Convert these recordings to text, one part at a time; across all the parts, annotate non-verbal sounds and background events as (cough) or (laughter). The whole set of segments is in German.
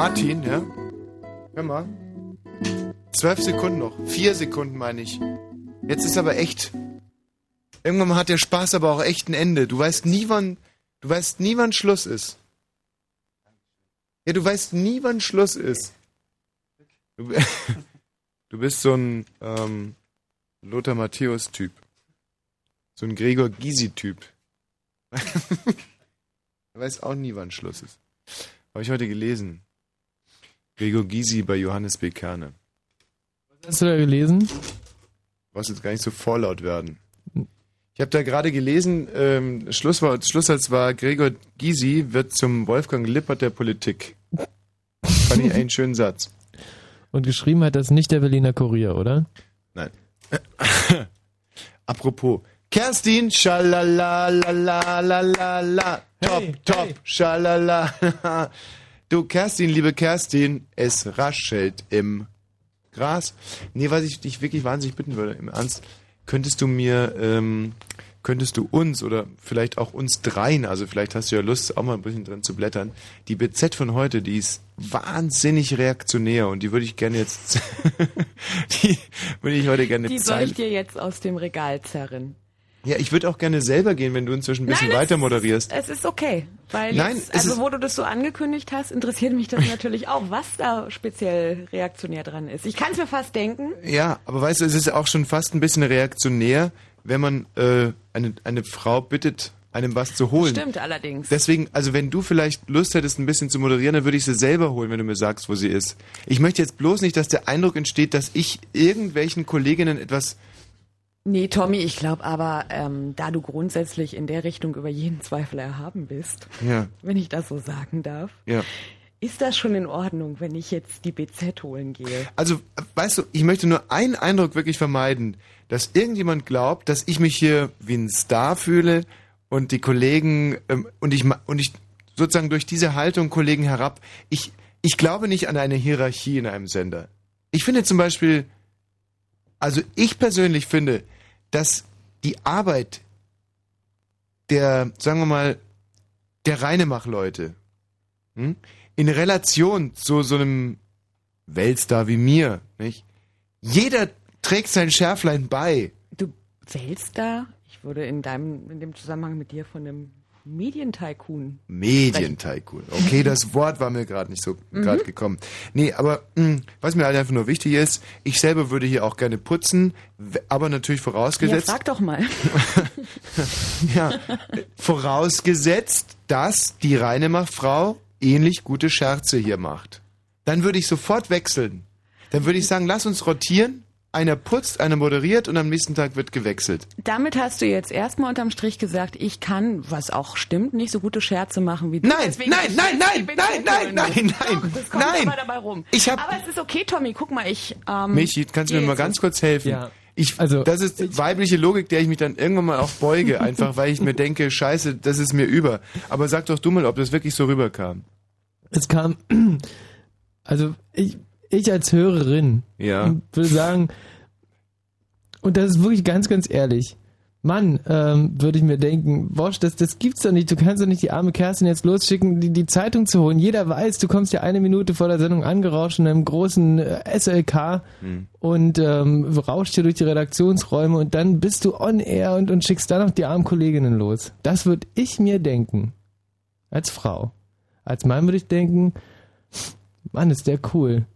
Martin, ja? Hör mal. Zwölf Sekunden noch. Vier Sekunden meine ich. Jetzt ist aber echt. Irgendwann mal hat der Spaß aber auch echt ein Ende. Du weißt nie, wann. Du weißt nie, wann Schluss ist. Ja, du weißt nie, wann Schluss ist. Du, (laughs) du bist so ein ähm, Lothar Matthäus-Typ. So ein Gregor Gysi-Typ. (laughs) er weiß auch nie, wann Schluss ist. Habe ich heute gelesen. Gregor Gysi bei Johannes B. Kerne. Was hast du da gelesen? Du brauchst jetzt gar nicht so vorlaut werden. Ich habe da gerade gelesen, ähm, Schlusswort, Schlusssatz war, Gregor Gysi wird zum Wolfgang Lippert der Politik. Fand ich einen schönen Satz. Und geschrieben hat das nicht der Berliner Kurier, oder? Nein. (coughs) Apropos, Kerstin, schalalalalala, top, hey, top, hey. schalala. (laughs) Du, Kerstin, liebe Kerstin, es raschelt im Gras. Nee, was ich dich wirklich wahnsinnig bitten würde, im Ernst, könntest du mir, ähm, könntest du uns oder vielleicht auch uns dreien, also vielleicht hast du ja Lust, auch mal ein bisschen drin zu blättern, die BZ von heute, die ist wahnsinnig reaktionär und die würde ich gerne jetzt, (laughs) die würde ich heute gerne Die soll ich dir jetzt aus dem Regal zerren. Ja, ich würde auch gerne selber gehen, wenn du inzwischen ein bisschen Nein, weiter moderierst. Es ist okay, weil Nein, jetzt, also wo du das so angekündigt hast, interessiert mich das (laughs) natürlich auch, was da speziell reaktionär dran ist. Ich kann es mir fast denken. Ja, aber weißt du, es ist auch schon fast ein bisschen reaktionär, wenn man äh, eine, eine Frau bittet, einem was zu holen. Stimmt allerdings. Deswegen, also wenn du vielleicht Lust hättest, ein bisschen zu moderieren, dann würde ich sie selber holen, wenn du mir sagst, wo sie ist. Ich möchte jetzt bloß nicht, dass der Eindruck entsteht, dass ich irgendwelchen Kolleginnen etwas Nee, Tommy, ich glaube aber, ähm, da du grundsätzlich in der Richtung über jeden Zweifel erhaben bist, ja. wenn ich das so sagen darf, ja. ist das schon in Ordnung, wenn ich jetzt die BZ holen gehe? Also, weißt du, ich möchte nur einen Eindruck wirklich vermeiden, dass irgendjemand glaubt, dass ich mich hier wie ein Star fühle und die Kollegen ähm, und ich und ich sozusagen durch diese Haltung Kollegen herab. Ich ich glaube nicht an eine Hierarchie in einem Sender. Ich finde zum Beispiel also ich persönlich finde, dass die Arbeit der, sagen wir mal, der Reinemach-Leute hm, in Relation zu so einem Weltstar wie mir, nicht? Jeder trägt sein Schärflein bei. Du Weltstar? Ich wurde in deinem, in dem Zusammenhang mit dir von einem Medientycoon. Medientycoon. Okay, das (laughs) Wort war mir gerade nicht so mhm. gerade gekommen. Nee, aber mh, hm, was mir halt einfach nur wichtig ist, ich selber würde hier auch gerne putzen, aber natürlich vorausgesetzt. Ja, frag doch mal. (laughs) ja, vorausgesetzt, dass die Reinemacher-Frau ähnlich gute Scherze hier macht. Dann würde ich sofort wechseln. Dann würde ich sagen, lass uns rotieren einer putzt, einer moderiert und am nächsten Tag wird gewechselt. Damit hast du jetzt erstmal unterm Strich gesagt, ich kann, was auch stimmt, nicht so gute Scherze machen wie du. Nein, nein, nein, nein, nein, nein, nein, nein, nein, das kommt nein. Aber dabei rum. Ich hab, aber es ist okay, Tommy, guck mal, ich... Ähm, Michi, kannst du mir mal ganz kurz helfen? Ja. Ich, also, das ist weibliche Logik, der ich mich dann irgendwann mal auch beuge, einfach weil ich mir denke, scheiße, das ist mir über. Aber sag doch du mal, ob das wirklich so rüberkam. Es kam, (clears throat) also ich, ich als Hörerin ja. würde sagen, und das ist wirklich ganz, ganz ehrlich. Mann, ähm, würde ich mir denken, Wosch, das, das gibt's doch nicht. Du kannst doch nicht die arme Kerstin jetzt losschicken, die, die Zeitung zu holen. Jeder weiß, du kommst ja eine Minute vor der Sendung angerauscht in einem großen äh, SLK hm. und ähm, rauscht hier durch die Redaktionsräume und dann bist du on air und, und schickst dann noch die armen Kolleginnen los. Das würde ich mir denken. Als Frau. Als Mann würde ich denken, Mann, ist der cool.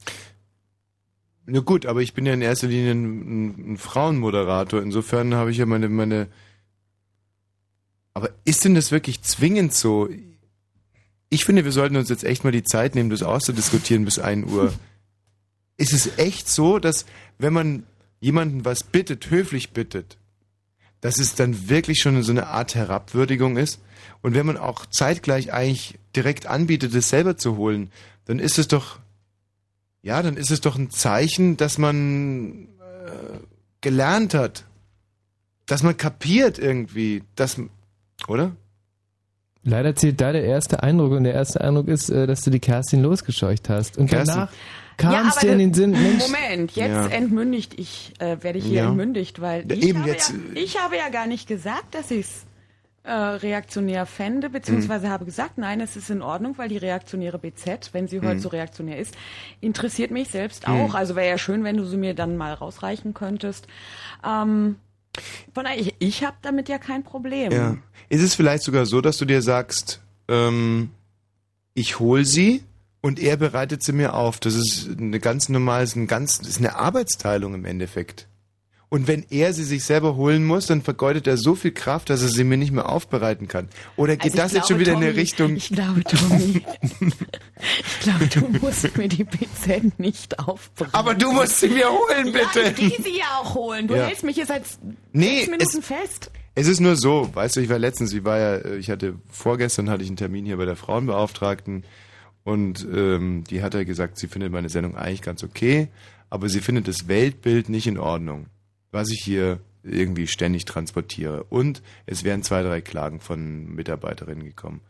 Na gut, aber ich bin ja in erster Linie ein, ein Frauenmoderator. Insofern habe ich ja meine, meine. Aber ist denn das wirklich zwingend so? Ich finde, wir sollten uns jetzt echt mal die Zeit nehmen, das auszudiskutieren bis 1 Uhr. (laughs) ist es echt so, dass wenn man jemanden was bittet, höflich bittet, dass es dann wirklich schon so eine Art Herabwürdigung ist? Und wenn man auch zeitgleich eigentlich direkt anbietet, es selber zu holen, dann ist es doch ja, dann ist es doch ein Zeichen, dass man äh, gelernt hat. Dass man kapiert irgendwie, dass, oder? Leider zählt da der erste Eindruck und der erste Eindruck ist, äh, dass du die Kerstin losgescheucht hast. Und Kerstin. danach kam es dir in den Sinn, Mensch. Moment, jetzt ja. entmündigt ich, äh, werde ich hier ja. entmündigt, weil ich, Eben habe jetzt. Ja, ich habe ja gar nicht gesagt, dass ich es äh, reaktionär fände, beziehungsweise mhm. habe gesagt, nein, es ist in Ordnung, weil die reaktionäre BZ, wenn sie heute mhm. so reaktionär ist, interessiert mich selbst mhm. auch. Also wäre ja schön, wenn du sie mir dann mal rausreichen könntest. Ähm, von daher, ich, ich habe damit ja kein Problem. Ja. Ist es vielleicht sogar so, dass du dir sagst, ähm, ich hol sie und er bereitet sie mir auf. Das ist eine ganz normale, ist, ein ganz, ist eine Arbeitsteilung im Endeffekt. Und wenn er sie sich selber holen muss, dann vergeudet er so viel Kraft, dass er sie mir nicht mehr aufbereiten kann. Oder geht also das glaube, jetzt schon wieder Tommy, in eine Richtung? Ich glaube, Tommy, (laughs) ich glaube, du musst mir die BZ nicht aufbereiten. Aber du musst sie mir holen, bitte. Ja, ich will sie ja auch holen. Du ja. hältst mich jetzt seit nee, sechs Minuten es, fest. Es ist nur so, weißt du, ich war letztens, ich war ja, ich hatte vorgestern hatte ich einen Termin hier bei der Frauenbeauftragten und ähm, die hat ja gesagt, sie findet meine Sendung eigentlich ganz okay, aber sie findet das Weltbild nicht in Ordnung was ich hier irgendwie ständig transportiere. Und es wären zwei, drei Klagen von Mitarbeiterinnen gekommen.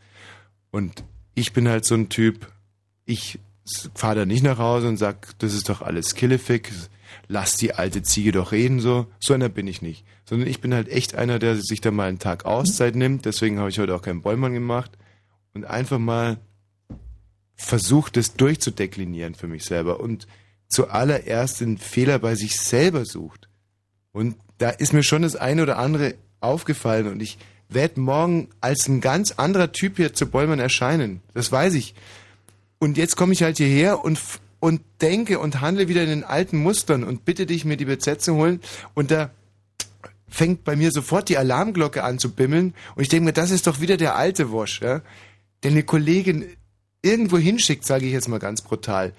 Und ich bin halt so ein Typ, ich fahre da nicht nach Hause und sag, das ist doch alles Killefick, lass die alte Ziege doch reden, so. So einer bin ich nicht. Sondern ich bin halt echt einer, der sich da mal einen Tag Auszeit nimmt. Deswegen habe ich heute auch keinen Bollmann gemacht. Und einfach mal versucht, das durchzudeklinieren für mich selber. Und zuallererst den Fehler bei sich selber sucht. Und da ist mir schon das eine oder andere aufgefallen und ich werde morgen als ein ganz anderer Typ hier zu Bollmann erscheinen. Das weiß ich. Und jetzt komme ich halt hierher und, und denke und handle wieder in den alten Mustern und bitte dich, mir die BZ zu holen. Und da fängt bei mir sofort die Alarmglocke an zu bimmeln. Und ich denke mir, das ist doch wieder der alte Wosch, ja? Der eine Kollegin irgendwo hinschickt, sage ich jetzt mal ganz brutal.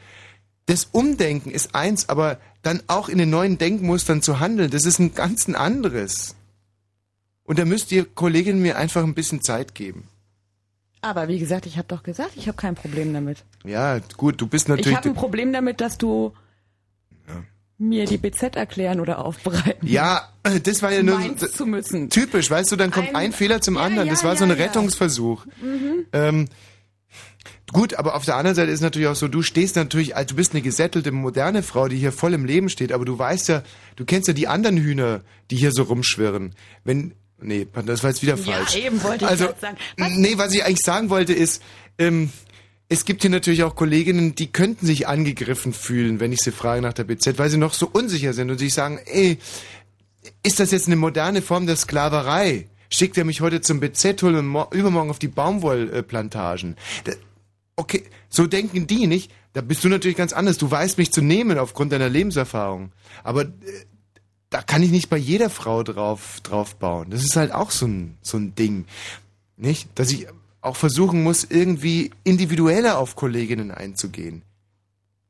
Das Umdenken ist eins, aber dann auch in den neuen Denkmustern zu handeln, das ist ein ganz ein anderes. Und da müsst ihr Kolleginnen mir einfach ein bisschen Zeit geben. Aber wie gesagt, ich habe doch gesagt, ich habe kein Problem damit. Ja, gut, du bist natürlich. Ich habe ein Problem damit, dass du ja. mir die BZ erklären oder aufbereiten. Ja, das war ja nur typisch, weißt du, dann kommt ein, ein Fehler zum ja, anderen. Ja, das war so ein Rettungsversuch. Mhm. Ähm, Gut, aber auf der anderen Seite ist natürlich auch so, du stehst natürlich, also du bist eine gesättelte, moderne Frau, die hier voll im Leben steht, aber du weißt ja, du kennst ja die anderen Hühner, die hier so rumschwirren. Wenn, nee, das war jetzt wieder falsch. Ja, eben wollte ich also, sagen. Was? Nee, was ich eigentlich sagen wollte ist, ähm, es gibt hier natürlich auch Kolleginnen, die könnten sich angegriffen fühlen, wenn ich sie frage nach der BZ, weil sie noch so unsicher sind und sich sagen, ey, ist das jetzt eine moderne Form der Sklaverei? Schickt er mich heute zum BZ holen und übermorgen auf die Baumwollplantagen? Okay, so denken die nicht. Da bist du natürlich ganz anders. Du weißt mich zu nehmen aufgrund deiner Lebenserfahrung. Aber äh, da kann ich nicht bei jeder Frau drauf, drauf bauen. Das ist halt auch so ein, so ein Ding. Nicht? Dass ich auch versuchen muss, irgendwie individueller auf Kolleginnen einzugehen.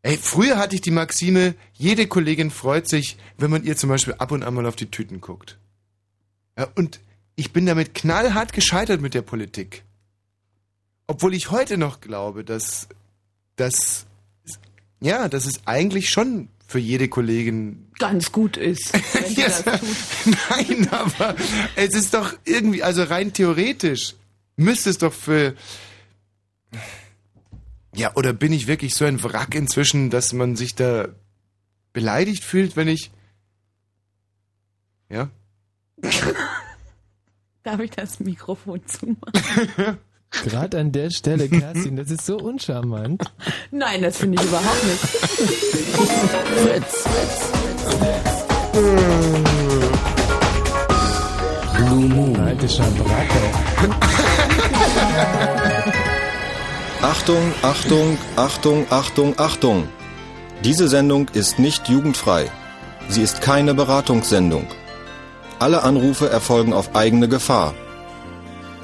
Ey, früher hatte ich die Maxime, jede Kollegin freut sich, wenn man ihr zum Beispiel ab und an mal auf die Tüten guckt. Ja, und ich bin damit knallhart gescheitert mit der Politik. Obwohl ich heute noch glaube, dass, dass, ja, dass es eigentlich schon für jede Kollegin ganz gut ist. (laughs) ja, nein, aber es ist doch irgendwie, also rein theoretisch müsste es doch für ja, oder bin ich wirklich so ein Wrack inzwischen, dass man sich da beleidigt fühlt, wenn ich ja? (laughs) Darf ich das Mikrofon zumachen? (laughs) Gerade an der Stelle, Kerstin, das ist so uncharmant. Nein, das finde ich überhaupt nicht. Fritz, Fritz, Blue Moon. Alte Schabracke. Achtung, Achtung, Achtung, Achtung, Achtung. Diese Sendung ist nicht jugendfrei. Sie ist keine Beratungssendung. Alle Anrufe erfolgen auf eigene Gefahr.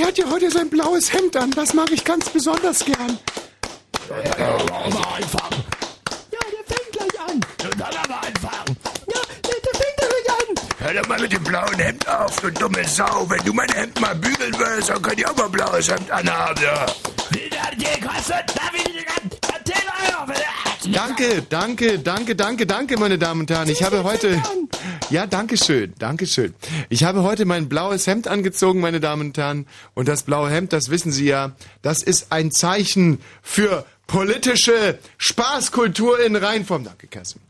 Der hat ja heute sein blaues Hemd an. Das mag ich ganz besonders gern. Aber anfangen. Ja, der fängt gleich an. Dann aber anfangen. Ja, der, der fängt gleich an. Hör doch mal mit dem blauen Hemd auf, du dumme Sau. Wenn du mein Hemd mal bügeln willst, dann könnt ihr auch mal blaues Hemd anhaben, ja. Danke, danke, danke, danke, danke, meine Damen und Herren. Ich habe heute, ja, danke schön, danke schön. Ich habe heute mein blaues Hemd angezogen, meine Damen und Herren. Und das blaue Hemd, das wissen Sie ja, das ist ein Zeichen für politische Spaßkultur in Reinform. Danke, Kerstin.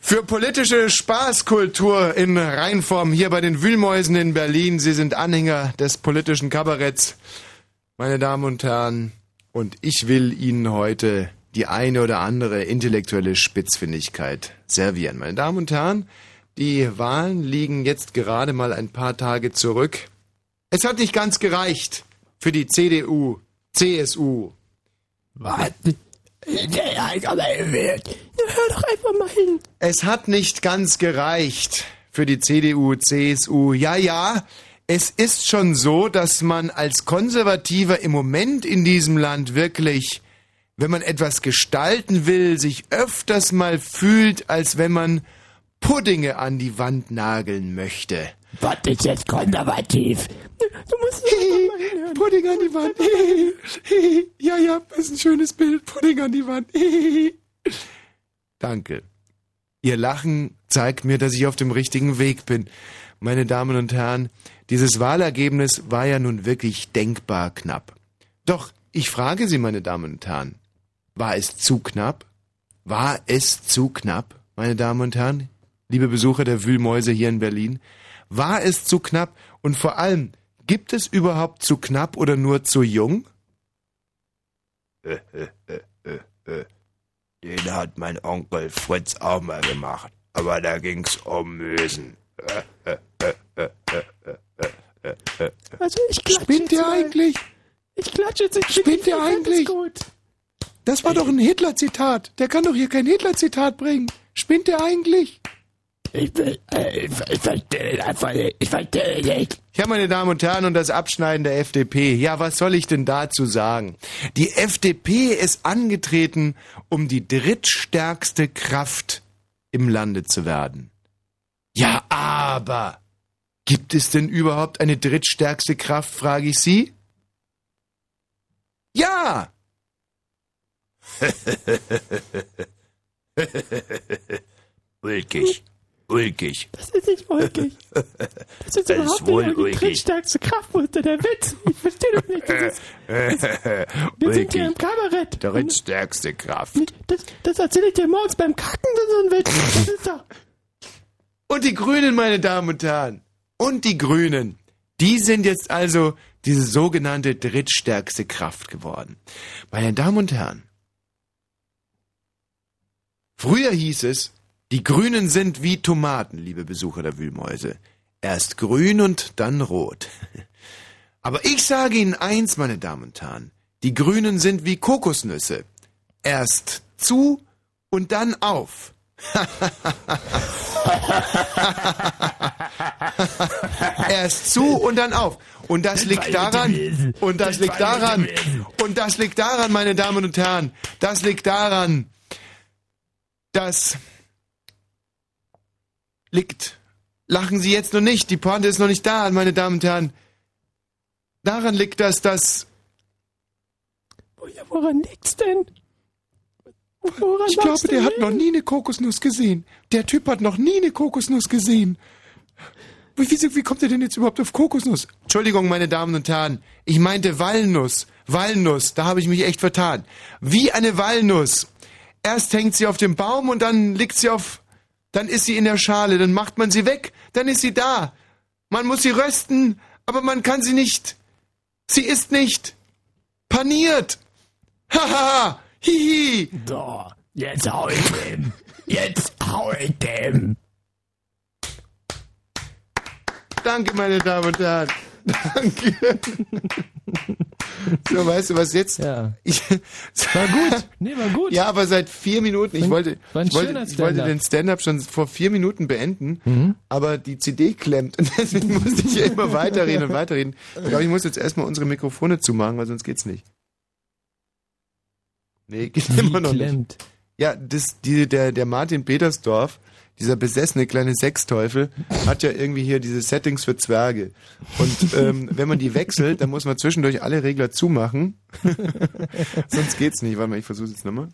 Für politische Spaßkultur in Reinform hier bei den Wühlmäusen in Berlin. Sie sind Anhänger des politischen Kabaretts, meine Damen und Herren. Und ich will Ihnen heute die eine oder andere intellektuelle Spitzfindigkeit servieren. Meine Damen und Herren, die Wahlen liegen jetzt gerade mal ein paar Tage zurück. Es hat nicht ganz gereicht für die CDU, CSU. Was? Hör doch einfach mal hin. Es hat nicht ganz gereicht für die CDU, CSU. Ja, ja, es ist schon so, dass man als Konservativer im Moment in diesem Land wirklich, wenn man etwas gestalten will, sich öfters mal fühlt, als wenn man Puddinge an die Wand nageln möchte. Was ist jetzt konservativ? Du musst hey, Pudding an die Wand. Hey, hey. Ja, ja, das ist ein schönes Bild. Pudding an die Wand. Danke. Ihr Lachen zeigt mir, dass ich auf dem richtigen Weg bin. Meine Damen und Herren, dieses Wahlergebnis war ja nun wirklich denkbar knapp. Doch, ich frage Sie, meine Damen und Herren, war es zu knapp? War es zu knapp, meine Damen und Herren, liebe Besucher der Wühlmäuse hier in Berlin? War es zu knapp? Und vor allem, gibt es überhaupt zu knapp oder nur zu jung? Äh, äh, äh, äh, Den hat mein Onkel Fritz auch mal gemacht. Aber da ging's um Mösen. Also ich klatsche Spinnt ihr eigentlich? Ich klatsche jetzt. Ich Spinnt ihr eigentlich? Gut. Das war doch ein Hitler-Zitat. Der kann doch hier kein Hitler-Zitat bringen. Spinnt ihr eigentlich? Ich äh. Ich verstehe nicht. Ja, meine Damen und Herren, und das Abschneiden der FDP. Ja, was soll ich denn dazu sagen? Die FDP ist angetreten, um die drittstärkste Kraft im Lande zu werden. Ja, aber gibt es denn überhaupt eine drittstärkste Kraft, frage ich Sie? Ja! (laughs) Ulkig. Ulkig. Das ist nicht ulkig. Das ist (laughs) überhaupt wohl nicht die ulkig. drittstärkste Kraft. Ist denn der Witz? Ich verstehe das nicht. Das ist, (laughs) wir sind hier im. Kabarett. Drittstärkste Kraft. Das, das erzähle ich dir morgens beim Kacken, das ist so ein Witz. Das ist doch... Und die Grünen, meine Damen und Herren. Und die Grünen. Die sind jetzt also diese sogenannte drittstärkste Kraft geworden. Meine Damen und Herren. Früher hieß es, die Grünen sind wie Tomaten, liebe Besucher der Wühlmäuse. Erst grün und dann rot. (laughs) Aber ich sage Ihnen eins, meine Damen und Herren. Die Grünen sind wie Kokosnüsse. Erst zu und dann auf. (laughs) Erst zu und dann auf. Und das liegt daran, und das liegt daran, und das liegt daran, meine Damen und Herren, das liegt daran, dass liegt. Lachen Sie jetzt noch nicht, die Pointe ist noch nicht da, meine Damen und Herren. Daran liegt das, dass ja, woran liegt's denn? Woran ich glaube, der denn hat noch nie eine Kokosnuss gesehen. Der Typ hat noch nie eine Kokosnuss gesehen. Wie, wieso, wie kommt er denn jetzt überhaupt auf Kokosnuss? Entschuldigung, meine Damen und Herren. Ich meinte Walnuss. Walnuss, da habe ich mich echt vertan. Wie eine Walnuss. Erst hängt sie auf dem Baum und dann liegt sie auf. Dann ist sie in der Schale, dann macht man sie weg, dann ist sie da. Man muss sie rösten, aber man kann sie nicht. Sie ist nicht paniert. Haha, hihi. So, jetzt hau ich dem. Jetzt hau ich dem. Danke, meine Damen und Herren. (laughs) Danke. So, weißt du was jetzt? Ja. Ich, War gut. Nee, war gut. Ja, aber seit vier Minuten. Ich wollte, ich wollte, ich wollte den Stand-up schon vor vier Minuten beenden, Mhm. aber die CD klemmt und deswegen musste ich hier immer weiterreden und weiterreden. Ich glaube, ich muss jetzt erstmal unsere Mikrofone zumachen, weil sonst geht's nicht. Nee, geht Wie immer noch nicht. klemmt. Ja, das, die, der, der Martin Petersdorf, dieser besessene kleine Sexteufel hat ja irgendwie hier diese Settings für Zwerge. Und ähm, wenn man die wechselt, dann muss man zwischendurch alle Regler zumachen. (laughs) Sonst geht's nicht. Warte mal, ich versuche jetzt nochmal.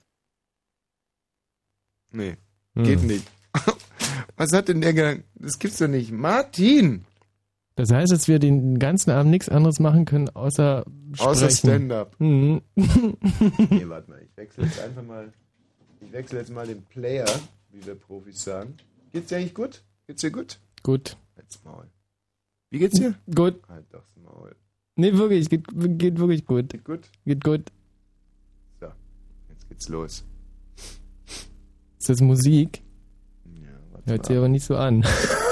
Nee, geht hm. nicht. (laughs) Was hat denn der gedacht? Das gibt's doch nicht. Martin! Das heißt, dass wir den ganzen Abend nichts anderes machen können, außer sprechen. Außer Stand-up. Mhm. (laughs) nee, warte mal, ich wechsle jetzt einfach mal, ich wechsle jetzt mal den Player, wie wir Profis sagen. Geht's dir eigentlich gut? Geht's dir gut? Gut. Jetzt Maul. Wie geht's dir? Gut. Halt doch das Maul. Nee, wirklich, geht, geht wirklich gut. Geht gut? Geht gut. So, jetzt geht's los. Ist das Musik? Ja, Hört sich aber nicht so an. (laughs)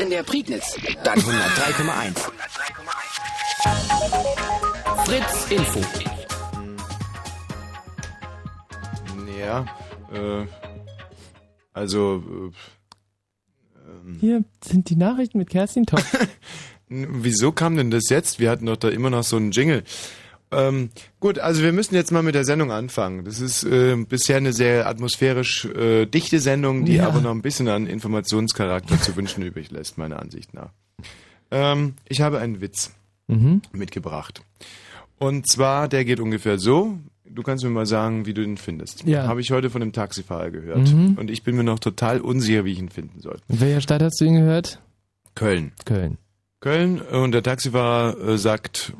in der Prignitz, dann 103,1. Fritz Info. Ja, äh, also. Äh, Hier sind die Nachrichten mit Kerstin Top. (laughs) Wieso kam denn das jetzt? Wir hatten doch da immer noch so einen Jingle. Ähm, gut, also wir müssen jetzt mal mit der Sendung anfangen. Das ist äh, bisher eine sehr atmosphärisch äh, dichte Sendung, die ja. aber noch ein bisschen an Informationscharakter zu wünschen übrig lässt, meiner Ansicht nach. Ähm, ich habe einen Witz mhm. mitgebracht. Und zwar, der geht ungefähr so. Du kannst mir mal sagen, wie du ihn findest. Ja. Habe ich heute von einem Taxifahrer gehört. Mhm. Und ich bin mir noch total unsicher, wie ich ihn finden soll. In welcher Stadt hast du ihn gehört? Köln. Köln. Köln und der Taxifahrer äh, sagt,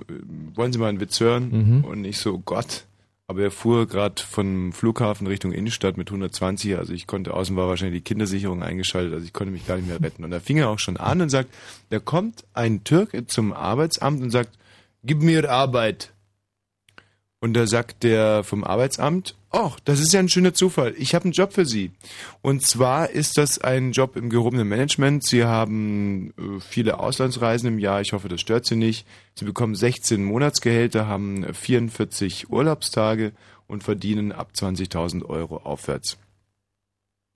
wollen Sie mal einen Witz hören? Mhm. Und ich so, Gott. Aber er fuhr gerade vom Flughafen Richtung Innenstadt mit 120, also ich konnte, außen war wahrscheinlich die Kindersicherung eingeschaltet, also ich konnte mich gar nicht mehr retten. Und da fing er auch schon an und sagt, da kommt ein Türke zum Arbeitsamt und sagt, gib mir Arbeit. Und da sagt der vom Arbeitsamt, oh, das ist ja ein schöner Zufall. Ich habe einen Job für Sie. Und zwar ist das ein Job im gehobenen Management. Sie haben äh, viele Auslandsreisen im Jahr. Ich hoffe, das stört Sie nicht. Sie bekommen 16 Monatsgehälter, haben 44 Urlaubstage und verdienen ab 20.000 Euro aufwärts.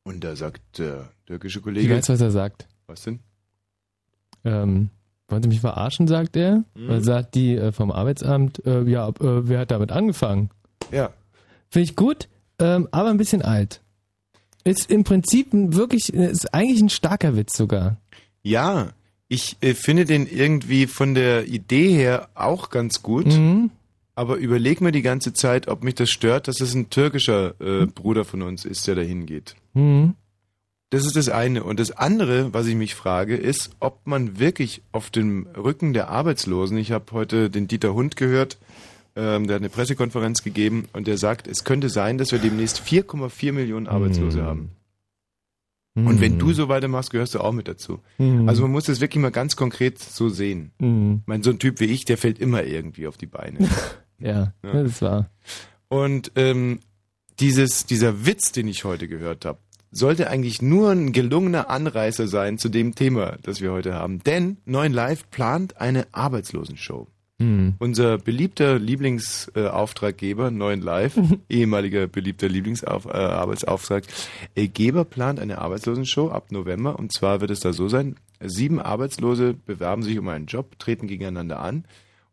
Und da sagt der türkische Kollege. Ich weiß, was er sagt. Was denn? Ähm, wollen Sie mich verarschen, sagt er. Mhm. Sagt die äh, vom Arbeitsamt, äh, ja, äh, wer hat damit angefangen? Ja. Finde ich gut, ähm, aber ein bisschen alt. Ist im Prinzip ein wirklich, ist eigentlich ein starker Witz sogar. Ja, ich äh, finde den irgendwie von der Idee her auch ganz gut. Mhm. Aber überleg mir die ganze Zeit, ob mich das stört, dass es ein türkischer äh, Bruder von uns ist, der dahin geht. Mhm. Das ist das eine. Und das andere, was ich mich frage, ist, ob man wirklich auf dem Rücken der Arbeitslosen, ich habe heute den Dieter Hund gehört, ähm, der hat eine Pressekonferenz gegeben und der sagt, es könnte sein, dass wir demnächst 4,4 Millionen Arbeitslose mm. haben. Und wenn du so weitermachst, gehörst du auch mit dazu. Mm. Also man muss das wirklich mal ganz konkret so sehen. Mm. Ich meine, so ein Typ wie ich, der fällt immer irgendwie auf die Beine. (laughs) ja, ja, das war. Und ähm, dieses, dieser Witz, den ich heute gehört habe, sollte eigentlich nur ein gelungener Anreißer sein zu dem Thema, das wir heute haben. Denn Neuen Live plant eine Arbeitslosenshow. Mhm. Unser beliebter Lieblingsauftraggeber, äh, Neuen Live, (laughs) ehemaliger beliebter Lieblingsarbeitsauftraggeber, äh, plant eine Arbeitslosenshow ab November. Und zwar wird es da so sein, sieben Arbeitslose bewerben sich um einen Job, treten gegeneinander an.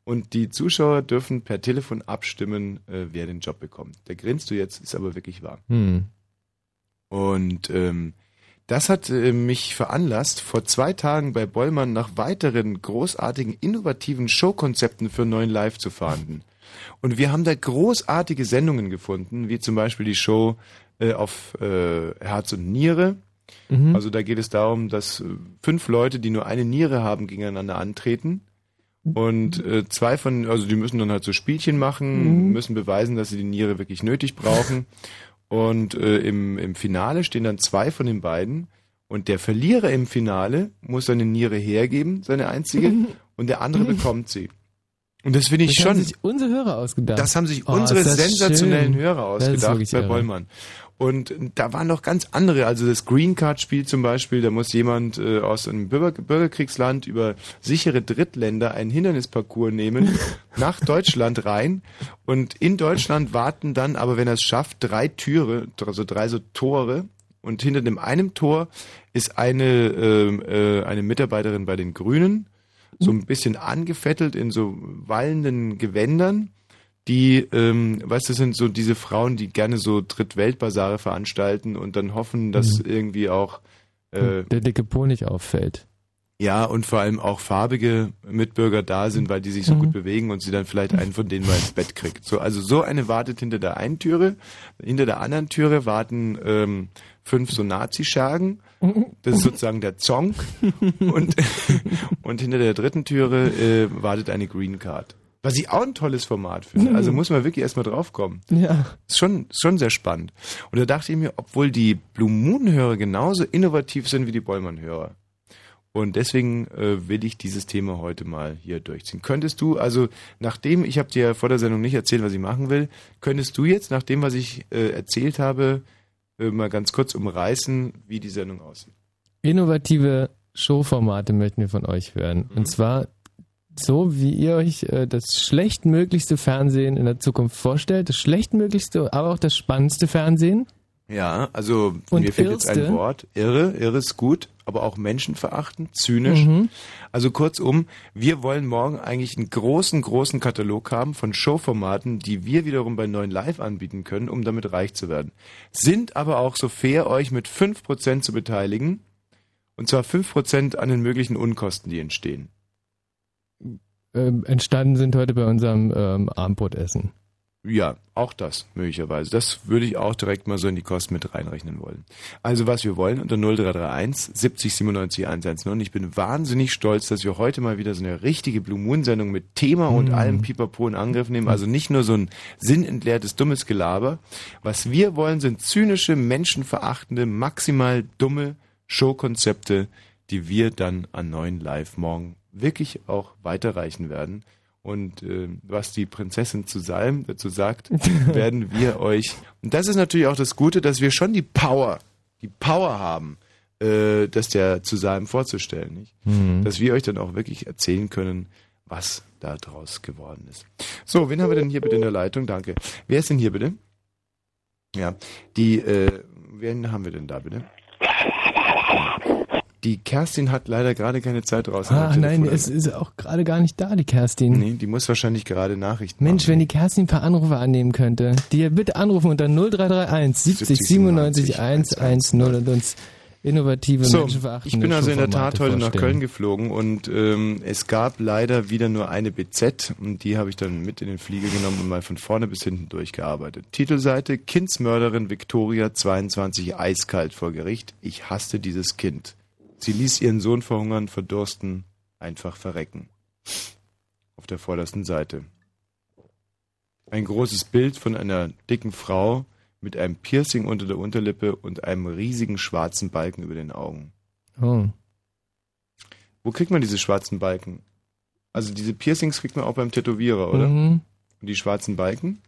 Und die Zuschauer dürfen per Telefon abstimmen, äh, wer den Job bekommt. Da grinst du jetzt, ist aber wirklich wahr. Mhm. Und ähm, das hat äh, mich veranlasst, vor zwei Tagen bei Bollmann nach weiteren großartigen, innovativen Showkonzepten für neuen Live zu fahnden. Und wir haben da großartige Sendungen gefunden, wie zum Beispiel die Show äh, auf äh, Herz und Niere. Mhm. Also da geht es darum, dass äh, fünf Leute, die nur eine Niere haben, gegeneinander antreten. Und äh, zwei von, also die müssen dann halt so Spielchen machen, mhm. müssen beweisen, dass sie die Niere wirklich nötig brauchen. Und äh, im, im Finale stehen dann zwei von den beiden. Und der Verlierer im Finale muss seine Niere hergeben, seine einzige, (laughs) und der andere bekommt sie. Und das finde ich das schon. Das haben sich unsere Hörer ausgedacht. Das haben sich oh, unsere sensationellen schön. Hörer ausgedacht bei Bollmann. Und da waren noch ganz andere, also das Green Card Spiel zum Beispiel, da muss jemand äh, aus einem Bürger Bürgerkriegsland über sichere Drittländer einen Hindernisparcours nehmen, (laughs) nach Deutschland rein und in Deutschland warten dann, aber wenn er es schafft, drei Türe, also drei so Tore und hinter dem einem Tor ist eine, äh, äh, eine Mitarbeiterin bei den Grünen, so ein bisschen angefettelt in so wallenden Gewändern die, ähm, weißt du, sind so diese Frauen, die gerne so Drittweltbasare veranstalten und dann hoffen, dass mhm. irgendwie auch äh, der dicke Po nicht auffällt. Ja, und vor allem auch farbige Mitbürger da sind, weil die sich so mhm. gut bewegen und sie dann vielleicht einen von denen mal ins Bett kriegt. So, also so eine wartet hinter der einen Türe. Hinter der anderen Türe warten ähm, fünf so Nazi-Schergen. Das ist sozusagen der Zonk. (laughs) Und, und hinter der dritten Türe äh, wartet eine Green Card. Was ich auch ein tolles Format finde. (laughs) Also muss man wirklich erstmal draufkommen. Ja. Ist schon, schon sehr spannend. Und da dachte ich mir, obwohl die Blue Moon-Hörer genauso innovativ sind wie die Bollmann-Hörer. Und deswegen äh, will ich dieses Thema heute mal hier durchziehen. Könntest du, also nachdem, ich habe dir vor der Sendung nicht erzählt, was ich machen will, könntest du jetzt, nach dem, was ich äh, erzählt habe, mal ganz kurz umreißen, wie die Sendung aussieht? Innovative Showformate möchten wir von euch hören. Mhm. Und zwar so, wie ihr euch äh, das schlechtmöglichste Fernsehen in der Zukunft vorstellt. Das schlechtmöglichste, aber auch das spannendste Fernsehen. Ja, also Und mir fehlt jetzt ein Wort. Irre, irre ist gut, aber auch menschenverachtend, zynisch. Mhm. Also kurzum, wir wollen morgen eigentlich einen großen, großen Katalog haben von Showformaten, die wir wiederum bei neuen Live anbieten können, um damit reich zu werden. Sind aber auch so fair, euch mit 5% zu beteiligen. Und zwar 5% an den möglichen Unkosten, die entstehen äh, entstanden sind heute bei unserem ähm, Abendbrotessen. Ja, auch das möglicherweise. Das würde ich auch direkt mal so in die Kosten mit reinrechnen wollen. Also was wir wollen unter 0331 70 97 110. Und ich bin wahnsinnig stolz, dass wir heute mal wieder so eine richtige Blue Moon Sendung mit Thema und mhm. allem Pipapo in Angriff nehmen. Also nicht nur so ein sinnentleertes, dummes Gelaber. Was wir wollen, sind zynische, menschenverachtende, maximal dumme Showkonzepte, die wir dann an neuen Live morgen wirklich auch weiterreichen werden. Und äh, was die Prinzessin zu Salm dazu sagt, (laughs) werden wir euch. Und das ist natürlich auch das Gute, dass wir schon die Power, die Power haben, äh, das der zu Salm vorzustellen. Nicht? Mhm. Dass wir euch dann auch wirklich erzählen können, was da draus geworden ist. So, wen haben wir denn hier bitte in der Leitung? Danke. Wer ist denn hier bitte? Ja, die, äh, wen haben wir denn da bitte? Die Kerstin hat leider gerade keine Zeit raus. Ach nein, es ist auch gerade gar nicht da, die Kerstin. Nee, die muss wahrscheinlich gerade Nachrichten Mensch, machen. wenn die Kerstin ein paar Anrufe annehmen könnte, die bitte anrufen unter 0331 70 97 110 und uns innovative so, Ich bin also in der Tat heute nach Köln geflogen und ähm, es gab leider wieder nur eine BZ und die habe ich dann mit in den Flieger genommen und mal von vorne bis hinten durchgearbeitet. Titelseite Kindsmörderin Victoria 22 eiskalt vor Gericht. Ich hasste dieses Kind. Sie ließ ihren Sohn verhungern, verdursten, einfach verrecken. Auf der vordersten Seite. Ein großes Bild von einer dicken Frau mit einem Piercing unter der Unterlippe und einem riesigen schwarzen Balken über den Augen. Oh. Wo kriegt man diese schwarzen Balken? Also diese Piercings kriegt man auch beim Tätowierer, oder? Mhm. Und die schwarzen Balken?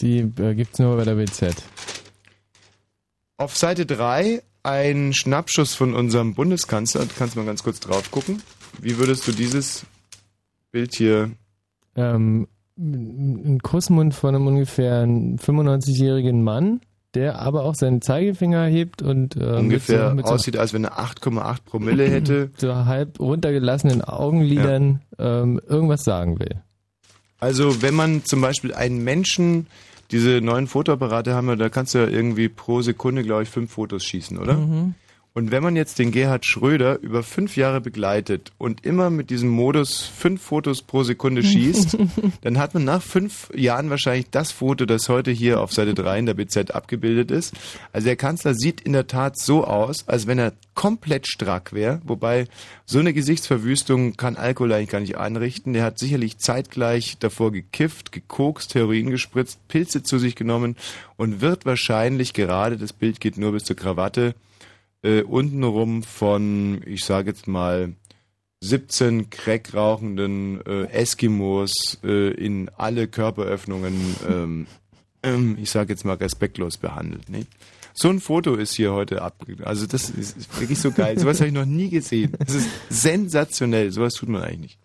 Die äh, gibt's nur bei der BZ. Auf Seite 3 ein Schnappschuss von unserem Bundeskanzler. Du kannst mal ganz kurz drauf gucken. Wie würdest du dieses Bild hier. Ähm, ein Kussmund von einem ungefähr 95-jährigen Mann, der aber auch seinen Zeigefinger hebt und äh, ungefähr so, aussieht, so, als wenn er 8,8 Promille (clears throat) hätte. So halb runtergelassenen Augenlidern ja. ähm, irgendwas sagen will. Also wenn man zum Beispiel einen Menschen, diese neuen Fotoapparate haben wir, da kannst du ja irgendwie pro Sekunde, glaube ich, fünf Fotos schießen, oder? Mhm. Und wenn man jetzt den Gerhard Schröder über fünf Jahre begleitet und immer mit diesem Modus fünf Fotos pro Sekunde (laughs) schießt, dann hat man nach fünf Jahren wahrscheinlich das Foto, das heute hier auf Seite 3 in der BZ abgebildet ist. Also der Kanzler sieht in der Tat so aus, als wenn er komplett strack wäre, wobei so eine Gesichtsverwüstung kann Alkohol eigentlich gar nicht anrichten. Der hat sicherlich zeitgleich davor gekifft, gekokst, Heroin gespritzt, Pilze zu sich genommen und wird wahrscheinlich gerade, das Bild geht nur bis zur Krawatte, äh, untenrum von, ich sage jetzt mal, 17 Crack rauchenden äh, Eskimos äh, in alle Körperöffnungen, ähm, ähm, ich sage jetzt mal respektlos behandelt. Ne? So ein Foto ist hier heute abgegeben. Also das ist, ist wirklich so geil. Sowas habe ich noch nie gesehen. Das ist sensationell. Sowas tut man eigentlich nicht.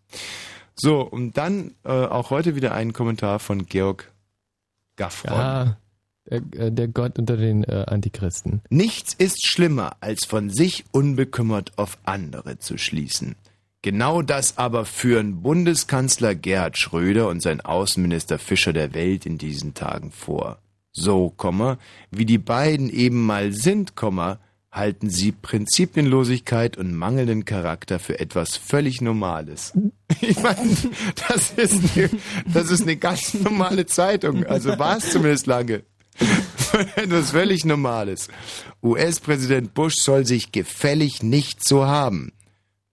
So, und dann äh, auch heute wieder ein Kommentar von Georg Gaffron. Ja, äh, äh, der Gott unter den äh, Antichristen. Nichts ist schlimmer, als von sich unbekümmert auf andere zu schließen. Genau das aber führen Bundeskanzler Gerhard Schröder und sein Außenminister Fischer der Welt in diesen Tagen vor. So, wie die beiden eben mal sind, halten sie Prinzipienlosigkeit und mangelnden Charakter für etwas völlig Normales. (laughs) Ich meine, das ist eine, das ist eine ganz normale Zeitung. Also war es zumindest lange. Etwas völlig Normales. US-Präsident Bush soll sich gefällig nicht so haben.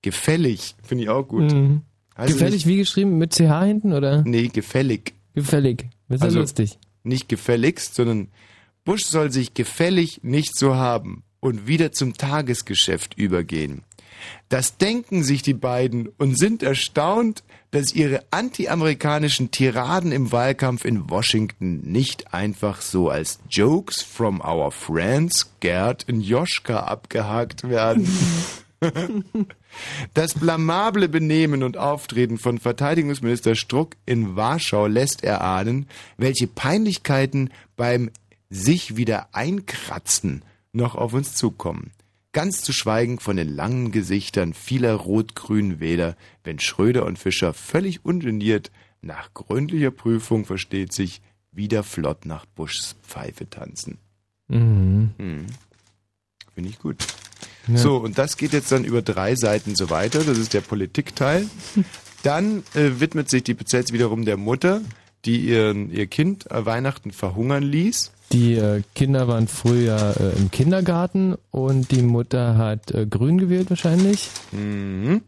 Gefällig, finde ich auch gut. Mhm. Also gefällig wie geschrieben? Mit CH hinten, oder? Nee, gefällig. Gefällig. Das ist also lustig. Nicht gefälligst, sondern Bush soll sich gefällig nicht so haben und wieder zum Tagesgeschäft übergehen. Das denken sich die beiden und sind erstaunt, dass ihre anti-amerikanischen Tiraden im Wahlkampf in Washington nicht einfach so als Jokes from our friends Gerd und Joschka abgehakt werden. (laughs) Das blamable Benehmen und Auftreten von Verteidigungsminister Struck in Warschau lässt erahnen, welche Peinlichkeiten beim sich wieder einkratzen noch auf uns zukommen. Ganz zu schweigen von den langen Gesichtern vieler rot-grünen Wähler, wenn Schröder und Fischer völlig ungeniert nach gründlicher Prüfung versteht sich wieder flott nach Buschs Pfeife tanzen. Mhm. Mhm. Finde ich gut. Ja. So, und das geht jetzt dann über drei Seiten so weiter. Das ist der Politikteil. (laughs) Dann äh, widmet sich die Bezels wiederum der Mutter, die ihren, ihr Kind äh, Weihnachten verhungern ließ. Die äh, Kinder waren früher äh, im Kindergarten und die Mutter hat äh, grün gewählt wahrscheinlich. Mhm.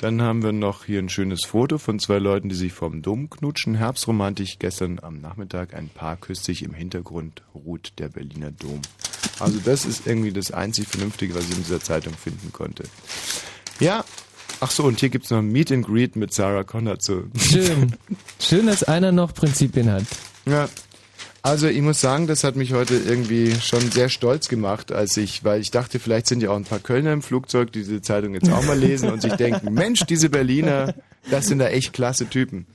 Dann haben wir noch hier ein schönes Foto von zwei Leuten, die sich vom Dom knutschen. Herbstromantisch gestern am Nachmittag. Ein Paar küsst sich im Hintergrund, ruht der Berliner Dom. Also das ist irgendwie das einzig Vernünftige, was ich in dieser Zeitung finden konnte. Ja, ach so, und hier gibt es noch ein Meet and Greet mit Sarah Connor zu. Schön. (laughs) Schön, dass einer noch Prinzipien hat. Ja, also ich muss sagen, das hat mich heute irgendwie schon sehr stolz gemacht, als ich, weil ich dachte, vielleicht sind ja auch ein paar Kölner im Flugzeug, die diese Zeitung jetzt auch mal lesen und sich (laughs) denken, Mensch, diese Berliner, das sind da echt klasse Typen.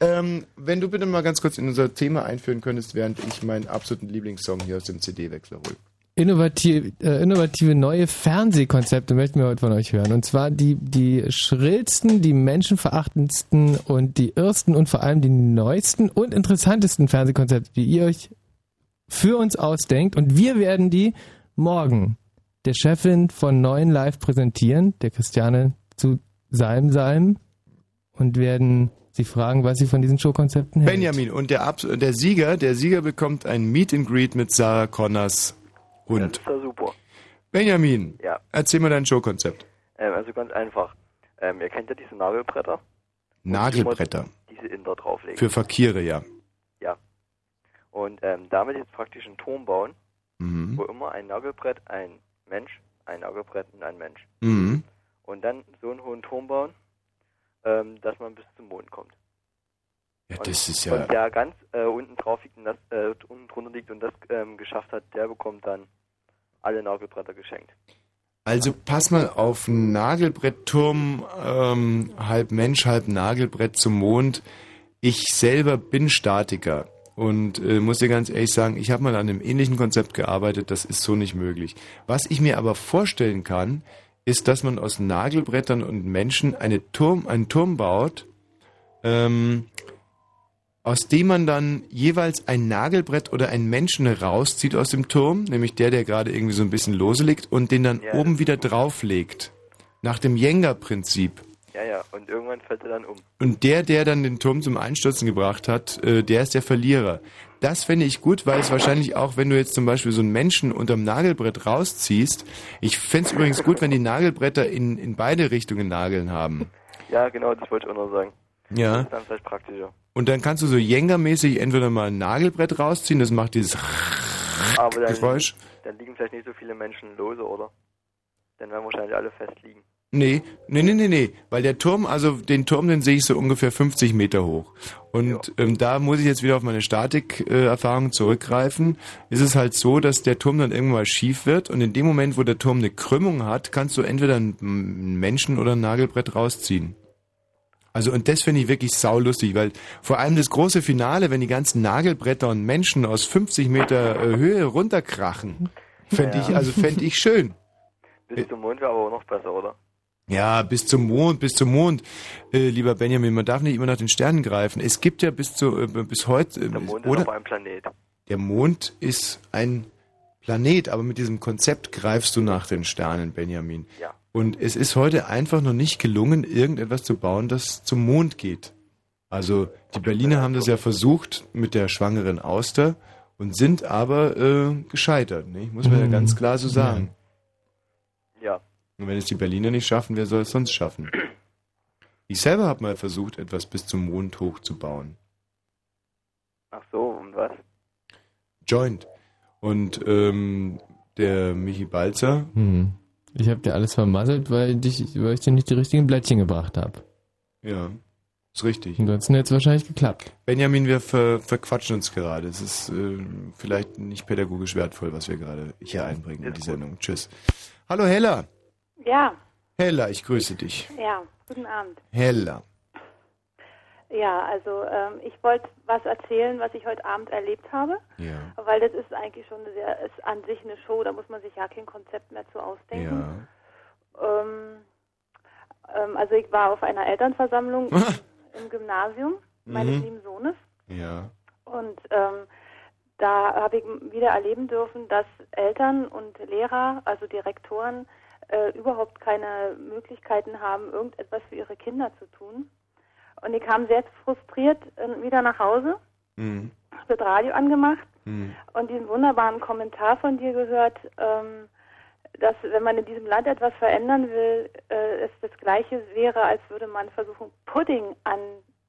Ähm, wenn du bitte mal ganz kurz in unser Thema einführen könntest, während ich meinen absoluten Lieblingssong hier aus dem CD-Wechsler hole innovative, äh, innovative neue Fernsehkonzepte möchten wir heute von euch hören. Und zwar die, die schrillsten, die menschenverachtendsten und die ersten und vor allem die neuesten und interessantesten Fernsehkonzepte, die ihr euch für uns ausdenkt. Und wir werden die morgen der Chefin von Neuen Live präsentieren, der Christiane zu Salm Salm, und werden sie fragen, was sie von diesen Showkonzepten hält. Benjamin, und der, Ab der Sieger, der Sieger bekommt ein Meet and Greet mit Sarah Connors Hund. Das ist ja super. Benjamin, ja. erzähl mal dein Showkonzept. Ähm, also ganz einfach. Ähm, ihr kennt ja diese Nagelbretter. Nagelbretter. Diese Inder drauflegen. Für Verkehre, ja. Ja. Und ähm, damit jetzt praktisch einen Turm bauen, mhm. wo immer ein Nagelbrett, ein Mensch, ein Nagelbrett und ein Mensch. Mhm. Und dann so einen hohen Turm bauen, ähm, dass man bis zum Mond kommt. Ja, das ist ja. Und der ganz äh, unten drauf liegt und das äh, unten drunter liegt und das ähm, geschafft hat, der bekommt dann alle Nagelbretter geschenkt. Also pass mal auf, Nagelbrettturm, ähm, halb Mensch, halb Nagelbrett zum Mond. Ich selber bin Statiker und äh, muss dir ganz ehrlich sagen, ich habe mal an einem ähnlichen Konzept gearbeitet, das ist so nicht möglich. Was ich mir aber vorstellen kann, ist, dass man aus Nagelbrettern und Menschen eine Turm, einen Turm baut, ähm, aus dem man dann jeweils ein Nagelbrett oder einen Menschen rauszieht aus dem Turm, nämlich der, der gerade irgendwie so ein bisschen lose liegt und den dann ja, oben wieder drauflegt. Nach dem Jenga-Prinzip. Ja, ja, und irgendwann fällt er dann um. Und der, der dann den Turm zum Einstürzen gebracht hat, äh, der ist der Verlierer. Das fände ich gut, weil es wahrscheinlich auch, wenn du jetzt zum Beispiel so einen Menschen unterm Nagelbrett rausziehst, ich fände es übrigens gut, wenn die Nagelbretter in, in beide Richtungen Nageln haben. Ja, genau, das wollte ich auch noch sagen. Ja. Das ist dann vielleicht praktischer. Und dann kannst du so Jenga-mäßig entweder mal ein Nagelbrett rausziehen, das macht dieses Aber dann, Geräusch. Dann liegen vielleicht nicht so viele Menschen lose, oder? Dann werden wahrscheinlich alle fest liegen. Nee, nee, nee, nee, nee, weil der Turm, also den Turm, den sehe ich so ungefähr 50 Meter hoch. Und ähm, da muss ich jetzt wieder auf meine Statik-Erfahrung äh, zurückgreifen. Ist es halt so, dass der Turm dann irgendwann schief wird und in dem Moment, wo der Turm eine Krümmung hat, kannst du entweder einen Menschen oder ein Nagelbrett rausziehen. Also und das finde ich wirklich saulustig, weil vor allem das große Finale, wenn die ganzen Nagelbretter und Menschen aus 50 Meter äh, Höhe runterkrachen, fände ja. ich, also fände ich schön. Bis zum Mond wäre aber auch noch besser, oder? Ja, bis zum Mond, bis zum Mond, äh, lieber Benjamin, man darf nicht immer nach den Sternen greifen. Es gibt ja bis zu äh, bis heute äh, der Mond oder? ist aber ein Planet. Der Mond ist ein Planet, aber mit diesem Konzept greifst du nach den Sternen, Benjamin. Ja. Und es ist heute einfach noch nicht gelungen, irgendetwas zu bauen, das zum Mond geht. Also die Berliner haben das ja versucht mit der schwangeren Auster und sind aber äh, gescheitert, nicht? muss man ja ganz mhm. klar so sagen. Ja. Und wenn es die Berliner nicht schaffen, wer soll es sonst schaffen? Ich selber habe mal versucht, etwas bis zum Mond hochzubauen. Ach so, und was? Joint. Und ähm, der Michi Balzer, hm. Ich habe dir alles vermasselt, weil, dich, weil ich dir nicht die richtigen Blättchen gebracht habe. Ja, ist richtig. Ansonsten hätte es wahrscheinlich geklappt. Benjamin, wir ver verquatschen uns gerade. Es ist äh, vielleicht nicht pädagogisch wertvoll, was wir gerade hier einbringen in die Sendung. Tschüss. Hallo Hella. Ja. Hella, ich grüße dich. Ja, guten Abend. Hella. Ja, also ähm, ich wollte was erzählen, was ich heute Abend erlebt habe. Ja. Weil das ist eigentlich schon sehr, ist an sich eine Show, da muss man sich ja kein Konzept mehr zu ausdenken. Ja. Ähm, ähm, also ich war auf einer Elternversammlung (laughs) im Gymnasium meines mhm. lieben Sohnes. Ja. Und ähm, da habe ich wieder erleben dürfen, dass Eltern und Lehrer, also Direktoren, äh, überhaupt keine Möglichkeiten haben, irgendetwas für ihre Kinder zu tun. Und ich kam sehr frustriert äh, wieder nach Hause, mhm. das Radio angemacht mhm. und diesen wunderbaren Kommentar von dir gehört, ähm, dass wenn man in diesem Land etwas verändern will, äh, es das Gleiche wäre, als würde man versuchen, Pudding an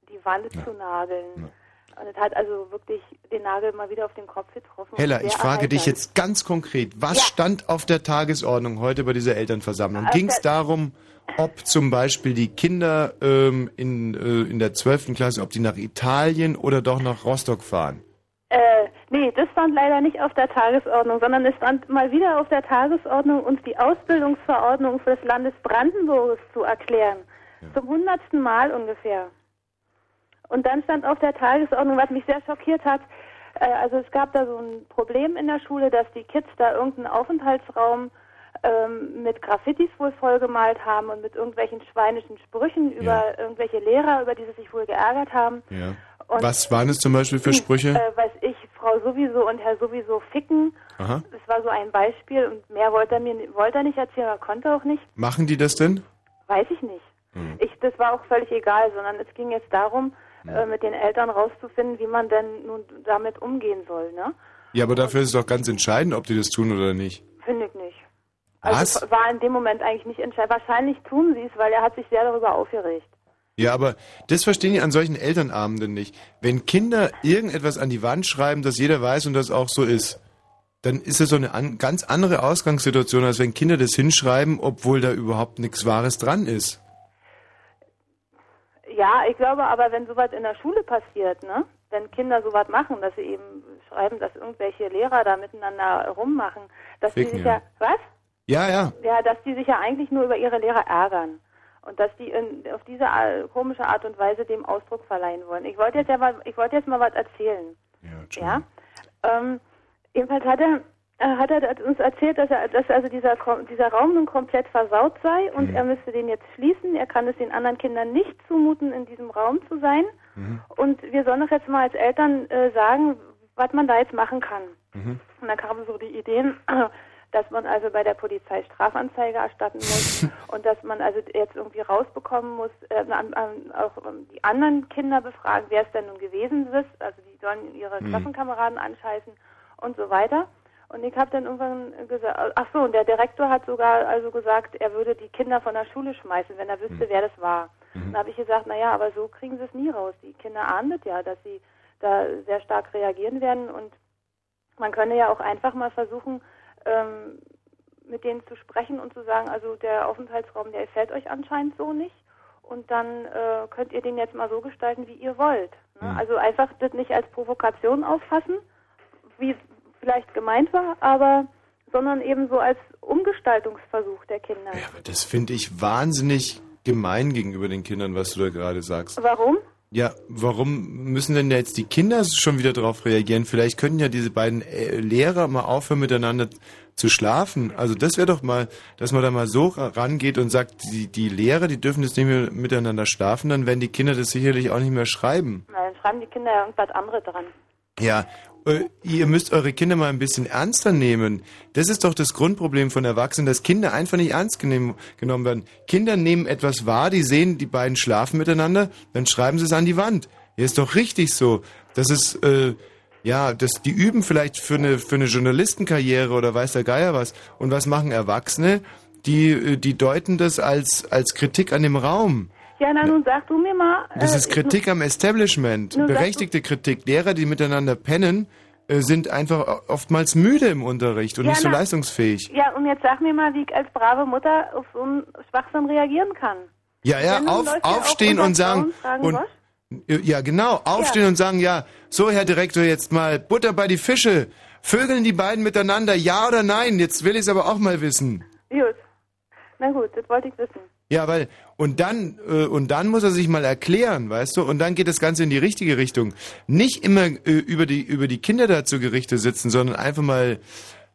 die Wand ja. zu nageln. Ja. Und es hat also wirklich den Nagel mal wieder auf den Kopf getroffen. Hella, ich frage erheitert. dich jetzt ganz konkret, was ja. stand auf der Tagesordnung heute bei dieser Elternversammlung? Ging es darum, ob zum Beispiel die Kinder ähm, in, äh, in der 12. Klasse, ob die nach Italien oder doch nach Rostock fahren? Äh, nee, das stand leider nicht auf der Tagesordnung, sondern es stand mal wieder auf der Tagesordnung, uns die Ausbildungsverordnung für das Landes Brandenburg zu erklären. Ja. Zum hundertsten Mal ungefähr. Und dann stand auf der Tagesordnung, was mich sehr schockiert hat, äh, also es gab da so ein Problem in der Schule, dass die Kids da irgendeinen Aufenthaltsraum ähm, mit Graffitis wohl vollgemalt haben und mit irgendwelchen schweinischen Sprüchen über ja. irgendwelche Lehrer, über die sie sich wohl geärgert haben. Ja. Und Was waren es zum Beispiel für Sprüche? Äh, weiß ich, Frau sowieso und Herr sowieso ficken. Aha. Das war so ein Beispiel und mehr wollte er mir wollte er nicht erzählen, er konnte auch nicht. Machen die das denn? Weiß ich nicht. Hm. Ich, das war auch völlig egal, sondern es ging jetzt darum, hm. äh, mit den Eltern rauszufinden, wie man denn nun damit umgehen soll. Ne? Ja, aber dafür ist es doch ganz entscheidend, ob die das tun oder nicht. Finde ich nicht. Also Was? war in dem Moment eigentlich nicht entscheidend. Wahrscheinlich tun sie es, weil er hat sich sehr darüber aufgeregt. Ja, aber das verstehen die an solchen Elternabenden nicht. Wenn Kinder irgendetwas an die Wand schreiben, dass jeder weiß und das auch so ist, dann ist es so eine an, ganz andere Ausgangssituation, als wenn Kinder das hinschreiben, obwohl da überhaupt nichts Wahres dran ist. Ja, ich glaube aber, wenn sowas in der Schule passiert, ne? wenn Kinder sowas machen, dass sie eben schreiben, dass irgendwelche Lehrer da miteinander rummachen, dass Ficken, die sich ja, ja was? Ja, ja. Ja, dass die sich ja eigentlich nur über ihre Lehrer ärgern. Und dass die in, auf diese komische Art und Weise dem Ausdruck verleihen wollen. Ich wollte jetzt ja mal, ich wollte jetzt mal was erzählen. Ja, ja? Ähm, jedenfalls hat er, äh, hat er uns erzählt, dass er, dass also dieser, dieser Raum nun komplett versaut sei und mhm. er müsste den jetzt schließen. Er kann es den anderen Kindern nicht zumuten, in diesem Raum zu sein. Mhm. Und wir sollen doch jetzt mal als Eltern äh, sagen, was man da jetzt machen kann. Mhm. Und dann kamen so die Ideen, (clears throat) dass man also bei der Polizei Strafanzeige erstatten muss (laughs) und dass man also jetzt irgendwie rausbekommen muss, äh, an, an, auch um, die anderen Kinder befragen, wer es denn nun gewesen ist. Also die sollen ihre mhm. Klassenkameraden anscheißen und so weiter. Und ich habe dann irgendwann gesagt, ach so, und der Direktor hat sogar also gesagt, er würde die Kinder von der Schule schmeißen, wenn er wüsste, mhm. wer das war. Mhm. Dann habe ich gesagt, naja, aber so kriegen sie es nie raus. Die Kinder ahnen ja, dass sie da sehr stark reagieren werden und man könne ja auch einfach mal versuchen, ähm, mit denen zu sprechen und zu sagen, also der Aufenthaltsraum, der gefällt euch anscheinend so nicht. Und dann äh, könnt ihr den jetzt mal so gestalten, wie ihr wollt. Ne? Mhm. Also einfach das nicht als Provokation auffassen, wie vielleicht gemeint war, aber sondern eben so als Umgestaltungsversuch der Kinder. Ja, aber das finde ich wahnsinnig gemein gegenüber den Kindern, was du da gerade sagst. Warum? Ja, warum müssen denn jetzt die Kinder schon wieder darauf reagieren? Vielleicht könnten ja diese beiden äh, Lehrer mal aufhören, miteinander zu schlafen. Also das wäre doch mal, dass man da mal so rangeht und sagt, die, die Lehrer, die dürfen jetzt nicht mehr miteinander schlafen, dann werden die Kinder das sicherlich auch nicht mehr schreiben. Dann schreiben die Kinder ja irgendwas anderes dran. Ja, ihr müsst eure Kinder mal ein bisschen ernster nehmen. Das ist doch das Grundproblem von Erwachsenen, dass Kinder einfach nicht ernst genommen werden. Kinder nehmen etwas wahr, die sehen, die beiden schlafen miteinander, dann schreiben sie es an die Wand. Ja, ist doch richtig so. Das ist, äh, ja, das, die üben vielleicht für eine, für eine Journalistenkarriere oder weiß der Geier was. Und was machen Erwachsene? Die, äh, die deuten das als, als Kritik an dem Raum. Ja, na nun sag du mir mal. Das ist äh, Kritik am Establishment. Berechtigte Kritik. Lehrer, die miteinander pennen, äh, sind einfach oftmals müde im Unterricht und ja, nicht so na, leistungsfähig. Ja, und jetzt sag mir mal, wie ich als brave Mutter auf so einen Schwachsinn reagieren kann. Ja, ja, auf, aufstehen und sagen. Und, ja, genau, aufstehen ja. und sagen, ja, so Herr Direktor, jetzt mal Butter bei die Fische. Vögeln die beiden miteinander, ja oder nein? Jetzt will ich es aber auch mal wissen. Gut. Na gut, das wollte ich wissen. Ja, weil und dann äh, und dann muss er sich mal erklären, weißt du? Und dann geht das Ganze in die richtige Richtung. Nicht immer äh, über die über die Kinder dazu Gerichte sitzen, sondern einfach mal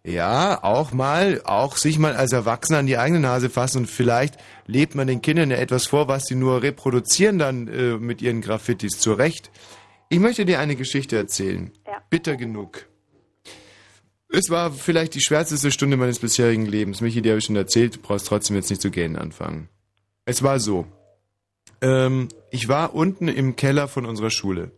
ja, auch mal, auch sich mal als Erwachsener an die eigene Nase fassen und vielleicht lebt man den Kindern ja etwas vor, was sie nur reproduzieren dann äh, mit ihren Graffitis zurecht. Ich möchte dir eine Geschichte erzählen. Ja. Bitter genug. Es war vielleicht die schwärzeste Stunde meines bisherigen Lebens. Michi, die habe ich schon erzählt, du brauchst trotzdem jetzt nicht zu gähnen anfangen. Es war so. Ähm, ich war unten im Keller von unserer Schule.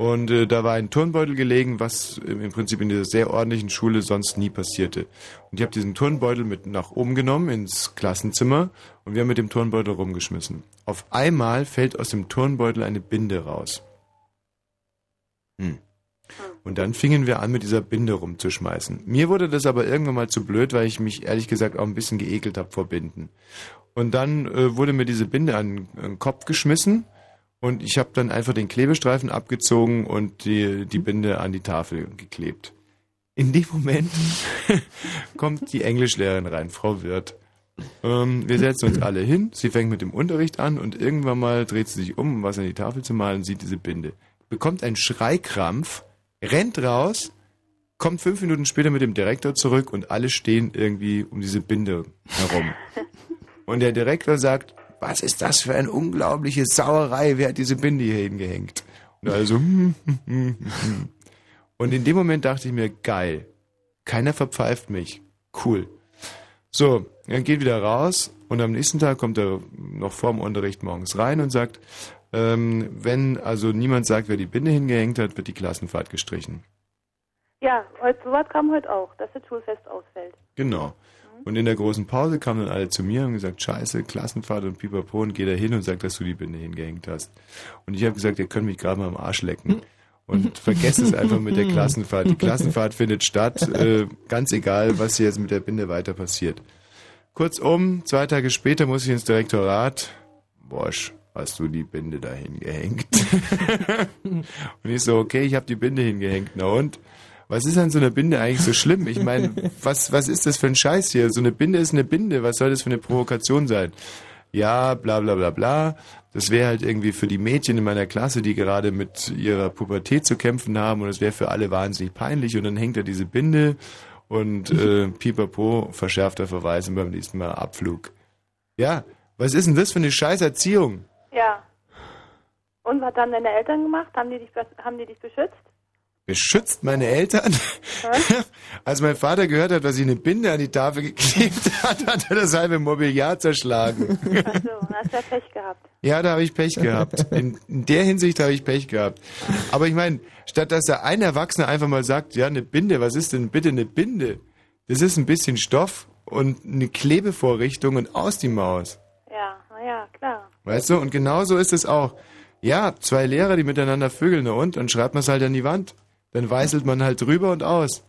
Und äh, da war ein Turnbeutel gelegen, was im Prinzip in dieser sehr ordentlichen Schule sonst nie passierte. Und ich habe diesen Turnbeutel mit nach oben genommen ins Klassenzimmer und wir haben mit dem Turnbeutel rumgeschmissen. Auf einmal fällt aus dem Turnbeutel eine Binde raus. Hm. Und dann fingen wir an, mit dieser Binde rumzuschmeißen. Mir wurde das aber irgendwann mal zu blöd, weil ich mich ehrlich gesagt auch ein bisschen geekelt habe vor Binden. Und dann äh, wurde mir diese Binde an, an den Kopf geschmissen und ich habe dann einfach den Klebestreifen abgezogen und die, die Binde an die Tafel geklebt. In dem Moment (laughs) kommt die Englischlehrerin rein, Frau Wirth. Ähm, wir setzen uns alle hin, sie fängt mit dem Unterricht an und irgendwann mal dreht sie sich um, um was an die Tafel zu malen, sieht diese Binde. Bekommt einen Schreikrampf, rennt raus, kommt fünf Minuten später mit dem Direktor zurück und alle stehen irgendwie um diese Binde herum. (laughs) Und der Direktor sagt, was ist das für eine unglaubliche Sauerei, wer hat diese Binde hier hingehängt? Und also, und in dem Moment dachte ich mir, geil, keiner verpfeift mich, cool. So, er geht wieder raus und am nächsten Tag kommt er noch vorm Unterricht morgens rein und sagt, ähm, wenn also niemand sagt, wer die Binde hingehängt hat, wird die Klassenfahrt gestrichen. Ja, heute, sowas kam heute auch, dass das Schulfest ausfällt. Genau. Und in der großen Pause kamen dann alle zu mir und gesagt, scheiße, Klassenfahrt und pipapo und geh da hin und sag, dass du die Binde hingehängt hast. Und ich habe gesagt, ihr könnt mich gerade mal am Arsch lecken. Und (laughs) vergesst es einfach mit der Klassenfahrt. Die Klassenfahrt findet statt, äh, ganz egal, was hier jetzt mit der Binde weiter passiert. Kurzum, zwei Tage später muss ich ins Direktorat. Bosch, hast du die Binde da hingehängt? (laughs) und ich so, okay, ich habe die Binde hingehängt. Na und? Was ist an so einer Binde eigentlich so schlimm? Ich meine, (laughs) was, was ist das für ein Scheiß hier? So eine Binde ist eine Binde. Was soll das für eine Provokation sein? Ja, bla bla bla bla. Das wäre halt irgendwie für die Mädchen in meiner Klasse, die gerade mit ihrer Pubertät zu kämpfen haben und es wäre für alle wahnsinnig peinlich und dann hängt da diese Binde und äh, (laughs) pipapo, verschärfter Verweis und beim nächsten Mal Abflug. Ja, was ist denn das für eine scheiß Erziehung? Ja. Und was haben deine Eltern gemacht? Haben die dich, haben die dich beschützt? Beschützt meine Eltern? Als mein Vater gehört hat, was ich eine Binde an die Tafel geklebt (laughs) hat, hat er das halbe Mobiliar zerschlagen. Ach so, hast du ja Pech gehabt. Ja, da habe ich Pech gehabt. In, in der Hinsicht habe ich Pech gehabt. Aber ich meine, statt dass da ein Erwachsener einfach mal sagt, ja, eine Binde, was ist denn bitte eine Binde? Das ist ein bisschen Stoff und eine Klebevorrichtung und aus die Maus. Ja, naja, klar. Weißt du, und genauso ist es auch. Ja, zwei Lehrer, die miteinander vögeln, und? Dann schreibt man es halt an die Wand. Dann weißelt man halt drüber und aus.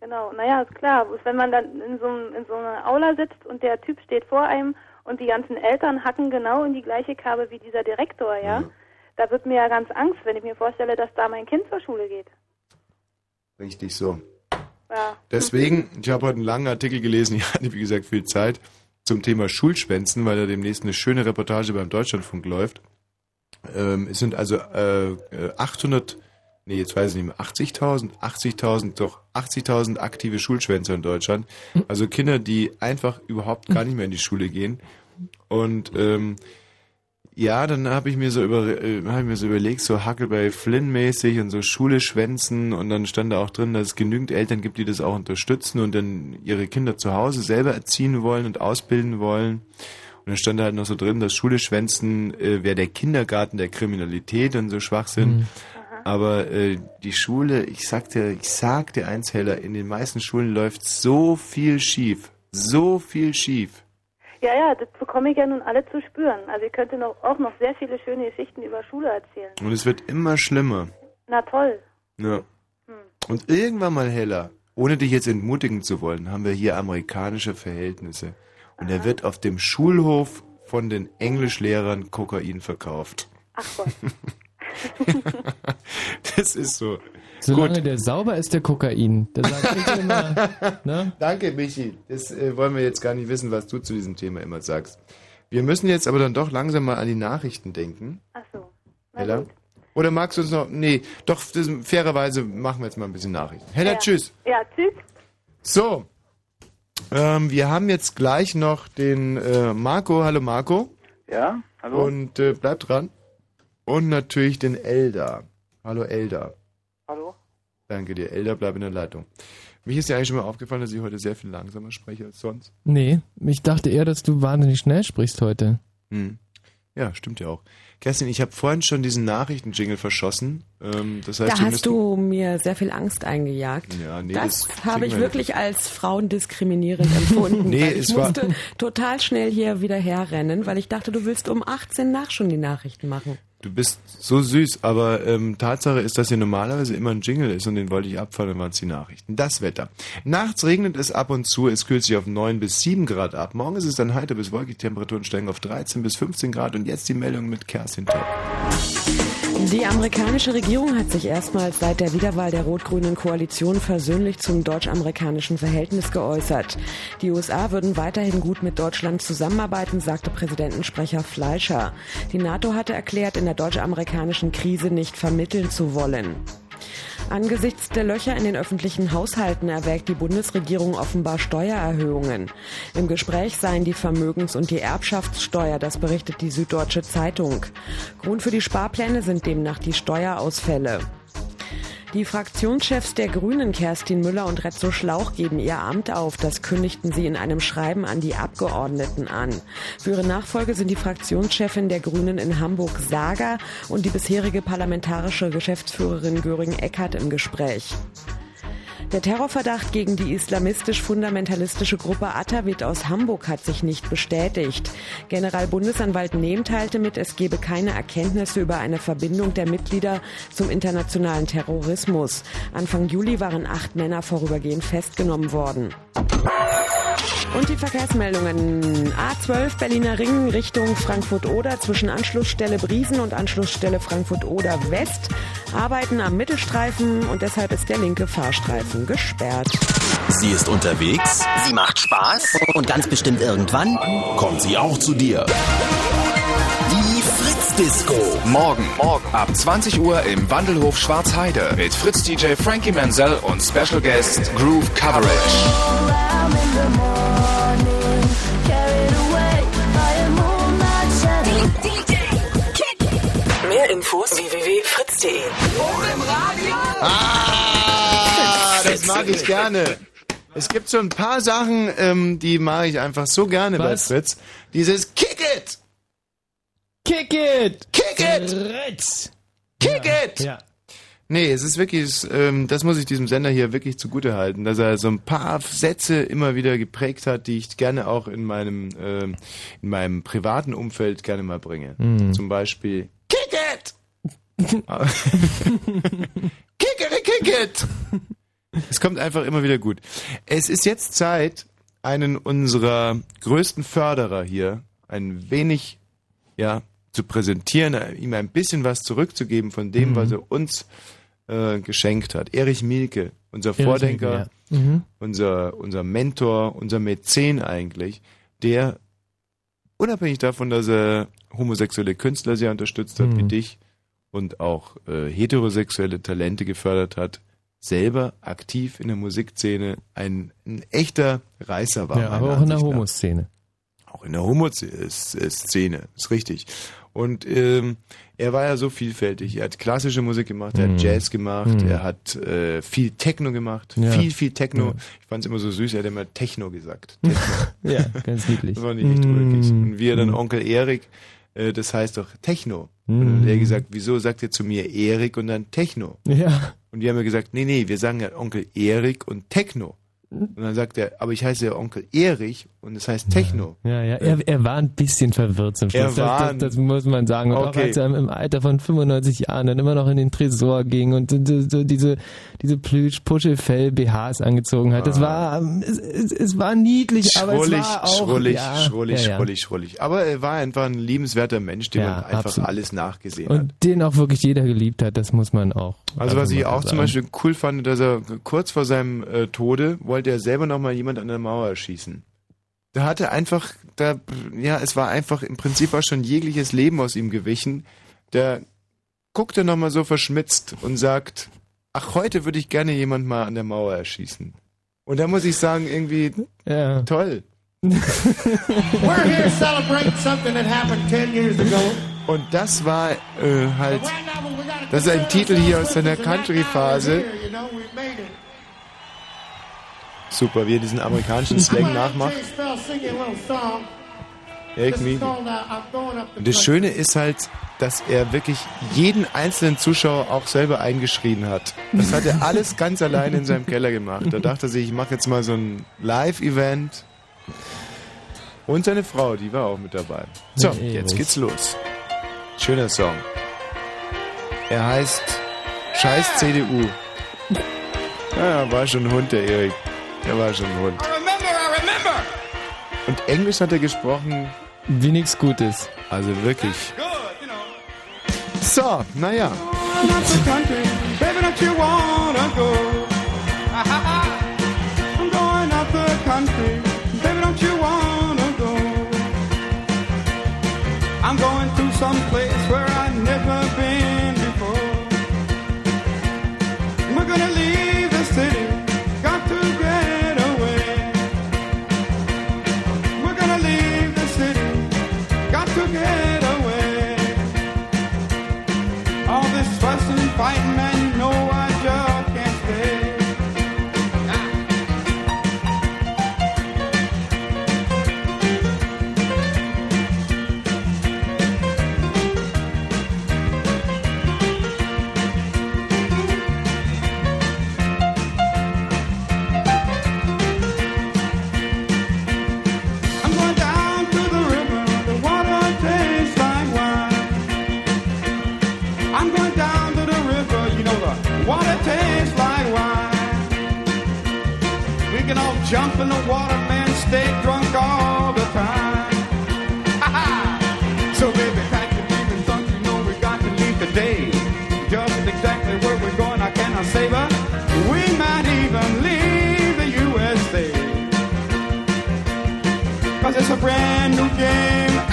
Genau, naja, ist klar. Wenn man dann in so, in so einer Aula sitzt und der Typ steht vor einem und die ganzen Eltern hacken genau in die gleiche Kerbe wie dieser Direktor, ja, mhm. da wird mir ja ganz Angst, wenn ich mir vorstelle, dass da mein Kind zur Schule geht. Richtig so. Ja. Deswegen, (laughs) ich habe heute einen langen Artikel gelesen, (laughs) ich hatte wie gesagt viel Zeit, zum Thema Schulschwänzen, weil da demnächst eine schöne Reportage beim Deutschlandfunk läuft. Ähm, es sind also äh, 800 nee, jetzt weiß ich nicht mehr, 80.000, 80.000, doch 80.000 aktive Schulschwänzer in Deutschland. Also Kinder, die einfach überhaupt gar nicht mehr in die Schule gehen. Und ähm, ja, dann habe ich mir so über, äh, ich mir so überlegt, so Huckleberry Flynn mäßig und so Schule schwänzen und dann stand da auch drin, dass es genügend Eltern gibt, die das auch unterstützen und dann ihre Kinder zu Hause selber erziehen wollen und ausbilden wollen. Und dann stand da halt noch so drin, dass Schule schwänzen äh, wäre der Kindergarten der Kriminalität und so Schwachsinn. Mhm. Aber äh, die Schule, ich sagte, ich sagte eins, Heller, in den meisten Schulen läuft so viel schief. So viel schief. Ja, ja, das bekomme ich ja nun alle zu spüren. Also ich könnte noch, auch noch sehr viele schöne Geschichten über Schule erzählen. Und es wird immer schlimmer. Na toll. Ja. Hm. Und irgendwann mal, Heller, ohne dich jetzt entmutigen zu wollen, haben wir hier amerikanische Verhältnisse. Und Aha. er wird auf dem Schulhof von den Englischlehrern Kokain verkauft. Ach Gott. (laughs) (laughs) das ist so. Solange Gut. der sauber ist, der Kokain. Da sag ich immer, (laughs) ne? Danke, Michi. Das äh, wollen wir jetzt gar nicht wissen, was du zu diesem Thema immer sagst. Wir müssen jetzt aber dann doch langsam mal an die Nachrichten denken. Ach so. Hella? Oder magst du uns noch. Nee, doch, das, fairerweise machen wir jetzt mal ein bisschen Nachrichten. Hella, ja. tschüss. Ja, tschüss. So. Ähm, wir haben jetzt gleich noch den äh, Marco. Hallo, Marco. Ja, hallo. Und äh, bleib dran. Und natürlich den Elda. Hallo Elda. Hallo. Danke dir. Elda, bleib in der Leitung. Mich ist ja eigentlich schon mal aufgefallen, dass ich heute sehr viel langsamer spreche als sonst. Nee, ich dachte eher, dass du wahnsinnig schnell sprichst heute. Hm. Ja, stimmt ja auch. Kerstin, ich habe vorhin schon diesen Nachrichtenjingle verschossen. Ähm, das heißt, da hast du mir sehr viel Angst eingejagt. Ja, nee, das, das habe ich wirklich als frauendiskriminierend empfunden. (laughs) nee, ich musste total schnell hier wieder herrennen, weil ich dachte, du willst um 18 nach schon die Nachrichten machen. Du bist so süß, aber ähm, Tatsache ist, dass hier normalerweise immer ein Jingle ist und den wollte ich abfahren, dann waren es die Nachrichten. Das Wetter. Nachts regnet es ab und zu, es kühlt sich auf 9 bis 7 Grad ab. Morgen ist es dann heiter bis wolkig, Temperaturen steigen auf 13 bis 15 Grad und jetzt die Meldung mit Kerstin Top. Die amerikanische Regierung hat sich erstmals seit der Wiederwahl der rot-grünen Koalition versöhnlich zum deutsch-amerikanischen Verhältnis geäußert. Die USA würden weiterhin gut mit Deutschland zusammenarbeiten, sagte Präsidentensprecher Fleischer. Die NATO hatte erklärt, in der deutsch-amerikanischen Krise nicht vermitteln zu wollen. Angesichts der Löcher in den öffentlichen Haushalten erwägt die Bundesregierung offenbar Steuererhöhungen. Im Gespräch seien die Vermögens- und die Erbschaftssteuer, das berichtet die Süddeutsche Zeitung. Grund für die Sparpläne sind demnach die Steuerausfälle. Die Fraktionschefs der Grünen, Kerstin Müller und Retzo Schlauch, geben ihr Amt auf. Das kündigten sie in einem Schreiben an die Abgeordneten an. Für ihre Nachfolge sind die Fraktionschefin der Grünen in Hamburg Sager und die bisherige parlamentarische Geschäftsführerin Göring Eckert im Gespräch. Der Terrorverdacht gegen die islamistisch-fundamentalistische Gruppe Atawit aus Hamburg hat sich nicht bestätigt. Generalbundesanwalt Nehm teilte mit, es gebe keine Erkenntnisse über eine Verbindung der Mitglieder zum internationalen Terrorismus. Anfang Juli waren acht Männer vorübergehend festgenommen worden. Und die Verkehrsmeldungen. A12 Berliner Ring Richtung Frankfurt-Oder zwischen Anschlussstelle Briesen und Anschlussstelle Frankfurt-Oder West arbeiten am Mittelstreifen und deshalb ist der linke Fahrstreifen gesperrt. Sie ist unterwegs. Sie macht Spaß. Und ganz bestimmt irgendwann kommt sie auch zu dir. Die Fritz Disco. Morgen, morgen ab 20 Uhr im Wandelhof Schwarzheide mit Fritz DJ Frankie Menzel und Special Guest Groove Coverage. Mehr Infos www.fritz.de. Ah, das mag ich gerne. Es gibt so ein paar Sachen, ähm, die mag ich einfach so gerne Was? bei Fritz. Dieses Kick It! Kick It! Kick It! Fritz! Kick ja. It! Ja. Nee, es ist wirklich, ähm, das muss ich diesem Sender hier wirklich zugute halten, dass er so ein paar Sätze immer wieder geprägt hat, die ich gerne auch in meinem, ähm, in meinem privaten Umfeld gerne mal bringe. Mhm. Zum Beispiel (laughs) Kick it! (laughs) kick it, kick it! Es kommt einfach immer wieder gut. Es ist jetzt Zeit, einen unserer größten Förderer hier ein wenig, ja, zu präsentieren, ihm ein bisschen was zurückzugeben von dem, mhm. was er uns äh, geschenkt hat. Erich Mielke, unser Erich Vordenker, Mielke, ja. mhm. unser, unser Mentor, unser Mäzen eigentlich, der unabhängig davon, dass er homosexuelle Künstler sehr unterstützt hat, mhm. wie dich, und auch äh, heterosexuelle Talente gefördert hat, selber aktiv in der Musikszene ein, ein echter Reißer war. Ja, aber auch in der Homoszene. Auch in der Homoszene, ist richtig. Und ähm, er war ja so vielfältig. Er hat klassische Musik gemacht, er hat mhm. Jazz gemacht, mm. er hat äh, viel Techno gemacht, ja. viel, viel Techno. Ja. Ich fand es immer so süß, er hat immer Techno gesagt. Techno. (laughs) ja, ganz niedlich. Das war nicht echt mm. wirklich. Und wie er dann Onkel Erik, äh, das heißt doch Techno. Und dann hat er gesagt, wieso sagt ihr zu mir Erik und dann Techno? Ja. Und die haben mir gesagt, nee, nee, wir sagen ja Onkel Erik und Techno. Und dann sagt er, aber ich heiße ja Onkel Erich und es heißt Techno. Ja, ja, er, er war ein bisschen verwirrt zum Schluss. Er war das, das, das muss man sagen. Und okay. auch als er im Alter von 95 Jahren dann immer noch in den Tresor ging und so diese, diese Plüsch-Puschelfell-BHs angezogen hat. Das ah. war, es, es, es war niedlich, aber es war auch... Schrullig, ja, schrullig, ja, ja. schrullig, schrullig. Aber er war einfach ein liebenswerter Mensch, dem man einfach absolut. alles nachgesehen und hat. Und den auch wirklich jeder geliebt hat, das muss man auch. Also was ich auch sagen. zum Beispiel cool fand, dass er kurz vor seinem äh, Tode wollte er selber noch mal jemand an der Mauer erschießen. Da hatte einfach, da, ja, es war einfach im Prinzip auch schon jegliches Leben aus ihm gewichen. Der guckte noch mal so verschmitzt und sagt, ach, heute würde ich gerne jemand mal an der Mauer erschießen. Und da muss ich sagen, irgendwie ja. toll. (laughs) We're here celebrating something that happened 10 years ago. Und das war äh, halt, das ist ein Titel hier aus seiner Country-Phase. Super, wie er diesen amerikanischen Slang nachmacht. Irgendwie. Und das Schöne ist halt, dass er wirklich jeden einzelnen Zuschauer auch selber eingeschrien hat. Das hat er alles ganz allein in seinem Keller gemacht. Da dachte er sich, ich mache jetzt mal so ein Live-Event. Und seine Frau, die war auch mit dabei. So, jetzt geht's los. Schöner Song. Er heißt Scheiß CDU. Ja, war schon ein Hund, der Erik. Der war schon ein Hund. I remember, I remember. Und Englisch hat er gesprochen. Wie nichts Gutes. Also wirklich. So, naja. I'm going to some place where jump in the water, man, stay drunk all the time. (laughs) so baby, pack your leave don't you know we got to leave today? Just exactly where we're going, I cannot say, but we might even leave the USA. Cause it's a brand new game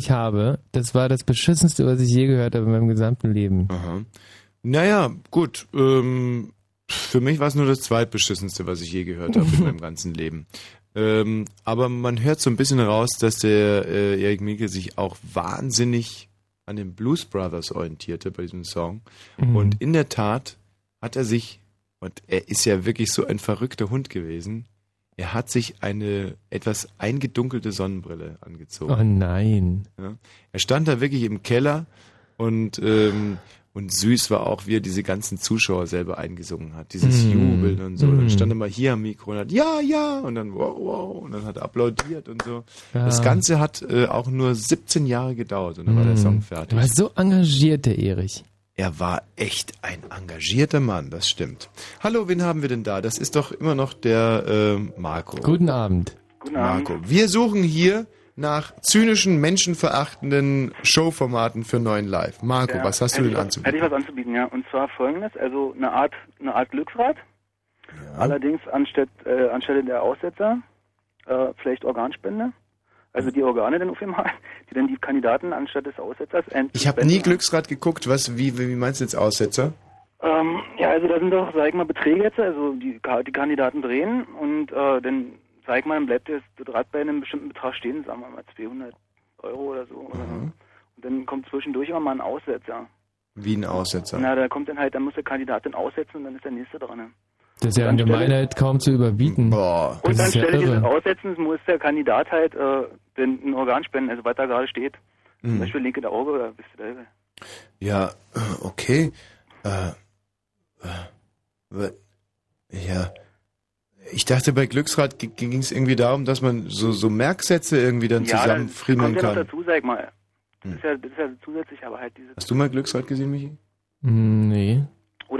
Wirklich habe, das war das Beschissenste, was ich je gehört habe in meinem gesamten Leben. Aha. Naja, gut. Ähm, für mich war es nur das zweitbeschissenste, was ich je gehört habe in (laughs) meinem ganzen Leben. Ähm, aber man hört so ein bisschen raus, dass der äh, Erik Mielke sich auch wahnsinnig an den Blues Brothers orientierte bei diesem Song. Mhm. Und in der Tat hat er sich, und er ist ja wirklich so ein verrückter Hund gewesen, er hat sich eine etwas eingedunkelte Sonnenbrille angezogen. Oh nein. Ja. Er stand da wirklich im Keller und, ähm, und süß war auch, wie er diese ganzen Zuschauer selber eingesungen hat. Dieses Mm. Jubeln und so. Mm. Dann stand er mal hier am Mikro und hat ja, ja und dann wow, wow und dann hat er applaudiert und so. Ja. Das Ganze hat äh, auch nur 17 Jahre gedauert und dann war der Mm. Song fertig. Du warst so engagiert, der Erich. Er war echt ein engagierter Mann, das stimmt. Hallo, wen haben wir denn da? Das ist doch immer noch der äh, Marco. Guten Abend. Guten Abend. Marco. Wir suchen hier nach zynischen, menschenverachtenden Showformaten für neuen Live. Marco, Ja, was hast du denn ich was- anzubieten? Hätte ich was anzubieten, ja. Und zwar folgendes, also eine Art, eine Art Glücksrad. Allerdings anstatt, äh, anstelle der Aussetzer, äh, vielleicht Organspende. Also die Organe dann auf einmal, die dann die Kandidaten anstatt des Aussetzers Ich habe nie Glücksrad geguckt. Was, wie, wie meinst du jetzt Aussetzer? Ähm, ja, also da sind doch, sag ich mal, Beträge jetzt, also die, die Kandidaten drehen und äh, dann, sag ich mal, dann bleibt das Rad bei einem bestimmten Betrag stehen, sagen wir mal 200 Euro oder so. Oder so. Und dann kommt zwischendurch immer mal ein Aussetzer. Wie ein Aussetzer. Na, da kommt dann halt, dann muss der Kandidat dann aussetzen und dann ist der nächste dran. Das ist ja in Anstelle- Gemeinheit kaum zu überbieten. Boah. Und Das ist ja anstelle dieses irre. Aussetzens muss der Kandidat halt äh, den, ein Organ spenden, also was da gerade steht. Zum Mhm. Beispiel linke Auge oder bist du da? Ja, äh, okay. Äh, äh, ja. Ich dachte, bei Glücksrad ging es irgendwie darum, dass man so, so Merksätze irgendwie dann ja, zusammenfriemeln kommt ja noch kann. dazu, sag mal. Das Hm. ist ja, das ist ja zusätzlich, aber halt diese Hast du mal Glücksrad gesehen, Michi? Hm, Nee.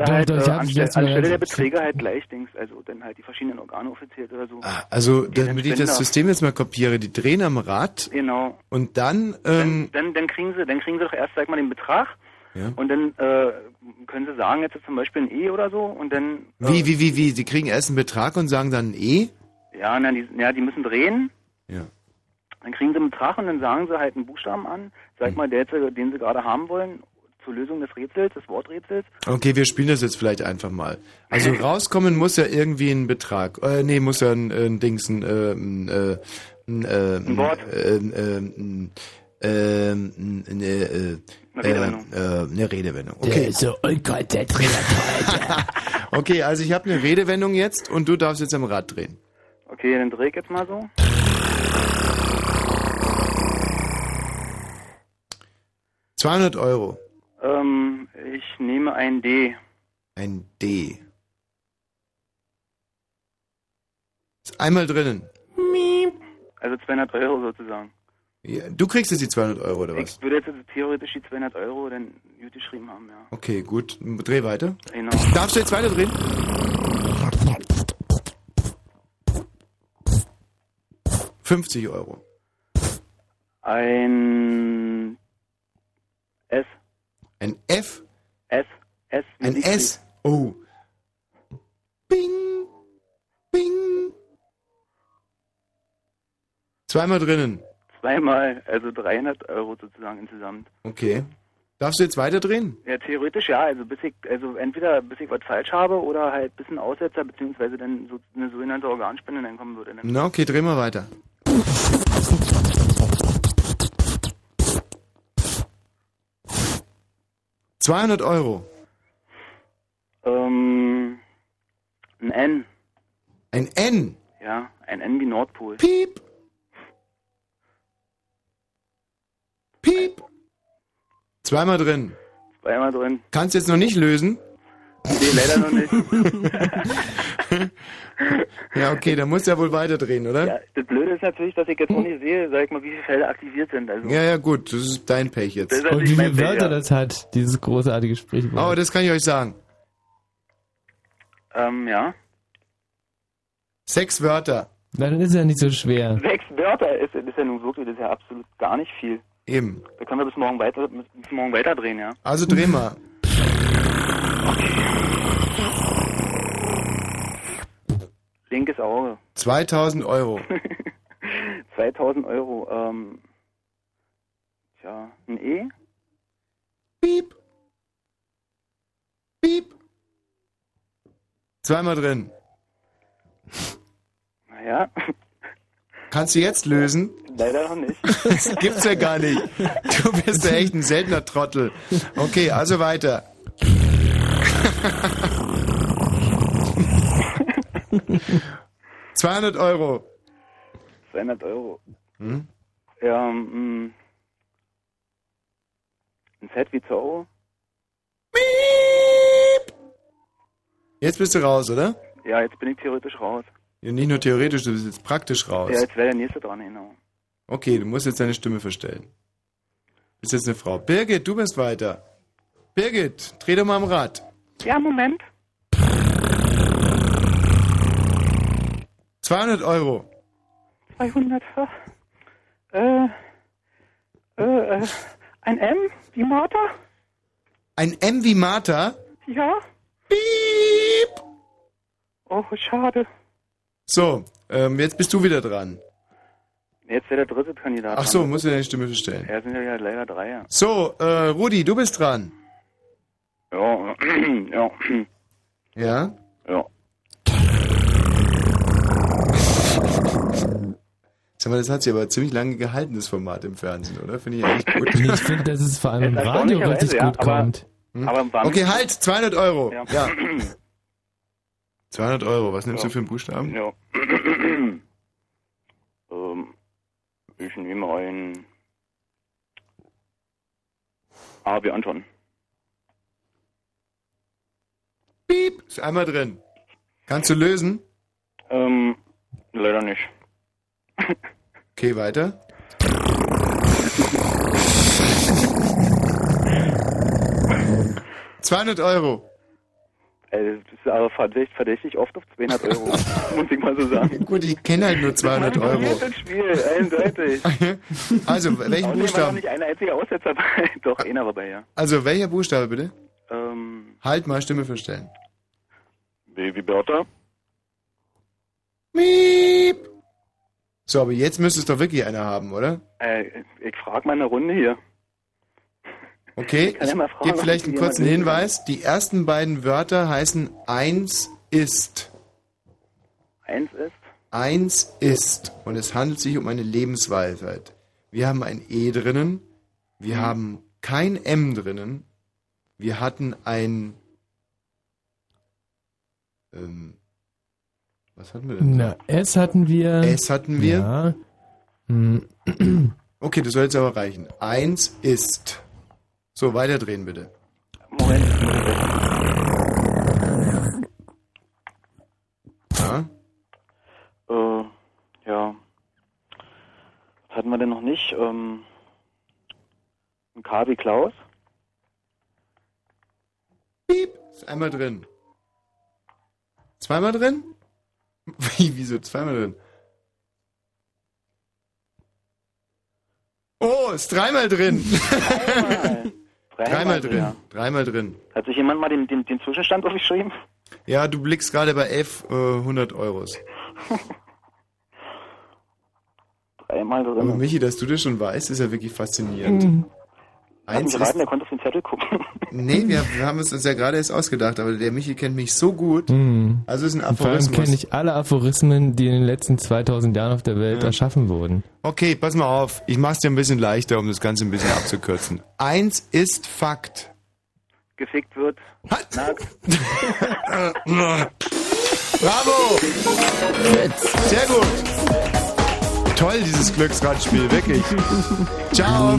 Oder Doch, halt doch, äh, anstelle, anstelle der Beträge halt gleich Dings, also dann halt die verschiedenen Organe offiziert oder so. Also, Die damit ich das System jetzt mal kopiere, die drehen am Rad Genau. und dann, ähm, Dann, dann kriegen sie, dann kriegen sie doch erst, sag mal, den Betrag Ja. und dann äh, können sie sagen, jetzt zum Beispiel ein E oder so und dann wie, wie, wie, wie, die kriegen erst einen Betrag und sagen dann ein E? ja, na, die, ja, die müssen drehen. Ja. Dann kriegen sie einen Betrag und dann sagen sie halt einen Buchstaben an, Hm. sag mal, der den sie gerade haben wollen, zur Lösung des Rätsels, des Worträtsels. Okay, wir spielen das jetzt vielleicht einfach mal. Also (laughs) rauskommen muss ja irgendwie ein Betrag. Äh, nee, muss ja ein, ein Dings, ein, äh, ein, äh, ein, äh, ein Wort. Äh, äh, ein, äh, eine, äh, Eine Redewendung. Äh, äh, eine Redewendung. Der Okay. ist so unkonzentriert heute. (laughs) Okay, also ich habe eine Redewendung jetzt und du darfst jetzt am Rad drehen. Okay, dann dreh ich jetzt mal so. ...200 Euro. Ähm, ich nehme ein D. Ein D. Ist einmal drinnen. Also 200 Euro sozusagen. Ja, du kriegst jetzt die 200 Euro oder was? Ich würde jetzt also theoretisch die 200 Euro dann gut geschrieben haben, ja. Okay, gut. Dreh weiter. Genau. Darfst du jetzt weiter drehen? ...50 Euro. Ein S. Ein F? S. S. Ein Siegfried. S? Oh. Bing. Bing. Zweimal drinnen. Zweimal, also 300 Euro sozusagen insgesamt. Okay. Darfst du jetzt weiter drehen? Ja, theoretisch ja, also bis ich, also entweder bis ich was falsch habe oder halt bis ein Aussetzer, beziehungsweise dann so eine sogenannte Organspende dann kommen würde. Na okay, dreh mal weiter. ...200 Euro. Ähm, ein N. Ein N? Ja, ein N wie Nordpol. Piep. Piep. Zweimal drin. Zweimal drin. Kannst jetzt noch nicht lösen? Nee, leider noch nicht. (laughs) Ja, okay, dann musst du ja wohl weiterdrehen, oder? Ja, das Blöde ist natürlich, dass ich jetzt noch nicht sehe, sag ich mal, wie viele Felder aktiviert sind. Also, Ja, ja, gut, das ist dein Pech jetzt. Und wie viele Pech, Wörter ja. das hat, dieses großartige Sprichwort. Oh, das kann ich euch sagen. Ähm, ja. Sechs Wörter. Na, dann ist ja nicht so schwer. Sechs Wörter ist, ist ja nun wirklich, das ist ja absolut gar nicht viel. Eben. Da können wir bis morgen weiter, bis morgen weiterdrehen, ja. Also dreh mal. Linkes Auge. 2000 Euro. (laughs) 2000 Euro, ähm, tja, ein E? Piep. Piep. Zweimal drin. Naja, Kannst du jetzt lösen? leider noch nicht. (laughs) Das gibt's ja gar nicht. Du bist ja echt ein seltener Trottel. Okay, also weiter. (laughs) ...200 Euro. 200 Euro. Hm? Ja, ähm, ein Z wie Zorro? Jetzt bist du raus, oder? Ja, jetzt bin ich theoretisch raus. Ja, nicht nur theoretisch, du bist jetzt praktisch raus. Ja, jetzt wäre der nächste dran, genau. Okay, du musst jetzt deine Stimme verstellen. Du bist jetzt eine Frau. Birgit, du bist weiter. Birgit, dreh doch mal am Rad. Ja, Moment. 200 Euro. 200. Äh, äh, äh, ein M wie Martha? Ein M wie Martha? Ja. Piep. Oh, schade. So, ähm, jetzt bist du wieder dran. Jetzt wäre der dritte Kandidat. Ach so, dran. musst du deine Stimme verstellen. Ja, sind ja leider drei, ja. So, äh, Rudi, du bist dran. Ja, (clears throat) ja. Ja? Ja. Sag mal, das hat sich aber ziemlich lange gehalten, das Format im Fernsehen, oder? Finde ich eigentlich gut. Ich finde, dass es vor allem im Radio richtig ja, gut aber- kommt. Hm? Aber Okay, halt, 200 Euro. Ja. Ja. (clears throat) 200 Euro, was nimmst Ja. du für einen Buchstaben? Ja. (clears throat) ähm, ich nehme ein A wie Anton. Piep, ist einmal drin. Kannst du lösen? Ähm, leider nicht. Okay, weiter. ...200 Euro. Also, das ist aber verdächtig, verdächtig oft auf 200 Euro, (laughs) muss ich mal so sagen. Gut, ich kenne halt nur 200 Euro. Das Spiel, eindeutig. (laughs) Also, welchen Außerdem war Buchstaben? nicht ein einziger Aussetzer dabei. (laughs) Doch, einer war bei, ja. Also, welcher Buchstabe bitte? Ähm, Halt mal Stimme verstellen. B wie Bertha. Miep. So, aber jetzt müsste es doch wirklich einer haben, oder? Äh, ich frage mal eine Runde hier. Okay, ich, ich gebe vielleicht einen kurzen Hinweis. Die ersten beiden Wörter heißen eins ist. Eins ist? Eins ist. Und es handelt sich um eine Lebensweisheit. Wir haben ein E drinnen. Wir mhm. haben kein M drinnen. Wir hatten ein. Ähm, was hatten wir denn? Na, S hatten wir. S hatten wir. Ja. (clears throat) Okay, das soll jetzt aber reichen. Eins ist. So, weiterdrehen bitte. Moment. Ja? Äh, ja. Was hatten wir denn noch nicht? Ähm, ein K wie Klaus? Piep, ist einmal drin. Zweimal drin? (laughs) Wie, wieso zweimal drin? Oh, ist dreimal dreimal. drin. (laughs) Dreimal, drin. Ja. Dreimal drin. Hat sich jemand mal den, den, den Zwischenstand aufgeschrieben? Ja, du blickst gerade bei 11 äh, 100 Euros. (laughs) Dreimal drin. Aber Michi, dass du das schon weißt, ist ja wirklich faszinierend. Mhm. Eins geraten, der konnte auf den Zettel gucken. Nee, wir, wir, haben es uns ja gerade erst ausgedacht, aber der Michi kennt mich so gut. Mhm. Also ist ein Aphorismus. Vor allem kenne ich alle Aphorismen, die in den letzten 2000 Jahren auf der Welt ja. erschaffen wurden. Okay, pass mal auf. Ich mach's dir ein bisschen leichter, um das Ganze ein bisschen abzukürzen. Eins ist Fakt. Gefickt wird. Nackt. (laughs) Bravo! Sehr gut. Toll, dieses Glücksradspiel, wirklich. Ciao.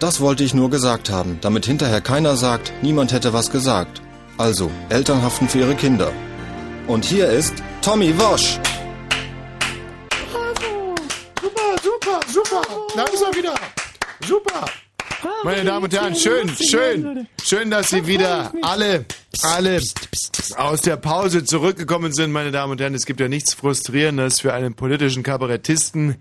Das wollte ich nur gesagt haben, damit hinterher keiner sagt, niemand hätte was gesagt. Also, Eltern haften für ihre Kinder. Und hier ist Tommy Wosch. Bravo! Super, super, super! Da ist er wieder! Super! Meine Damen und Herren, schön, schön, schön, dass Sie wieder alle, alle aus der Pause zurückgekommen sind, meine Damen und Herren. Es gibt ja nichts Frustrierendes für einen politischen Kabarettisten,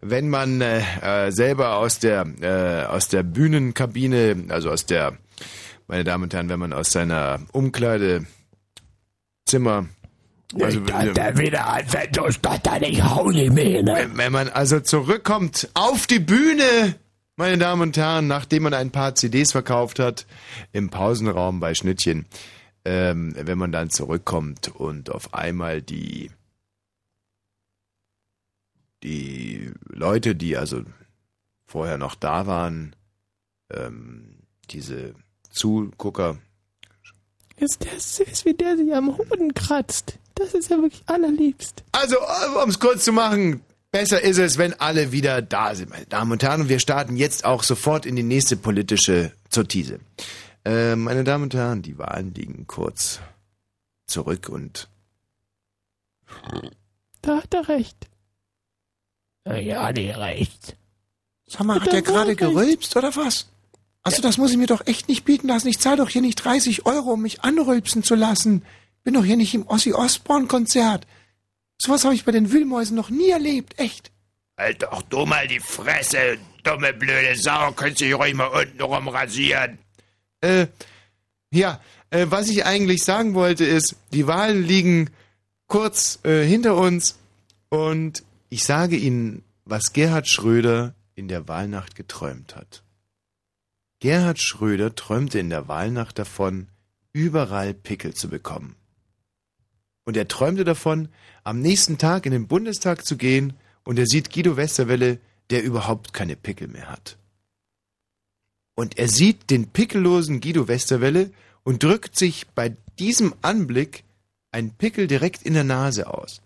wenn man äh, äh, selber aus der äh, aus der Bühnenkabine, also aus der, meine Damen und Herren, wenn man aus seiner Umkleidezimmer also, ne? Wenn, wenn man also zurückkommt auf die Bühne, meine Damen und Herren, nachdem man ein paar CDs verkauft hat, im Pausenraum bei Schnittchen, ähm, wenn man dann zurückkommt und auf einmal die die Leute, die also vorher noch da waren, ähm, diese Zugucker. Ist der süß, wie der sich am Hoden kratzt. Das ist ja wirklich allerliebst. Also, um es kurz zu machen, besser ist es, wenn alle wieder da sind, meine Damen und Herren. Und wir starten jetzt auch sofort in die nächste politische Sortise. Äh, meine Damen und Herren, die Wahlen liegen kurz zurück und. Da hat er recht. Ja, die recht. Sag mal, hat, der gerade gerülpst oder was? Also das muss ich mir doch echt nicht bieten lassen. Ich zahle doch hier nicht 30 Euro, um mich anrülpsen zu lassen. Bin doch hier nicht im Ossi Osborn Konzert. Sowas habe ich bei den Wühlmäusen noch nie erlebt, echt. Halt doch du mal die Fresse, dumme blöde Sau. Könntest du dich ruhig mal unten rum rasieren. Äh, ja, äh, was ich eigentlich sagen wollte ist, die Wahlen liegen kurz äh, hinter uns und ich sage Ihnen, was Gerhard Schröder in der Wahlnacht geträumt hat. Gerhard Schröder träumte in der Wahlnacht davon, überall Pickel zu bekommen. Und er träumte davon, am nächsten Tag in den Bundestag zu gehen und er sieht Guido Westerwelle, der überhaupt keine Pickel mehr hat. Und er sieht den pickellosen Guido Westerwelle und drückt sich bei diesem Anblick ein Pickel direkt in der Nase aus.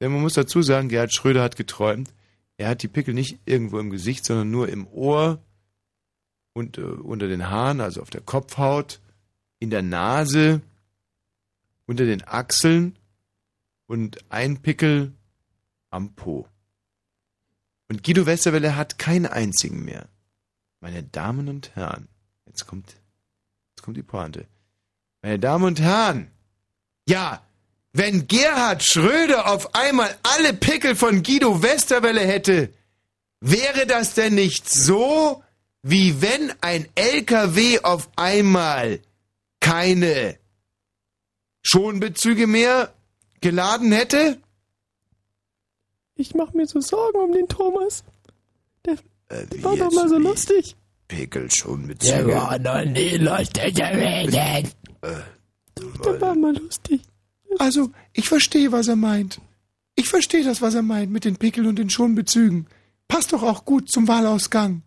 Denn man muss dazu sagen, Gerhard Schröder hat geträumt, er hat die Pickel nicht irgendwo im Gesicht, sondern nur im Ohr und äh, unter den Haaren, also auf der Kopfhaut, in der Nase, unter den Achseln und ein Pickel am Po. Und Guido Westerwelle hat keinen einzigen mehr. Meine Damen und Herren, jetzt kommt, jetzt kommt die Pointe. Meine Damen und Herren, ja, wenn Gerhard Schröder auf einmal alle Pickel von Guido Westerwelle hätte, wäre das denn nicht so, wie wenn ein LKW auf einmal keine Schonbezüge mehr geladen hätte? Ich mach mir so Sorgen um den Thomas. Der, äh, der war doch mal so lustig. Pickel Schonbezüge. Der war noch nie lustig gewesen. Äh, der war mal lustig. Also, ich verstehe, was er meint. Ich verstehe das, was er meint mit den Pickeln und den Schonbezügen. Passt doch auch gut zum Wahlausgang.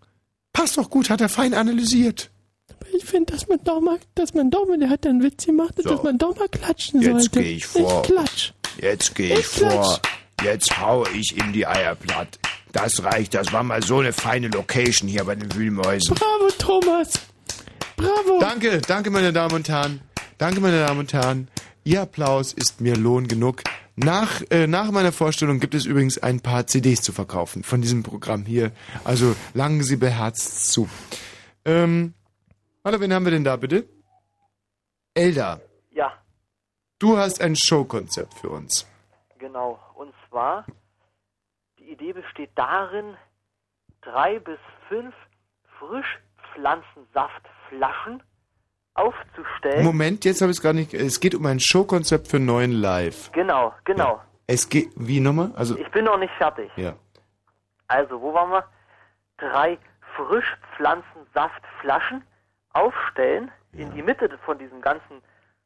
Passt doch gut, hat er fein analysiert. Aber ich finde, dass man doch mal, dass man doch mal, der hat einen Witz gemacht, so. dass man doch mal klatschen Jetzt sollte. Jetzt gehe ich vor. Ich klatsch. Jetzt gehe ich, ich vor. Jetzt haue ich ihm die Eier platt. Das reicht, das war mal so eine feine Location hier bei den Wühlmäusen. Bravo, Thomas. Bravo. Danke, danke, meine Damen und Herren. Danke, meine Damen und Herren. Ihr Applaus ist mir Lohn genug. Nach, äh, nach meiner Vorstellung gibt es übrigens ein paar CDs zu verkaufen von diesem Programm hier. Also langen Sie beherzt zu. Ähm, hallo, wen haben wir denn da bitte? Elda. Ja. Du hast ein Showkonzept für uns. Genau. Und zwar, die Idee besteht darin, drei bis fünf Frischpflanzensaftflaschen aufzustellen. Moment, jetzt habe ich es gar nicht. Es geht um ein Showkonzept für neuen Live. Genau, genau. Ja. Es geht, wie nochmal? Also, ich bin noch nicht fertig. Ja. Also, wo waren wir? Drei Frischpflanzensaftflaschen aufstellen ja. in die Mitte von diesem ganzen.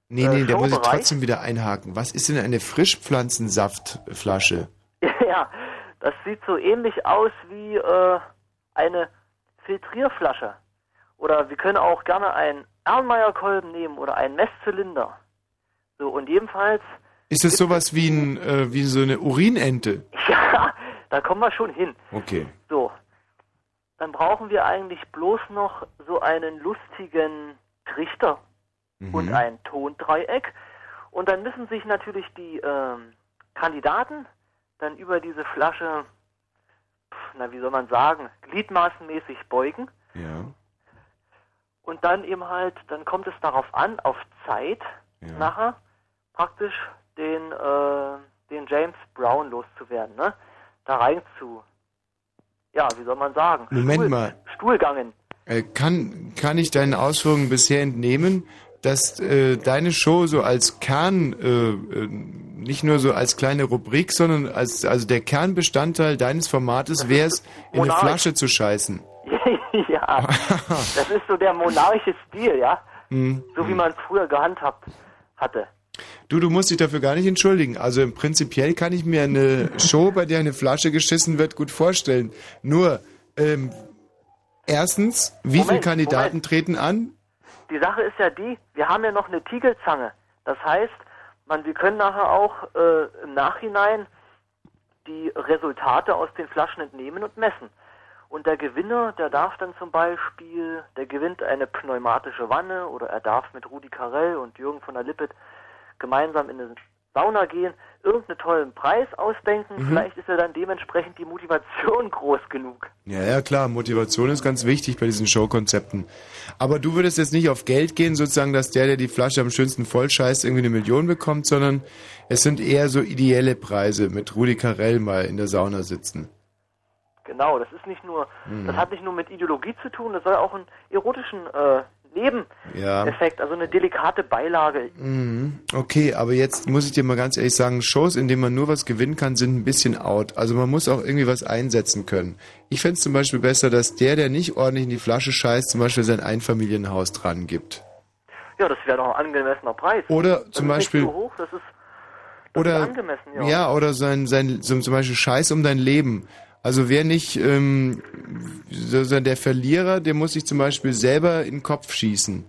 Nee, nee, äh, da muss ich trotzdem wieder einhaken. Was ist denn eine Frischpflanzensaftflasche? (laughs) ja, das sieht so ähnlich aus wie äh, eine Filtrierflasche. Oder wir können auch gerne einen Erlenmeyer-Kolben nehmen oder einen Messzylinder. So, und jedenfalls. Ist es sowas wie, ein, äh, wie so eine Urinente? (laughs) Ja, da kommen wir schon hin. Okay. So. Dann brauchen wir eigentlich bloß noch so einen lustigen Trichter mhm. und ein Tondreieck. Und dann müssen sich natürlich die ähm, Kandidaten dann über diese Flasche, na wie soll man sagen, gliedmaßenmäßig beugen. Ja. Und dann eben halt, dann kommt es darauf an, auf Zeit ja. nachher praktisch den, äh, den James Brown loszuwerden, ne? Da rein zu, ja, wie soll man sagen? Moment Stuhl, mal. Stuhlgangen. Äh, kann, kann ich deinen Ausführungen bisher entnehmen, dass äh, deine Show so als Kern, äh, äh nicht nur so als kleine Rubrik, sondern als also der Kernbestandteil deines Formates wäre es, in eine Flasche zu scheißen. (laughs) ja, (laughs) das ist so der monarchische Stil, ja. Mhm. So wie man es früher gehandhabt hatte. Du, du musst dich dafür gar nicht entschuldigen. Also im Prinzipiell kann ich mir eine Show, bei der eine Flasche geschissen wird, gut vorstellen. Nur, ähm, erstens, wie Moment, viele Kandidaten Moment. treten an? Die Sache ist ja die, wir haben ja noch eine Tiegelzange. Das heißt, man, wir können nachher auch äh, im Nachhinein die Resultate aus den Flaschen entnehmen und messen. Und der Gewinner, der darf dann zum Beispiel, der gewinnt eine pneumatische Wanne oder er darf mit Rudi Carell und Jürgen von der Lippet gemeinsam in eine Sauna gehen, irgendeinen tollen Preis ausdenken. Mhm. Vielleicht ist ja dann dementsprechend die Motivation (laughs) groß genug. Ja, ja, klar. Motivation ist ganz wichtig bei diesen Showkonzepten. Aber du würdest jetzt nicht auf Geld gehen, sozusagen, dass der, der die Flasche am schönsten vollscheißt, irgendwie eine Million bekommt, sondern es sind eher so ideelle Preise mit Rudi Carell mal in der Sauna sitzen. Genau, das ist nicht nur, mhm. das hat nicht nur mit Ideologie zu tun, das soll auch einen erotischen äh, Nebeneffekt, ja. also eine delikate Beilage. Mhm. Okay, aber jetzt muss ich dir mal ganz ehrlich sagen, Shows, in denen man nur was gewinnen kann, sind ein bisschen out. Also man muss auch irgendwie was einsetzen können. Ich fände es zum Beispiel besser, dass der, der nicht ordentlich in die Flasche scheißt, zum Beispiel sein Einfamilienhaus dran gibt. Ja, das wäre doch ein angemessener Preis. Oder das zum Beispiel. So hoch, das ist, das oder, ist angemessen, ja. ja, oder sein, sein, zum Beispiel Scheiß um dein Leben. Also wer nicht, ähm, der Verlierer, der muss sich zum Beispiel selber in den Kopf schießen.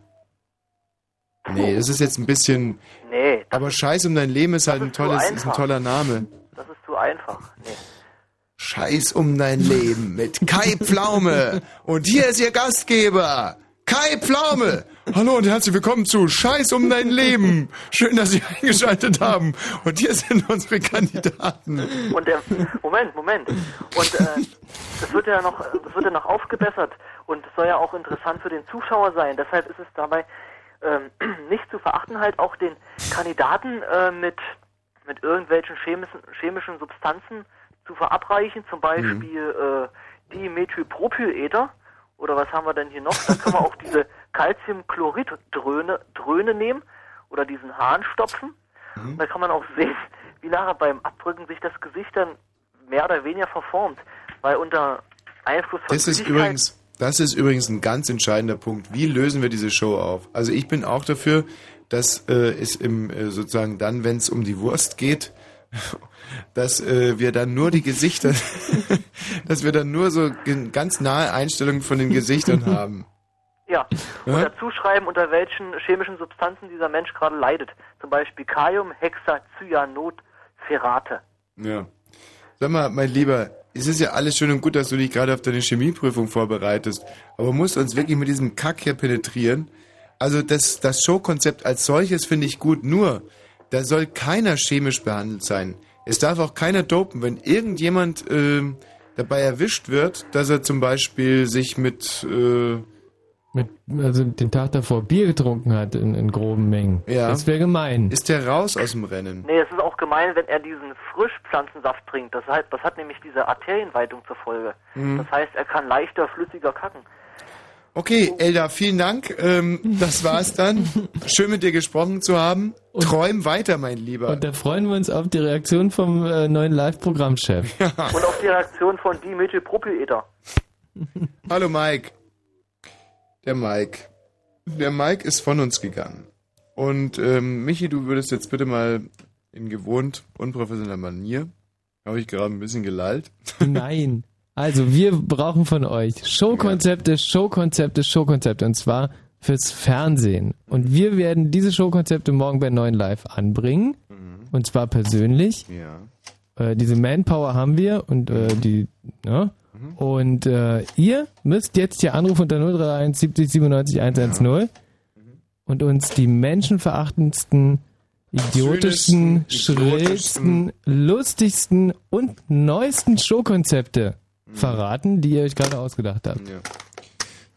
Nee, das ist jetzt ein bisschen. Nee. Aber Scheiß um dein Leben ist halt ein tolles, ist ein toller Name. Das ist zu einfach. Nee. Scheiß um dein Leben mit Kai Pflaume. Und hier ist Ihr Gastgeber, Kai Pflaume! Hallo und herzlich willkommen zu Scheiß um dein Leben. Schön, dass Sie (laughs) eingeschaltet haben. Und hier sind unsere Kandidaten. Und der, Moment, Moment. Und äh, das wird ja noch, das wird ja noch aufgebessert und es soll ja auch interessant für den Zuschauer sein. Deshalb ist es dabei ähm, (clears throat) nicht zu verachten, halt auch den Kandidaten äh, mit mit irgendwelchen chemischen, chemischen Substanzen zu verabreichen, zum Beispiel mhm. äh, Dimethylpropylether oder was haben wir denn hier noch? Da können wir auch diese Calciumchlorid-Dröhne Dröhne nehmen oder diesen Hahn stopfen. Mhm. Da kann man auch sehen, wie nachher beim Abdrücken sich das Gesicht dann mehr oder weniger verformt, weil unter Einfluss von Das ist übrigens das ist übrigens ein ganz entscheidender Punkt. Wie lösen wir diese Show auf? Also ich bin auch dafür, dass äh, es im äh, sozusagen dann, wenn es um die Wurst geht, (laughs) dass äh, wir dann nur die Gesichter, (laughs) dass wir dann nur so ganz nahe Einstellungen von den Gesichtern (laughs) haben. Ja, und dazu schreiben, unter welchen chemischen Substanzen dieser Mensch gerade leidet. Zum Beispiel Kalium, Hexacyanot, Ferrate. Ja. Sag mal, mein Lieber, es ist ja alles schön und gut, dass du dich gerade auf deine Chemieprüfung vorbereitest, aber musst uns wirklich mit diesem Kack hier penetrieren. Also das, das Showkonzept als solches finde ich gut, nur da soll keiner chemisch behandelt sein. Es darf auch keiner dopen. Wenn irgendjemand äh, dabei erwischt wird, dass er zum Beispiel sich mit, äh, mit also den Tag davor Bier getrunken hat in, in groben Mengen. Ja. Das wäre gemein. Ist der raus aus dem Rennen? Nee, es ist auch gemein, wenn er diesen Frischpflanzensaft trinkt. Das, heißt, das hat nämlich diese Arterienweitung zur Folge. Mhm. Das heißt, er kann leichter flüssiger kacken. Okay, Elda, vielen Dank. Ähm, das war's dann. (laughs) Schön mit dir gesprochen zu haben. Und, Träum weiter, mein Lieber. Und da freuen wir uns auf die Reaktion vom äh, neuen Live-Programmchef. Ja. Und auf die Reaktion von Dimethylpropylether. (laughs) Hallo Mike. Der Mike. Der Mike ist von uns gegangen. Und ähm, Michi, du würdest jetzt bitte mal in gewohnt unprofessioneller Manier, habe ich gerade ein bisschen gelallt. Nein. (laughs) Also, wir brauchen von euch Showkonzepte, Showkonzepte, Showkonzepte. Und zwar fürs Fernsehen. Und wir werden diese Showkonzepte morgen bei 9 Live anbringen. Mhm. Und zwar persönlich. Ja. Äh, diese Manpower haben wir und äh, die, ne? Mhm. Und äh, ihr müsst jetzt hier anrufen unter 031 70 97 110 ja. und uns die menschenverachtendsten, idiotischsten, schrillsten, lustigsten und neuesten Showkonzepte verraten, die ihr euch gerade ausgedacht habt. Ja.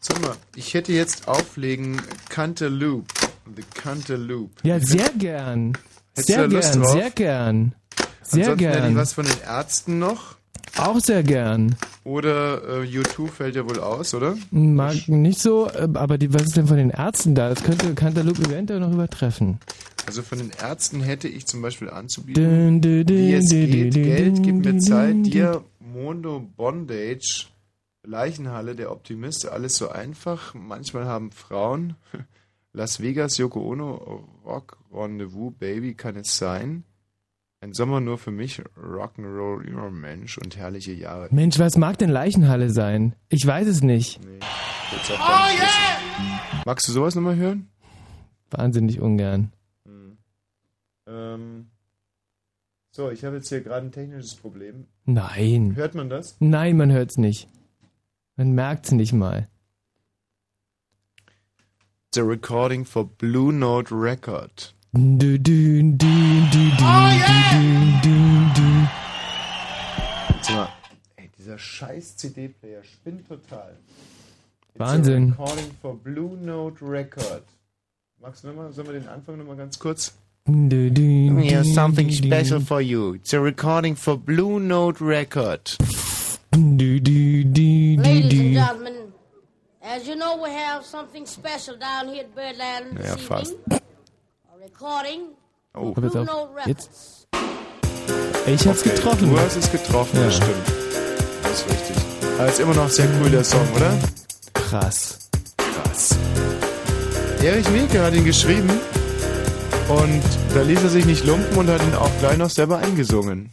Sag mal, ich hätte jetzt auflegen Cantaloupe. The Cantaloupe. Ja, sehr gern. Sehr gern, sehr gern. Sehr Ansonsten gern. Hätte ich was von den Ärzten noch. Auch sehr gern. Oder äh, U2 fällt ja wohl aus, oder? Mag nicht so, äh, aber die, was ist denn von den Ärzten da? Das könnte Cantaloupe eventuell noch übertreffen. Also von den Ärzten hätte ich zum Beispiel anzubieten, dün, dün, dün, wie es geht, Geld, gib mir Zeit, dir Mondo Bondage, Leichenhalle, der Optimist, alles so einfach. Manchmal haben Frauen (laughs) Las Vegas, Yoko Ono, Rock, Rendezvous, Baby, kann es sein? Ein Sommer nur für mich, Rock'n'Roll, immer Mensch und herrliche Jahre. Mensch, was mag denn Leichenhalle sein? Ich weiß es nicht. Nee, oh yeah! Magst du sowas nochmal hören? Wahnsinnig ungern. Hm. Ähm, so, ich habe jetzt hier gerade ein technisches Problem. Nein. Hört man das? Nein, man hört es nicht. Man merkt es nicht mal. The recording for Blue Note Record. Du, du, du, oh, yeah! Mal, ey, dieser scheiß CD-Player spinnt total. It's Wahnsinn. recording for Blue Note Record. Magst du nochmal, sollen wir den Anfang nochmal ganz kurz? We have something special for you. It's a recording for Blue Note Record. Ladies and (laughs) gentlemen, as you know, we have something special down here at Birdland this ja, fast. evening. A recording oh. Blue Note Records. Ich hab's okay. getroffen. Du hast es getroffen, ja. das stimmt. Das ist richtig. Aber ist immer noch sehr cool, der Song, oder? Krass. Krass. Erich Mielke hat ihn geschrieben. Und da ließ er sich nicht lumpen und hat ihn auch gleich noch selber eingesungen.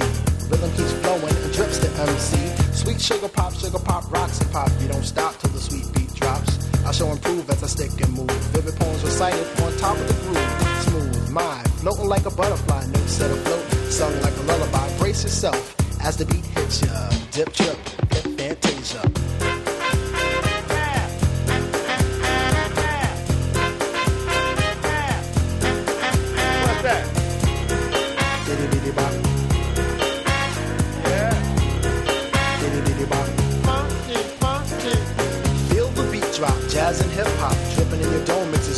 Rhythm keeps flowing and drips to MC. Sweet sugar pop, sugar pop, rocks and pop. You don't stop till the sweet beat drops. I shall improve as I stick and move. Vivid poems recited on top of the groove. Smooth, mind, floating like a butterfly. Notes set afloat, sung like a lullaby. Brace yourself as the beat hits ya. Dip, trip, hip, fantasia.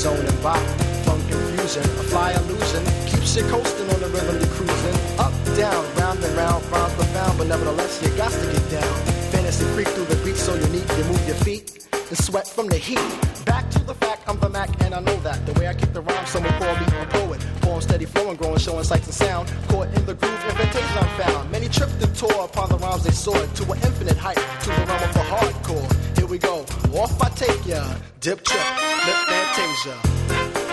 Zone and bop. Confusion, a fly illusion. Keeps you coasting on the rhythm you're cruising. Up, down, round and round, rhymes profound, but nevertheless, you got to get down. Fantasy freak through the beat so unique, you move your feet and sweat from the heat. Back to the fact, I'm the Mac, and I know that. The way I kick the rhyme, someone call me a poet. Form steady flowing, growing, showing sights and sound. Caught in the groove, invitation I found. Many tripped and tore upon the rhymes they soared to an infinite height, to the realm of the hardcore we go. Off I take ya. Dip trip, lip fantasia.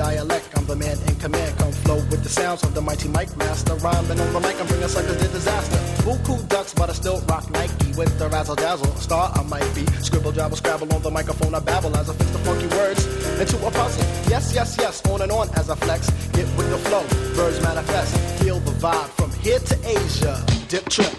Dialect, I'm the man in command. Come flow with the sounds of the mighty mic master. Rhyming on the mic, I'm bringing suckers to disaster. Buku ducks, but I still rock Nike with the razzle dazzle. Star I might be. Scribble, jabble, scrabble on the microphone. I babble as I fix the funky words into a puzzle. Yes, yes, yes, on and on as I flex. Get with the flow, birds manifest. Feel the vibe from here to Asia. Dip trip,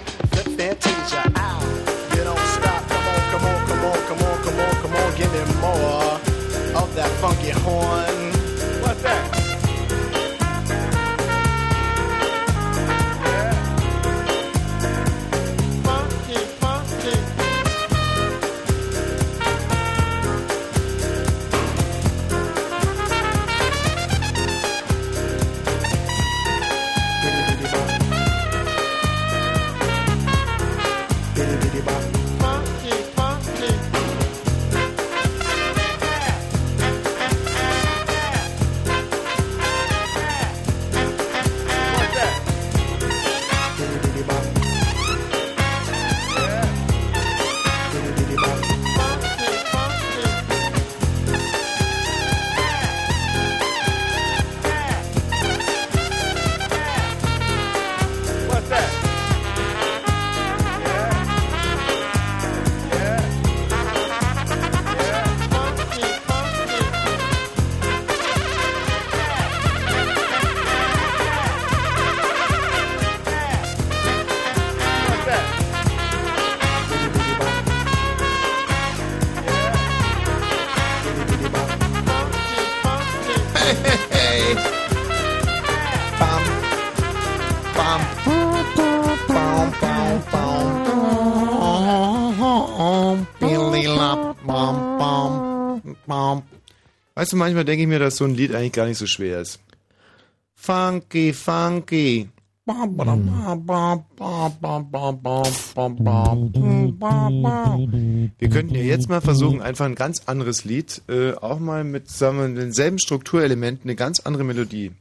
Weißt du, manchmal denke ich mir, dass so ein Lied eigentlich gar nicht so schwer ist. Funky, funky. Wir könnten ja jetzt mal versuchen, einfach ein ganz anderes Lied, äh, auch mal mit sagen wir, denselben Strukturelementen, eine ganz andere Melodie.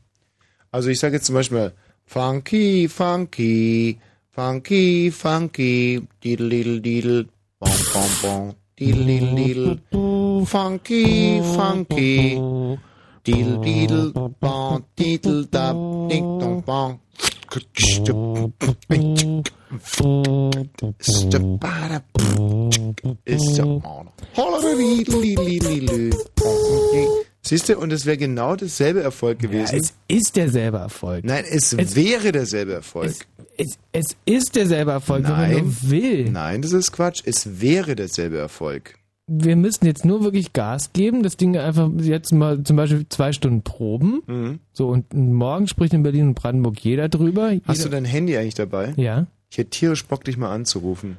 Also ich sage jetzt zum Beispiel Funky, funky, funky, funky, diddle, diddle, diddle, bom, bom, bom. Diddle, diddle. Funky, funky. Diddle, diddle, bon, diddle, da, ding, dong, bong. Siehst du, und es wäre genau dasselbe Erfolg gewesen. Ja, es ist derselbe Erfolg. Nein, es, es wäre derselbe Erfolg. Es, es, es ist derselbe Erfolg, Nein. wenn man nur will. Nein, das ist Quatsch. Es wäre derselbe Erfolg. Wir müssen jetzt nur wirklich Gas geben, das Ding einfach jetzt mal zum Beispiel zwei Stunden proben. Mhm. So, und morgen spricht in Berlin und Brandenburg jeder drüber. Jeder Hast du dein Handy eigentlich dabei? Ja. Ich hätte tierisch Bock, dich mal anzurufen.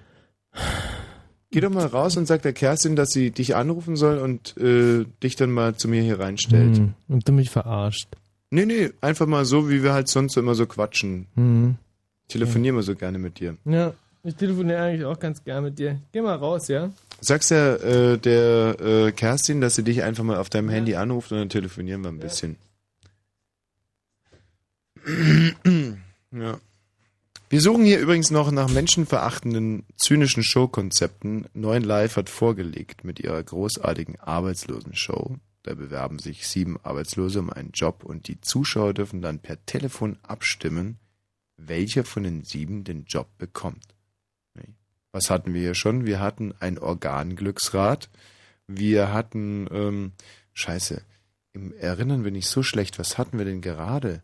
Geh doch mal raus und sag der Kerstin, dass sie dich anrufen soll und äh, dich dann mal zu mir hier reinstellt. Hm, und du mich verarscht. Nee, nee, einfach mal so, wie wir halt sonst immer so quatschen. Hm. Ich telefoniere immer so gerne mit dir. Ja, ich telefoniere eigentlich auch ganz gerne mit dir. Geh mal raus, ja? Sagst ja äh, der äh, Kerstin, dass sie dich einfach mal auf deinem Handy anruft und dann telefonieren wir ein bisschen. ja. Wir suchen hier übrigens noch nach menschenverachtenden, zynischen Showkonzepten. Neuen Live hat vorgelegt mit ihrer großartigen Arbeitslosenshow. Da bewerben sich sieben Arbeitslose um einen Job und die Zuschauer dürfen dann per Telefon abstimmen, welcher von den sieben den Job bekommt. Was hatten wir hier schon? Wir hatten ein Organglücksrad. Wir hatten, ähm, scheiße, im Erinnern bin ich so schlecht. Was hatten wir denn gerade?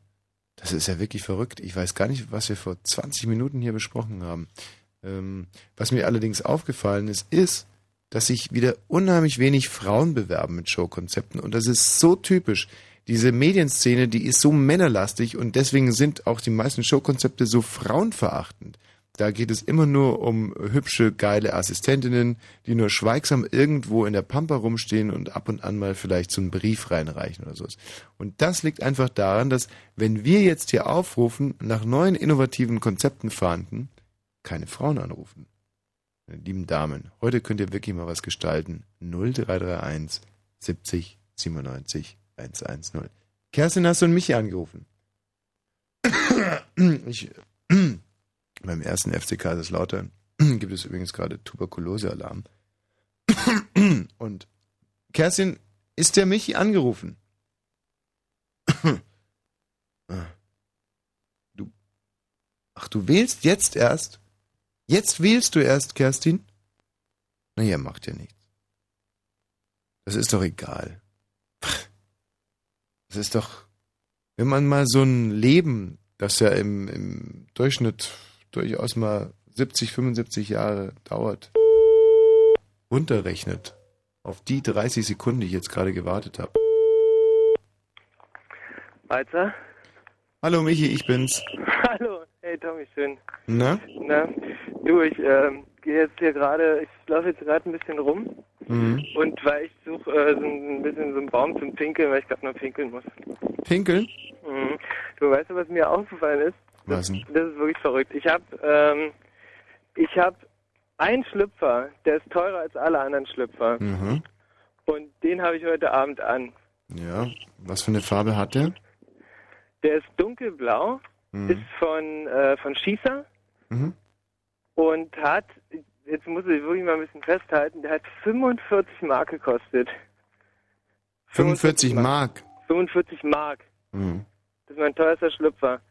Das ist ja wirklich verrückt. Ich weiß gar nicht, was wir vor 20 Minuten hier besprochen haben. Ähm, was mir allerdings aufgefallen ist, ist, dass sich wieder unheimlich wenig Frauen bewerben mit Showkonzepten. Und das ist so typisch. Diese Medienszene, die ist so männerlastig und deswegen sind auch die meisten Showkonzepte so frauenverachtend. Da geht es immer nur um hübsche, geile Assistentinnen, die nur schweigsam irgendwo in der Pampa rumstehen und ab und an mal vielleicht so einen Brief reinreichen oder so. Und das liegt einfach daran, dass wenn wir jetzt hier aufrufen, nach neuen innovativen Konzepten fahnden, keine Frauen anrufen. Meine lieben Damen, heute könnt ihr wirklich mal was gestalten. 0331 70 97 110. Kerstin, hast du mich hier angerufen? (coughs) Ich beim ersten FC Kaiserslautern (clears throat) gibt es übrigens gerade Tuberkulosealarm. (clears throat) Und Kerstin, ist der Michi angerufen? (clears throat) Du. Ach, du wählst jetzt erst? Jetzt wählst du erst, Kerstin? Naja, macht ja nichts. Das ist doch egal. Das ist doch, wenn man mal so ein Leben, das ja im, im Durchschnitt durchaus mal 70, 75 Jahre dauert, runterrechnet auf die 30 Sekunden, die ich jetzt gerade gewartet habe. Walzer? Hallo Michi, ich bin's. (laughs) Hallo, hey Tommy, schön. Na? Na, du, ich ähm, gehe jetzt hier gerade, ich laufe jetzt gerade ein bisschen rum. Mhm. Und weil ich suche äh, so ein bisschen so einen Baum zum Pinkeln, weil ich gerade noch pinkeln muss. Pinkeln? Mhm. Du weißt, was mir aufgefallen ist? Denn? Das ist wirklich verrückt. Ich habe ähm, ich habe einen Schlüpfer, der ist teurer als alle anderen Schlüpfer. Mhm. Und den habe ich heute Abend an. Ja, was für eine Farbe hat der? Der ist dunkelblau, Mhm. ist von, äh, von Schießer Mhm. und hat, jetzt muss ich wirklich mal ein bisschen festhalten, der hat 45 Mark gekostet. 45 Mark. 45 Mark. Mhm. Das ist mein teuerster Schlüpfer.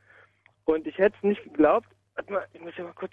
Und ich hätte es nicht geglaubt, warte mal, ich muss ja mal kurz,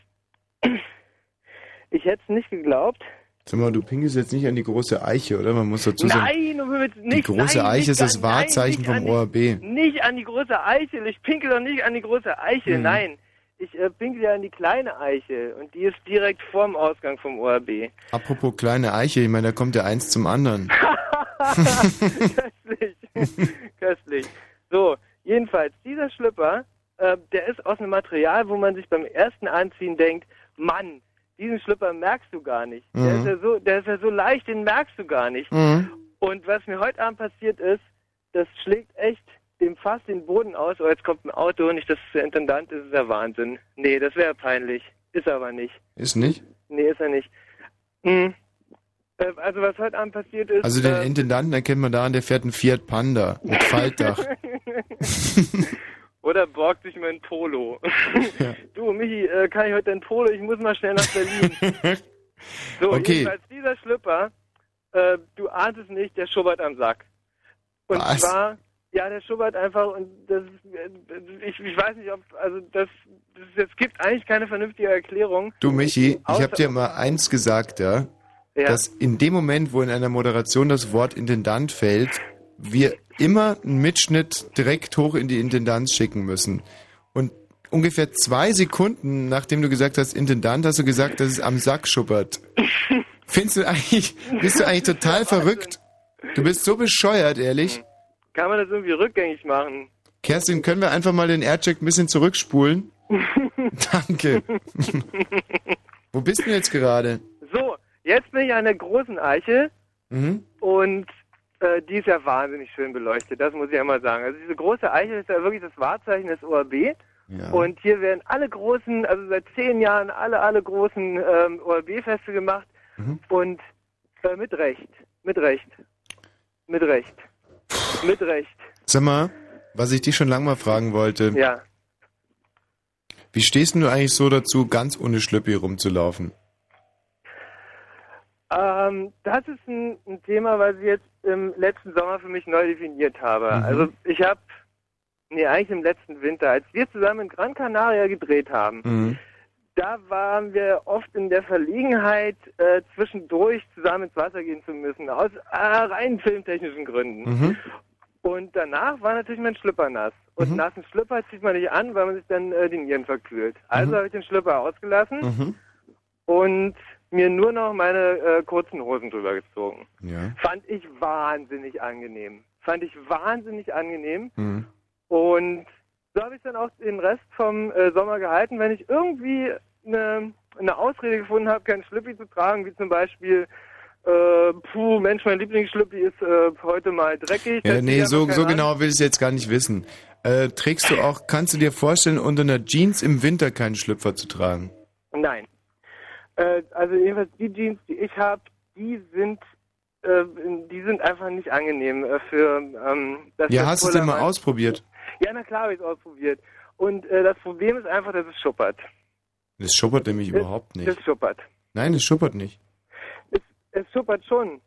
ich hätte es nicht geglaubt, Sag mal, du pinkelst jetzt nicht an die große Eiche, oder? Man muss dazu sagen, Nein, du willst nicht. die große nein, Eiche ist das an- Wahrzeichen nein, vom ORB. Die, nicht an die große Eiche. Ich pinkel doch nicht an die große Eiche. Mhm. Nein. Ich äh, pinkel ja an die kleine Eiche. Und die ist direkt vorm Ausgang vom ORB. Apropos kleine Eiche, ich meine, da kommt ja eins zum anderen. (laughs) Köstlich. (laughs) Köstlich. So, jedenfalls, dieser Schlüpper, äh, der ist aus einem Material, wo man sich beim ersten Anziehen denkt, Mann, diesen Schlüpper merkst du gar nicht. Der, Mhm. ist ja so, der ist ja so leicht, den merkst du gar nicht. Mhm. Und was mir heute Abend passiert ist, das schlägt echt dem Fass den Boden aus. Oh, jetzt kommt ein Auto und nicht, dass der Intendant ist, ist ja Wahnsinn. Nee, das wäre peinlich. Ist aber nicht. Ist nicht? Nee, ist er nicht. Hm. Äh, Also was heute Abend passiert ist... Also den äh, Intendanten erkennt man daran, der fährt einen Fiat Panda mit Faltdach. (laughs) Oder borgt sich mein Polo. (laughs) Du, Michi, äh, kann ich heute dein Polo? Ich muss mal schnell nach Berlin. (laughs) So, Okay. jedenfalls dieser Schlüpper, äh, du ahnst es nicht, der schubbert am Sack. Und Was? zwar, ja, der schubbert einfach und das ist, äh, ich, ich weiß nicht, ob, also das, das, es gibt eigentlich keine vernünftige Erklärung. Du Michi, ich habe dir mal eins gesagt, ja, Ja. dass in dem Moment, wo in einer Moderation das Wort Intendant fällt, wir immer einen Mitschnitt direkt hoch in die Intendanz schicken müssen. Und ungefähr zwei Sekunden, nachdem du gesagt hast Intendant, hast du gesagt, dass es am Sack schuppert. Findest du eigentlich, bist du eigentlich total verrückt? Du bist so bescheuert, ehrlich. Kann man das irgendwie rückgängig machen? Kerstin, können wir einfach mal den Aircheck ein bisschen zurückspulen? (laughs) Danke. Wo bist du jetzt gerade? So, Jetzt bin ich an der großen Eiche mhm. und äh, die ist ja wahnsinnig schön beleuchtet, das muss ich ja mal sagen. Also diese große Eiche ist ja wirklich das Wahrzeichen des ORB. Ja. Und hier werden alle großen, also seit zehn Jahren alle, alle großen ähm, ORB-Feste gemacht. Mhm. Und äh, mit Recht, mit Recht, mit Recht, mit Recht. Sag mal, was ich dich schon lange mal fragen wollte. Ja. Wie stehst du eigentlich so dazu, ganz ohne Schlüppi rumzulaufen? Ähm, das ist ein, ein, Thema, was ich jetzt im letzten Sommer für mich neu definiert habe. Mhm. Also ich habe, nee, eigentlich im letzten Winter, als wir zusammen in Gran Canaria gedreht haben, mhm. da waren wir oft in der Verlegenheit, äh, zwischendurch zusammen ins Wasser gehen zu müssen, aus äh, rein filmtechnischen Gründen. Mhm. Und danach war natürlich mein Schlüpper nass. Und mhm. nassen Schlüpper zieht man nicht an, weil man sich dann äh, die Nieren verkühlt. Also mhm. habe ich den Schlüpper ausgelassen mhm. und mir nur noch meine äh, kurzen Hosen drüber gezogen. Ja. Fand ich wahnsinnig angenehm. Fand ich wahnsinnig angenehm. Mhm. Und so habe ich dann auch den Rest vom äh, Sommer gehalten. Wenn ich irgendwie eine, eine Ausrede gefunden habe, kein Schlüppi zu tragen, wie zum Beispiel äh, puh, Mensch, mein Lieblingsschlüppi ist äh, heute mal dreckig. Ja, nee, so, so genau will ich es jetzt gar nicht wissen. Äh, trägst du auch, kannst du dir vorstellen, unter einer Jeans im Winter keinen Schlüpfer zu tragen? Nein. Äh, also jedenfalls die Jeans, die ich habe, die sind äh, die sind einfach nicht angenehm äh, für ähm, das. Ja, hast du es denn mal ausprobiert? Ja, na klar habe ich es ausprobiert. Und äh, das Problem ist einfach, dass es schuppert. Es schuppert nämlich es, überhaupt nicht. Es schuppert. Nein, es schuppert nicht. Es, es schuppert schon.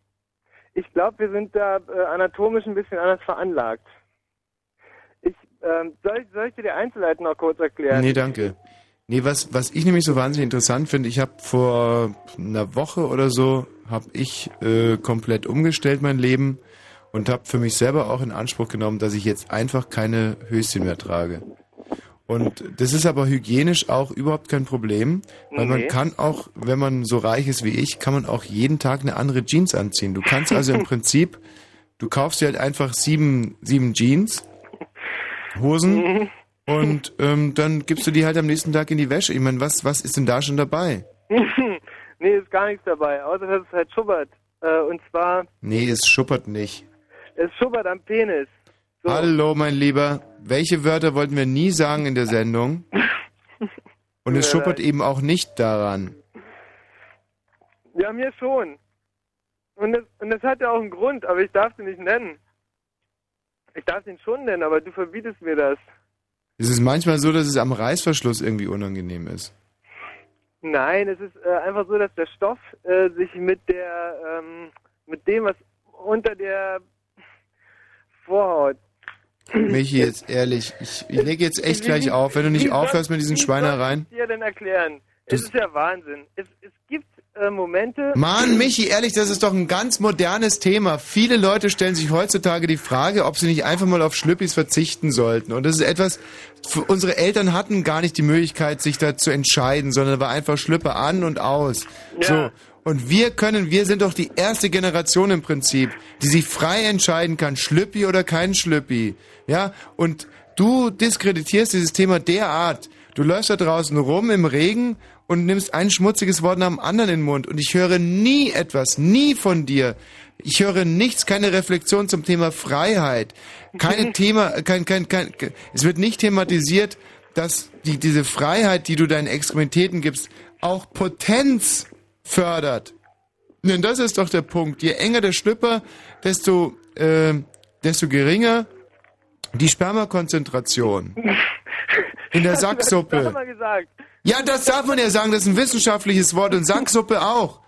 Ich glaube, wir sind da äh, anatomisch ein bisschen anders veranlagt. Ich, ähm, soll, ich, soll ich dir die Einzelheiten noch kurz erklären? Nee, danke. Nee, was, was ich nämlich so wahnsinnig interessant finde, ich habe vor einer Woche oder so, habe ich äh, komplett umgestellt mein Leben und habe für mich selber auch in Anspruch genommen, dass ich jetzt einfach keine Höschen mehr trage. Und das ist aber hygienisch auch überhaupt kein Problem, weil nee. man kann auch, wenn man so reich ist wie ich, kann man auch jeden Tag eine andere Jeans anziehen. Du kannst also im (laughs) Prinzip, du kaufst dir halt einfach sieben, sieben Jeans, Hosen mhm. Und ähm, dann gibst du die halt am nächsten Tag in die Wäsche. Ich meine, was, was ist denn da schon dabei? (laughs) nee, ist gar nichts dabei, außer dass es halt schuppert. Äh, und zwar. Nee, es schuppert nicht. Es schuppert am Penis. So. Hallo, mein Lieber. Welche Wörter wollten wir nie sagen in der Sendung? Und es schuppert eben auch nicht daran. Ja, mir schon. Und das, und das hat ja auch einen Grund, aber ich darf den nicht nennen. Ich darf den schon nennen, aber du verbietest mir das. Es ist manchmal so, dass es am Reißverschluss irgendwie unangenehm ist. Nein, es ist äh, einfach so, dass der Stoff äh, sich mit der, ähm, mit dem, was unter der Vorhaut. (clears throat) Michi, jetzt ehrlich, ich, ich lege jetzt echt gleich auf, wenn du nicht aufhörst mit diesen Schweinereien. Ich dir denn erklären? Es ist ja Wahnsinn. Es, es gibt äh, Momente. Mann, Michi, ehrlich, das ist doch ein ganz modernes Thema. Viele Leute stellen sich heutzutage die Frage, ob sie nicht einfach mal auf Schlüppis verzichten sollten. Und das ist etwas, unsere Eltern hatten gar nicht die Möglichkeit, sich da zu entscheiden, sondern war einfach Schlüppe an und aus. Ja. So. Und wir können, wir sind doch die erste Generation im Prinzip, die sich frei entscheiden kann, Schlüppi oder kein Schlüppi. Ja, und du diskreditierst dieses Thema derart. Du läufst da draußen rum im Regen und nimmst ein schmutziges Wort nach dem anderen in den Mund und ich höre nie etwas, nie von dir. Ich höre nichts, keine Reflexion zum Thema Freiheit, keine Thema, kein, kein, kein, es wird nicht thematisiert, dass die, diese Freiheit, die du deinen Extremitäten gibst, auch Potenz fördert. Denn das ist doch der Punkt. Je enger der Schlüpper, desto, äh, desto geringer die Spermakonzentration (laughs) in der Sacksuppe. Ja, das darf man ja sagen, das ist ein wissenschaftliches Wort und Sacksuppe auch.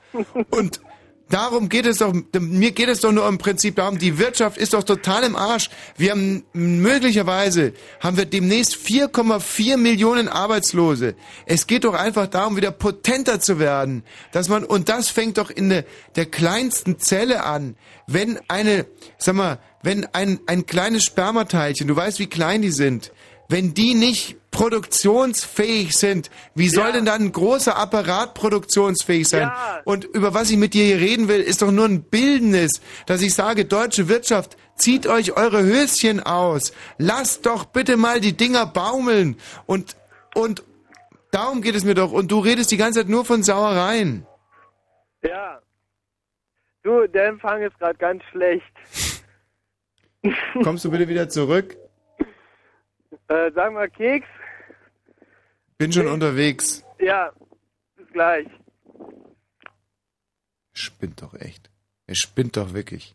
Und darum geht es doch, mir geht es doch nur im Prinzip darum, die Wirtschaft ist doch total im Arsch. Wir haben möglicherweise, haben wir demnächst 4,4 Millionen Arbeitslose. Es geht doch einfach darum, wieder potenter zu werden. Dass man, und das fängt doch in der, der kleinsten Zelle an. Wenn eine, sag mal, wenn ein, ein kleines Spermateilchen, du weißt, wie klein die sind, wenn die nicht produktionsfähig sind, wie soll ja. denn dann ein großer Apparat produktionsfähig sein? Ja. Und über was ich mit dir hier reden will, ist doch nur ein Bildnis, dass ich sage, deutsche Wirtschaft, zieht euch eure Höschen aus. Lasst doch bitte mal die Dinger baumeln. Und, und darum geht es mir doch. Und du redest die ganze Zeit nur von Sauereien. Ja, Du, der Empfang ist gerade ganz schlecht. Kommst du bitte wieder zurück? Äh, sag mal Keks. Bin schon unterwegs. Ja, bis gleich. Spinnt doch echt. Er spinnt doch wirklich.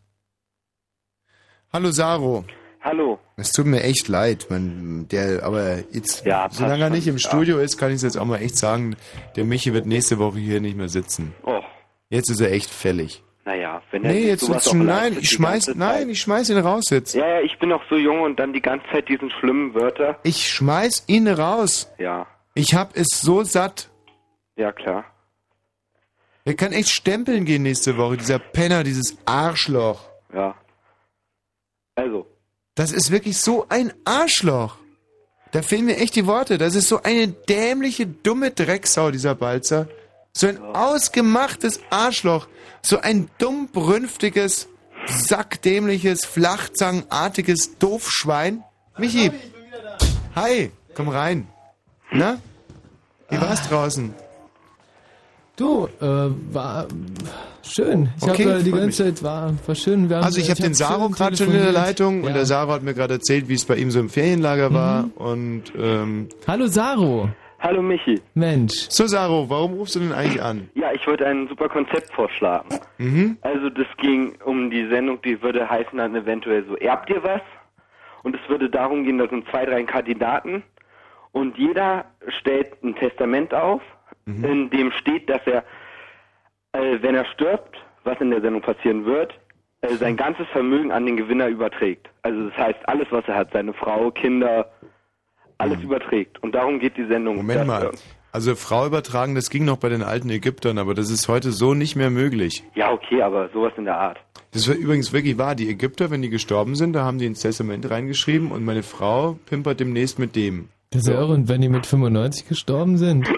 Hallo Saro. Hallo. Es tut mir echt leid, man, der, aber jetzt, Ja, solange er nicht im Studio ist, kann ich es jetzt auch mal echt sagen, der Michi wird nächste Woche hier nicht mehr sitzen. Oh. Jetzt ist er echt fällig. Naja, wenn er Nee, jetzt sowas auch schon, leistet nein, ich die schmeiß, ganze nein, ich schmeiß ihn raus jetzt. Ja, ja, ich bin noch so jung und dann die ganze Zeit diesen schlimmen Wörter. Ich schmeiß ihn raus. Ja, Ich hab es so satt. ja klar. Er kann echt stempeln gehen nächste Woche, dieser Penner, dieses Arschloch. Ja. Also. Das ist wirklich so ein Arschloch. Da fehlen mir echt die Worte. Das ist so eine dämliche, dumme Drecksau, dieser Balzer. So ein ausgemachtes Arschloch. So ein dumm, brünftiges, sackdämliches, flachzangenartiges Doofschwein. Michi. Hi, komm rein. Na? Wie war's draußen? Du, äh, war schön. Ich Okay, habe äh, die ganze Zeit war, war schön. Wir haben, Also ich habe den Saro gerade schon in der Leitung und der Saro hat mir gerade erzählt, wie es bei ihm so im Ferienlager war und ähm Hallo Saro. Hallo Michi. Mensch. So Saro, warum rufst du denn eigentlich an? Ja, ich wollte ein super Konzept vorschlagen. Mhm. Also das ging um die Sendung, die würde heißen dann eventuell so, erbt ihr was? Und es würde darum gehen, da sind zwei, drei Kandidaten und jeder stellt ein Testament auf, Mhm. in dem steht, dass er, äh, wenn er stirbt, was in der Sendung passieren wird, äh, sein ganzes Vermögen an den Gewinner überträgt. Also das heißt, alles, was er hat, seine Frau, Kinder, alles überträgt. Und darum geht die Sendung. Mhm. Moment mal. Also Frau übertragen, das ging noch bei den alten Ägyptern, aber das ist heute so nicht mehr möglich. Ja, okay, aber sowas in der Art. Das war übrigens wirklich wahr. Die Ägypter, wenn die gestorben sind, da haben die ins Testament reingeschrieben und meine Frau pimpert demnächst mit dem. Das ist ja irre. Und wenn die mit 95 gestorben sind,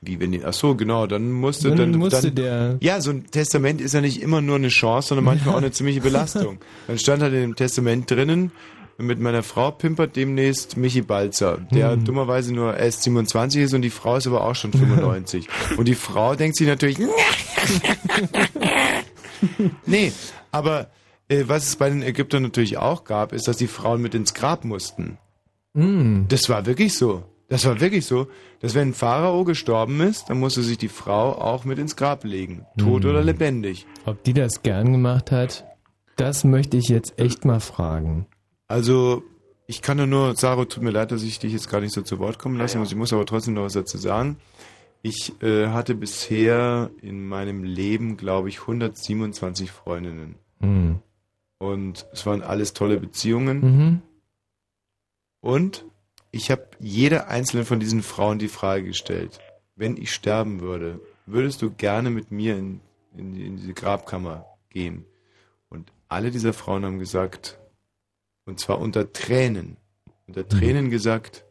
Wie wenn die, ach so, genau, dann musste, Dann dann, musste dann, der- Ja, so ein Testament ist ja nicht immer nur eine Chance, sondern manchmal auch eine ziemliche Belastung. (laughs) Dann stand halt in dem Testament drinnen, mit meiner Frau pimpert demnächst Michi Balzer, der Hm. dummerweise nur erst 27 ist und die Frau ist aber auch schon 95. (laughs) und die Frau denkt sich natürlich, (laughs) nee, aber äh, was es bei den Ägyptern natürlich auch gab, ist, dass die Frauen mit ins Grab mussten. Mm. Das war wirklich so. Das war wirklich so, dass wenn ein Pharao gestorben ist, dann musste sich die Frau auch mit ins Grab legen. Tot Hm. oder lebendig. ob die das gern gemacht hat, das möchte ich jetzt echt mal fragen. Also, ich kann nur nur, Saro, tut mir leid, dass ich dich jetzt gar nicht so zu Wort kommen lassen muss. Ich muss aber trotzdem noch was dazu sagen. Ich äh, hatte bisher in meinem Leben, glaube ich, 127 Freundinnen. Hm. Und es waren alles tolle Beziehungen. Mhm. Und ich habe jeder einzelne von diesen Frauen die Frage gestellt, wenn ich sterben würde, würdest du gerne mit mir in, in, in diese Grabkammer gehen? Und alle dieser Frauen haben gesagt, und zwar unter Tränen, unter Tränen gesagt,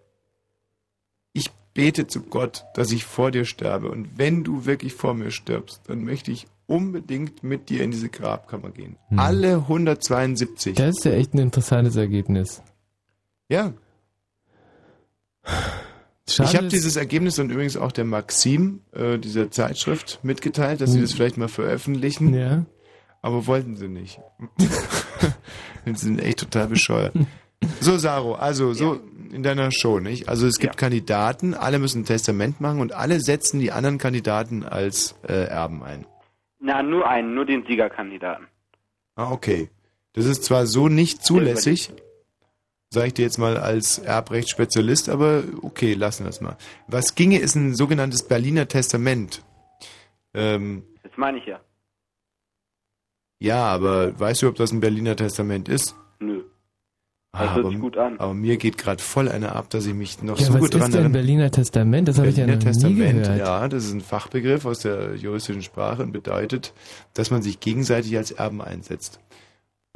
ich bete zu Gott, dass ich vor dir sterbe. Und wenn du wirklich vor mir stirbst, dann möchte ich unbedingt mit dir in diese Grabkammer gehen. Hm. Alle 172. Das ist ja echt ein interessantes Ergebnis. Ja. Schade, ich habe dieses Ergebnis und übrigens auch der Maxim, äh, dieser Zeitschrift, mitgeteilt, dass sie Hm. das vielleicht mal veröffentlichen. Ja. Aber wollten sie nicht. (laughs) sie sind echt total bescheuert. So, Saro, also so in deiner Show, nicht? Also es gibt Kandidaten, alle müssen ein Testament machen und alle setzen die anderen Kandidaten als äh, Erben ein. Na, nur einen, nur den Siegerkandidaten. Ah, okay. Das ist zwar so nicht zulässig, sage ich dir jetzt mal als Erbrechtsspezialist, aber okay, lassen wir es mal. Was ginge, ist ein sogenanntes Berliner Testament. Ähm, Das meine ich ja. ja, aber weißt du, ob das ein Berliner Testament ist? Nö. Ah, Das hört aber, sich gut an. aber mir geht gerade voll eine ab, dass ich mich noch Ja, so was gut dran ist denn erinnere. Berliner Testament? Das habe ich ja noch Berliner nie Testament, gehört. ja, das ist ein Fachbegriff aus der juristischen Sprache und bedeutet, dass man sich gegenseitig als Erben einsetzt.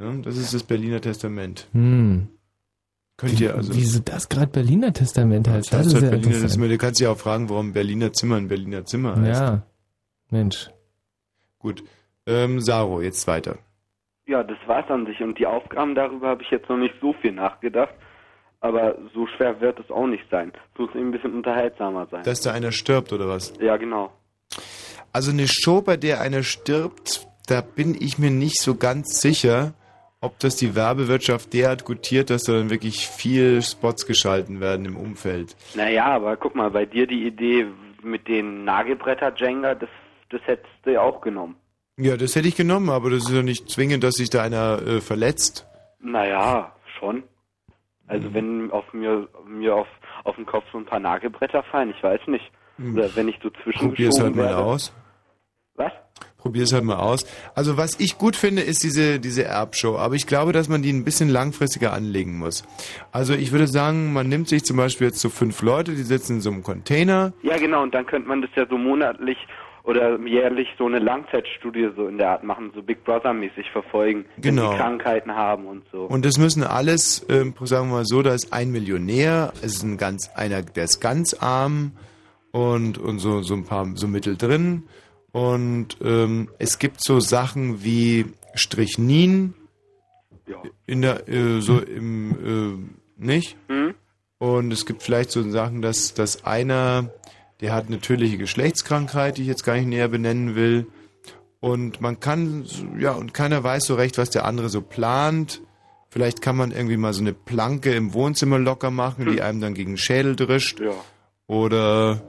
Ja, das ist das Berliner Testament. Hm. Könnt ihr also. Wieso das gerade Berliner Testament heißt? Das Das ist halt ja Berliner interessant. Testament. Du kannst ja auch fragen, warum Berliner Zimmer ein Berliner Zimmer heißt. Ja, Mensch. Gut. Ähm, Saro, jetzt weiter. Ja, das war's an sich. Und die Aufgaben darüber habe ich jetzt noch nicht so viel nachgedacht. Aber so schwer wird es auch nicht sein. Es muss eben ein bisschen unterhaltsamer sein. Dass da einer stirbt oder was? ja, genau. Also eine Show, bei der einer stirbt, da bin ich mir nicht so ganz sicher, ob das die Werbewirtschaft derart gutiert, dass da dann wirklich viel Spots geschalten werden im Umfeld. Naja, aber guck mal, bei dir die Idee mit den Nagelbretter Jenga, das, das hättest du ja auch genommen. Ja, das hätte ich genommen, aber das ist ja nicht zwingend, dass sich da einer äh, verletzt. Naja, schon. Also mhm. wenn auf mir, mir auf, auf den Kopf so ein paar Nagelbretter fallen, ich weiß nicht. Mhm. Oder wenn ich so zwischen Probier's halt mal aus. Was? Probier es halt mal aus. Also was ich gut finde, ist diese, diese Erbshow. Aber ich glaube, dass man die ein bisschen langfristiger anlegen muss. Also ich würde sagen, man nimmt sich zum Beispiel jetzt so fünf Leute, die sitzen in so einem Container. Ja, genau. Und dann könnte man das ja so monatlich oder jährlich so eine Langzeitstudie so in der Art machen, so Big Brother mäßig verfolgen, genau. wenn die Krankheiten haben und so. Und das müssen alles, ähm, sagen wir mal so, da ist ein Millionär, es ist ein ganz einer, der ist ganz arm und und so so ein paar so Mittel drin und ähm, es gibt so Sachen wie Strichnin ja. in der äh, so im äh, nicht mhm. und es gibt vielleicht so Sachen, dass dass einer der hat eine tödliche Geschlechtskrankheit, die ich jetzt gar nicht näher benennen will und man kann ja und keiner weiß so recht, was der andere so plant. Vielleicht kann man irgendwie mal so eine Planke im Wohnzimmer locker machen, hm. die einem dann gegen den Schädel drischt. Ja. Oder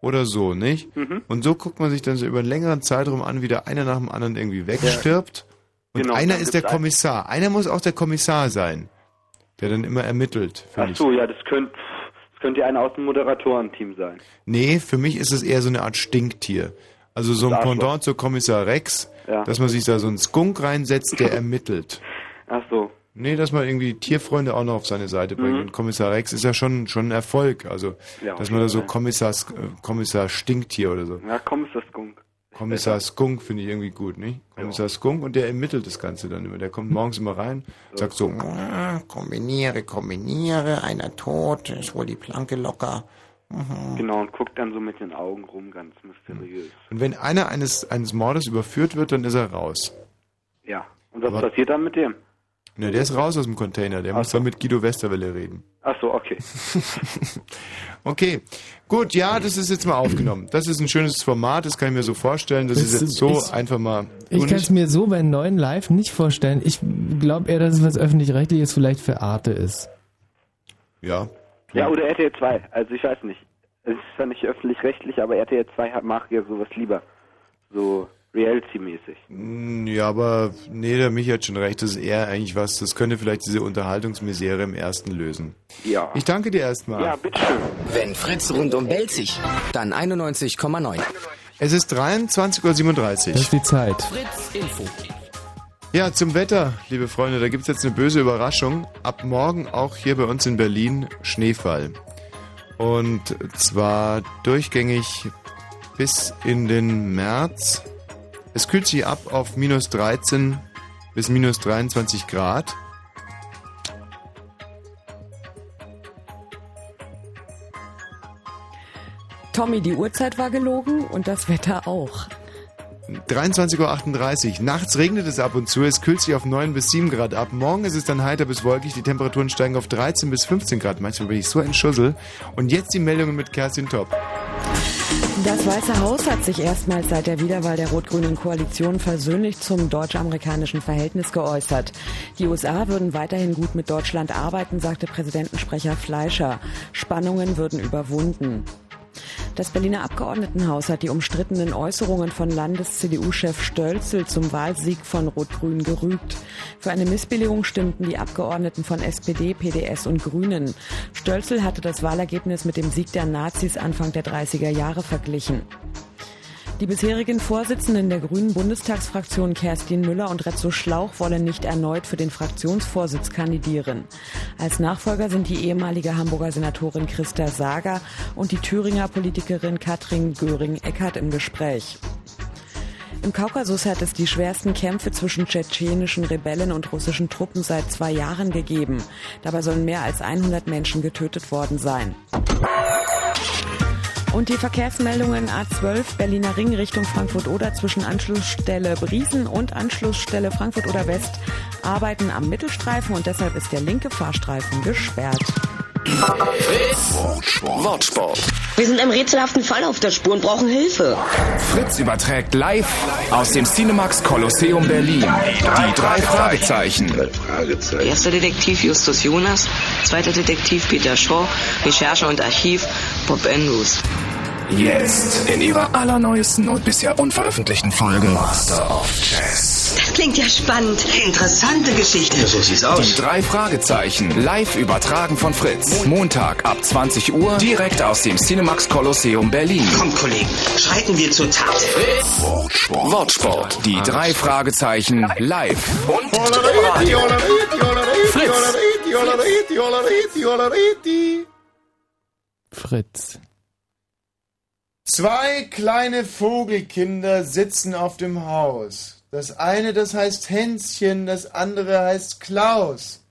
oder so, nicht? Mhm. Und so guckt man sich dann so über einen längeren Zeitraum an, wie der einer nach dem anderen irgendwie wegstirbt. Ja. Und genau, einer ist der Kommissar. Einer muss auch der Kommissar sein, der dann immer ermittelt. Ach so, ja, das könnte, das könnte ja einer aus dem Moderatorenteam sein. Nee, für mich ist es eher so eine Art Stinktier. Also so ein Pendant zu Kommissar Rex, ja. dass man sich da so einen Skunk reinsetzt, der ermittelt. Ach so. Nee, dass man irgendwie Tierfreunde auch noch auf seine Seite bringt. Mhm. Und Kommissar Rex ist ja schon, schon ein Erfolg. Also, ja, dass man da so Kommissar, Kommissar Stinktier oder so. Ja, Kommissar Skunk. Kommissar Skunk finde ich irgendwie gut, nicht? Kommissar ja. Skunk und der ermittelt das Ganze dann immer. Der kommt morgens immer rein, sagt so, kombiniere, kombiniere, einer tot, ist wohl die Planke locker. Mhm. Genau, und guckt dann so mit den Augen rum, ganz mysteriös. Und wenn einer eines, eines Mordes überführt wird, dann ist er raus. Ja. Und was Aber passiert dann mit dem? Ne, der ist raus aus dem Container. Der Ach muss so. dann mit Guido Westerwelle reden. Ach so, okay. (laughs) okay, gut, ja, das ist jetzt mal aufgenommen. Das ist ein schönes Format, das kann ich mir so vorstellen. Das, das ist jetzt so ich, einfach mal. Ich kann es mir so bei neuen Live nicht vorstellen. Ich glaube eher, dass es was öffentlich-rechtliches vielleicht für Arte ist. Ja. Ja, oder RTL 2. Also ich weiß nicht. Es ist zwar nicht öffentlich-rechtlich, aber RTL 2 macht ja sowas lieber. So Reality-mäßig. Hm, ja, aber nee, der Michi hat schon recht, das ist eher eigentlich was, das könnte vielleicht diese Unterhaltungsmisere im ersten lösen. Ja. Ich danke dir erstmal. Ja, bitteschön. Wenn Fritz rundum belzig, dann 91,9. Es ist 23.37 Uhr. Das ist die Zeit. Fritz Info. Ja, zum Wetter, liebe Freunde, da gibt es jetzt eine böse Überraschung. Ab morgen auch hier bei uns in Berlin Schneefall. Und zwar durchgängig bis in den März. Es kühlt sich ab auf minus 13 bis minus 23 Grad. Tommy, die Uhrzeit war gelogen und das Wetter auch. 23.38 Uhr. Nachts regnet es ab und zu. Es kühlt sich auf 9 bis 7 Grad ab. Morgen ist es dann heiter bis wolkig. Die Temperaturen steigen auf 13 bis 15 Grad. Manchmal bin ich so ein Schussel. Und jetzt die Meldungen mit Kerstin Top. Das Weiße Haus hat sich erstmals seit der Wiederwahl der rot-grünen Koalition versöhnlich zum deutsch-amerikanischen Verhältnis geäußert. Die USA würden weiterhin gut mit Deutschland arbeiten, sagte Präsidentensprecher Fleischer. Spannungen würden überwunden. Das Berliner Abgeordnetenhaus hat die umstrittenen Äußerungen von Landes-CDU-Chef Stölzel zum Wahlsieg von Rot-Grün gerügt. Für eine Missbilligung stimmten die Abgeordneten von SPD, PDS und Grünen. Stölzel hatte das Wahlergebnis mit dem Sieg der Nazis Anfang der 30er Jahre verglichen. Die bisherigen Vorsitzenden der Grünen Bundestagsfraktion Kerstin Müller und Rezzo Schlauch wollen nicht erneut für den Fraktionsvorsitz kandidieren. Als Nachfolger sind die ehemalige Hamburger Senatorin Christa Sager und die Thüringer Politikerin Katrin Göring-Eckardt im Gespräch. Im Kaukasus hat es die schwersten Kämpfe zwischen tschetschenischen Rebellen und russischen Truppen seit zwei Jahren gegeben. Dabei sollen mehr als 100 Menschen getötet worden sein. Und die Verkehrsmeldungen A12 Berliner Ring Richtung Frankfurt-Oder zwischen Anschlussstelle Briesen und Anschlussstelle Frankfurt-Oder West arbeiten am Mittelstreifen und deshalb ist der linke Fahrstreifen gesperrt. Fritz. Wortsport. Wir sind einem rätselhaften Fall auf der Spur und brauchen Hilfe. Fritz überträgt live aus dem Cinemax Kolosseum Berlin. Die drei Fragezeichen. Erster Detektiv Justus Jonas, zweiter Detektiv Peter Shaw, Recherche und Archiv Bob Andrews. Jetzt in ihrer allerneuesten und bisher unveröffentlichten Folge Master of Jazz. Das klingt ja spannend. Interessante Geschichte. so sieht's aus. Die drei Fragezeichen. Live übertragen von Fritz. Montag ab 20 Uhr. Direkt aus dem Cinemax Kolosseum Berlin. Kommt, Kollegen. Schreiten wir zur Tat. Fritz. Wortsport. Wortsport. Die drei Fragezeichen live. Und Radio. Fritz. Zwei kleine Vogelkinder sitzen auf dem Haus. Das eine, das heißt Hänschen, das andere heißt Klaus.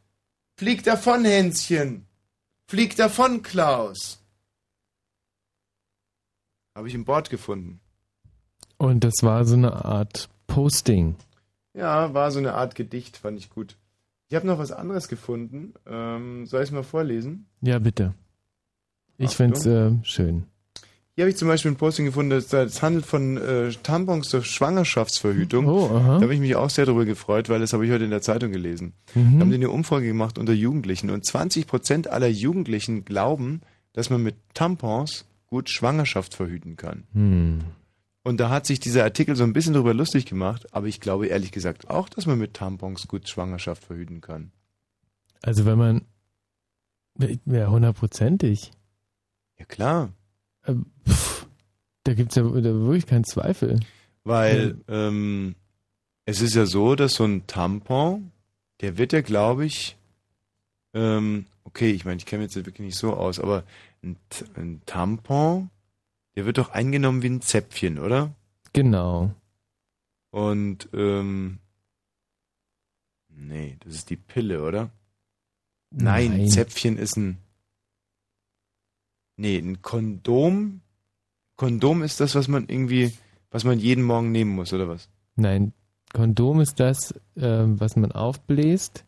Flieg davon, Hänschen. Flieg davon, Klaus. Habe ich im Board gefunden. Und das war so eine Art Posting. Ja, war so eine Art Gedicht, fand ich gut. Ich habe noch was anderes gefunden. Ähm, soll ich es mal vorlesen? Ja, bitte. Ich finde es äh, schön. Hier habe ich zum Beispiel ein Posting gefunden, das, das handelt von äh, Tampons zur Schwangerschaftsverhütung. Oh, aha. Da habe ich mich auch sehr darüber gefreut, weil das habe ich heute in der Zeitung gelesen. Mhm. Da haben die eine Umfrage gemacht unter Jugendlichen und 20 Prozent aller Jugendlichen glauben, dass man mit Tampons gut Schwangerschaft verhüten kann. Hm. Und da hat sich dieser Artikel so ein bisschen darüber lustig gemacht, aber ich glaube ehrlich gesagt auch, dass man mit Tampons gut Schwangerschaft verhüten kann. Also wenn man ja hundertprozentig. Ja klar. Äh, pff, da gibt's ja da wirklich keinen Zweifel. Weil ähm, es ist ja so, dass so ein Tampon, der wird ja, glaube ich, ähm, okay, ich meine, ich kenne mich jetzt wirklich nicht so aus, aber ein, ein Tampon, der wird doch eingenommen wie ein Zäpfchen, oder? Genau. Und ähm, nee, das ist die Pille, oder? Nein, Nein. Zäpfchen ist ein Nee, ein Kondom. Kondom ist das, was man irgendwie, was man jeden Morgen nehmen muss, oder was? Nein, Kondom ist das, ähm, was man aufbläst.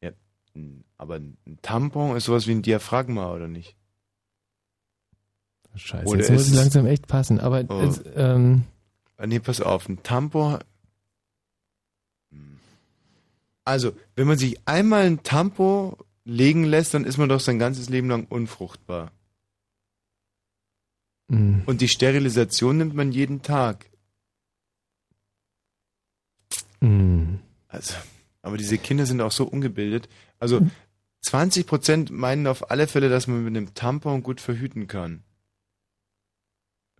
Ja, n- aber ein Tampon ist sowas wie ein Diaphragma, oder nicht? Scheiße, Oder jetzt muss es- langsam echt passen. Aber Oh. es, ähm, Ah, Nee, pass auf, ein Tampon. Hm. Also, wenn man sich einmal ein Tampon legen lässt, dann ist man doch sein ganzes Leben lang unfruchtbar. mh, Und die Sterilisation nimmt man jeden Tag. mh. Also, aber diese Kinder sind auch so ungebildet. Also, 20% meinen auf alle Fälle, dass man mit einem Tampon gut verhüten kann.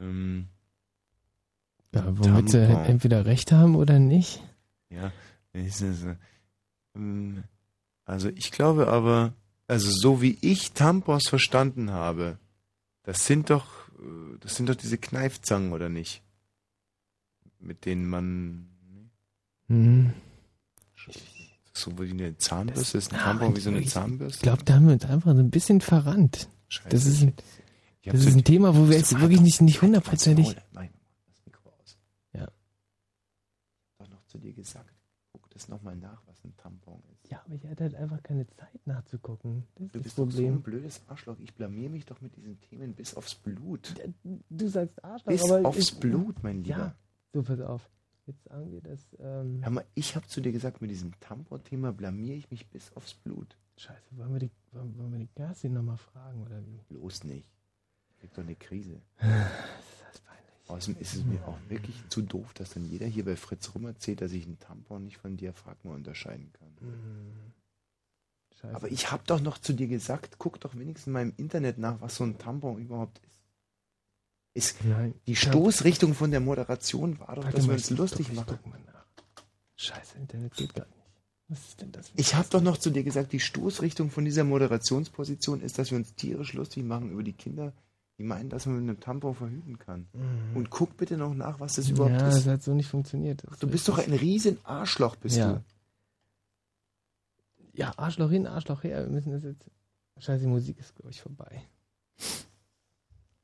Ähm, ja, womit sie Tampon. entweder recht haben oder nicht. Ja, ist es, äh, ähm, also ich glaube aber, also so wie ich Tampons verstanden habe, das sind doch, äh, das sind doch diese Kneifzangen, oder nicht? Mit denen man, Hm. so wie eine Zahnbürste, ist ein Tampon wie so eine Ich Zahnbürste? glaube, da haben wir uns einfach so ein bisschen verrannt. Scheiße. Das ist ein, Ich das ist ein Thema, wo wir jetzt so- wirklich nicht, nicht hundertprozentig. Nein, das Mikro aus. Ja. Doch noch zu dir gesagt, guck das nochmal nach, was ein Tampon ist. Ja, aber ich hatte halt einfach keine Zeit nachzugucken. Das ist Du das bist doch so ein Problem. blödes Arschloch. Ich blamier mich doch mit diesen Themen bis aufs Blut. Du sagst Arschloch, Bis aber aufs ich- Blut, mein Lieber. Ja, so pass auf. Jetzt sagen wir das. Ähm, Hör mal, ich habe zu dir gesagt, mit diesem Tampon-Thema blamier ich mich bis aufs Blut. Scheiße, wollen wir die, wollen, wollen wir die Kerstin nochmal fragen oder wie? Bloß nicht. Krieg doch eine Krise. (sighs) (sighs) Das ist halt peinlich. Außerdem ist es mir auch wirklich zu doof, dass dann jeder hier bei Fritz rum erzählt, dass ich einen Tampon nicht von Diaphragma unterscheiden kann. Scheiße. Aber ich habe doch noch zu dir gesagt, guck doch wenigstens mal im Internet nach, was so ein Tampon überhaupt ist. ist Nein. die Stoßrichtung von der Moderation war doch, Warte dass wir uns lustig machen. Scheiße, Internet geht gar nicht. Was ist denn das? Ich habe doch noch zu dir gesagt, die Stoßrichtung von dieser Moderationsposition ist, dass wir uns tierisch lustig machen über die Kinder, die meinen, dass man mit einem Tampon verhüten kann. Mhm. Und guck bitte noch nach, was das überhaupt ja, ist. das hat so nicht funktioniert. Das Du bist doch ein riesen Arschloch, bist Ja. du. Ja, Arschloch hin, Arschloch her. Wir müssen das jetzt. Scheiße, die Musik ist, glaube ich, vorbei.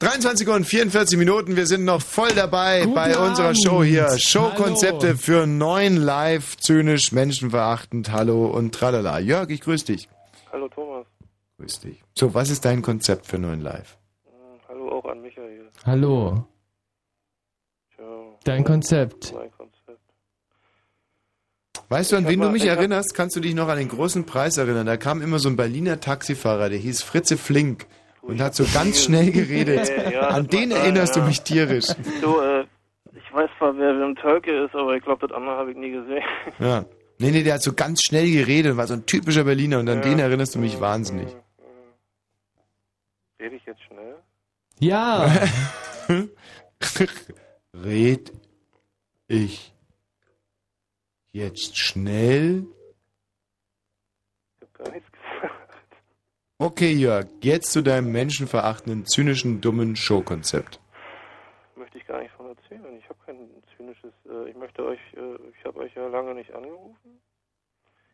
23 Uhr und 44 Minuten, wir sind noch voll dabei Guten bei unserer Abend. Show hier. Showkonzepte für neun live, zynisch, menschenverachtend, hallo und tralala. Jörg, ich grüße dich. Hallo Thomas. Grüß dich. So, was ist dein Konzept für neuen Live? Hallo auch an Michael. Hallo. Ciao. Dein Konzept. Mein Konzept. Weißt du, an Ich wen du mal- mich hab- erinnerst? Kannst du dich noch an den großen Preis erinnern? Da kam immer so ein Berliner Taxifahrer, der hieß Fritze Flink und hat so ganz schnell geredet. Nee, (laughs) ja, An den erinnerst du ja. mich tierisch. (laughs) So, äh, ich weiß zwar, wer Wim Tölke ist, aber ich glaube, das andere habe ich nie gesehen. Ja. Nee, nee, der hat so ganz schnell geredet und war so ein typischer Berliner und an Ja. den erinnerst du mich wahnsinnig. Rede ich jetzt schnell? Ja. (laughs) Red ich jetzt schnell? Ich habe gar nichts gesagt. Okay, Jörg, jetzt zu deinem menschenverachtenden, zynischen, dummen Showkonzept. Möchte ich gar nicht von erzählen. Ich habe kein zynisches, äh, ich möchte euch, äh, ich habe euch ja lange nicht angerufen.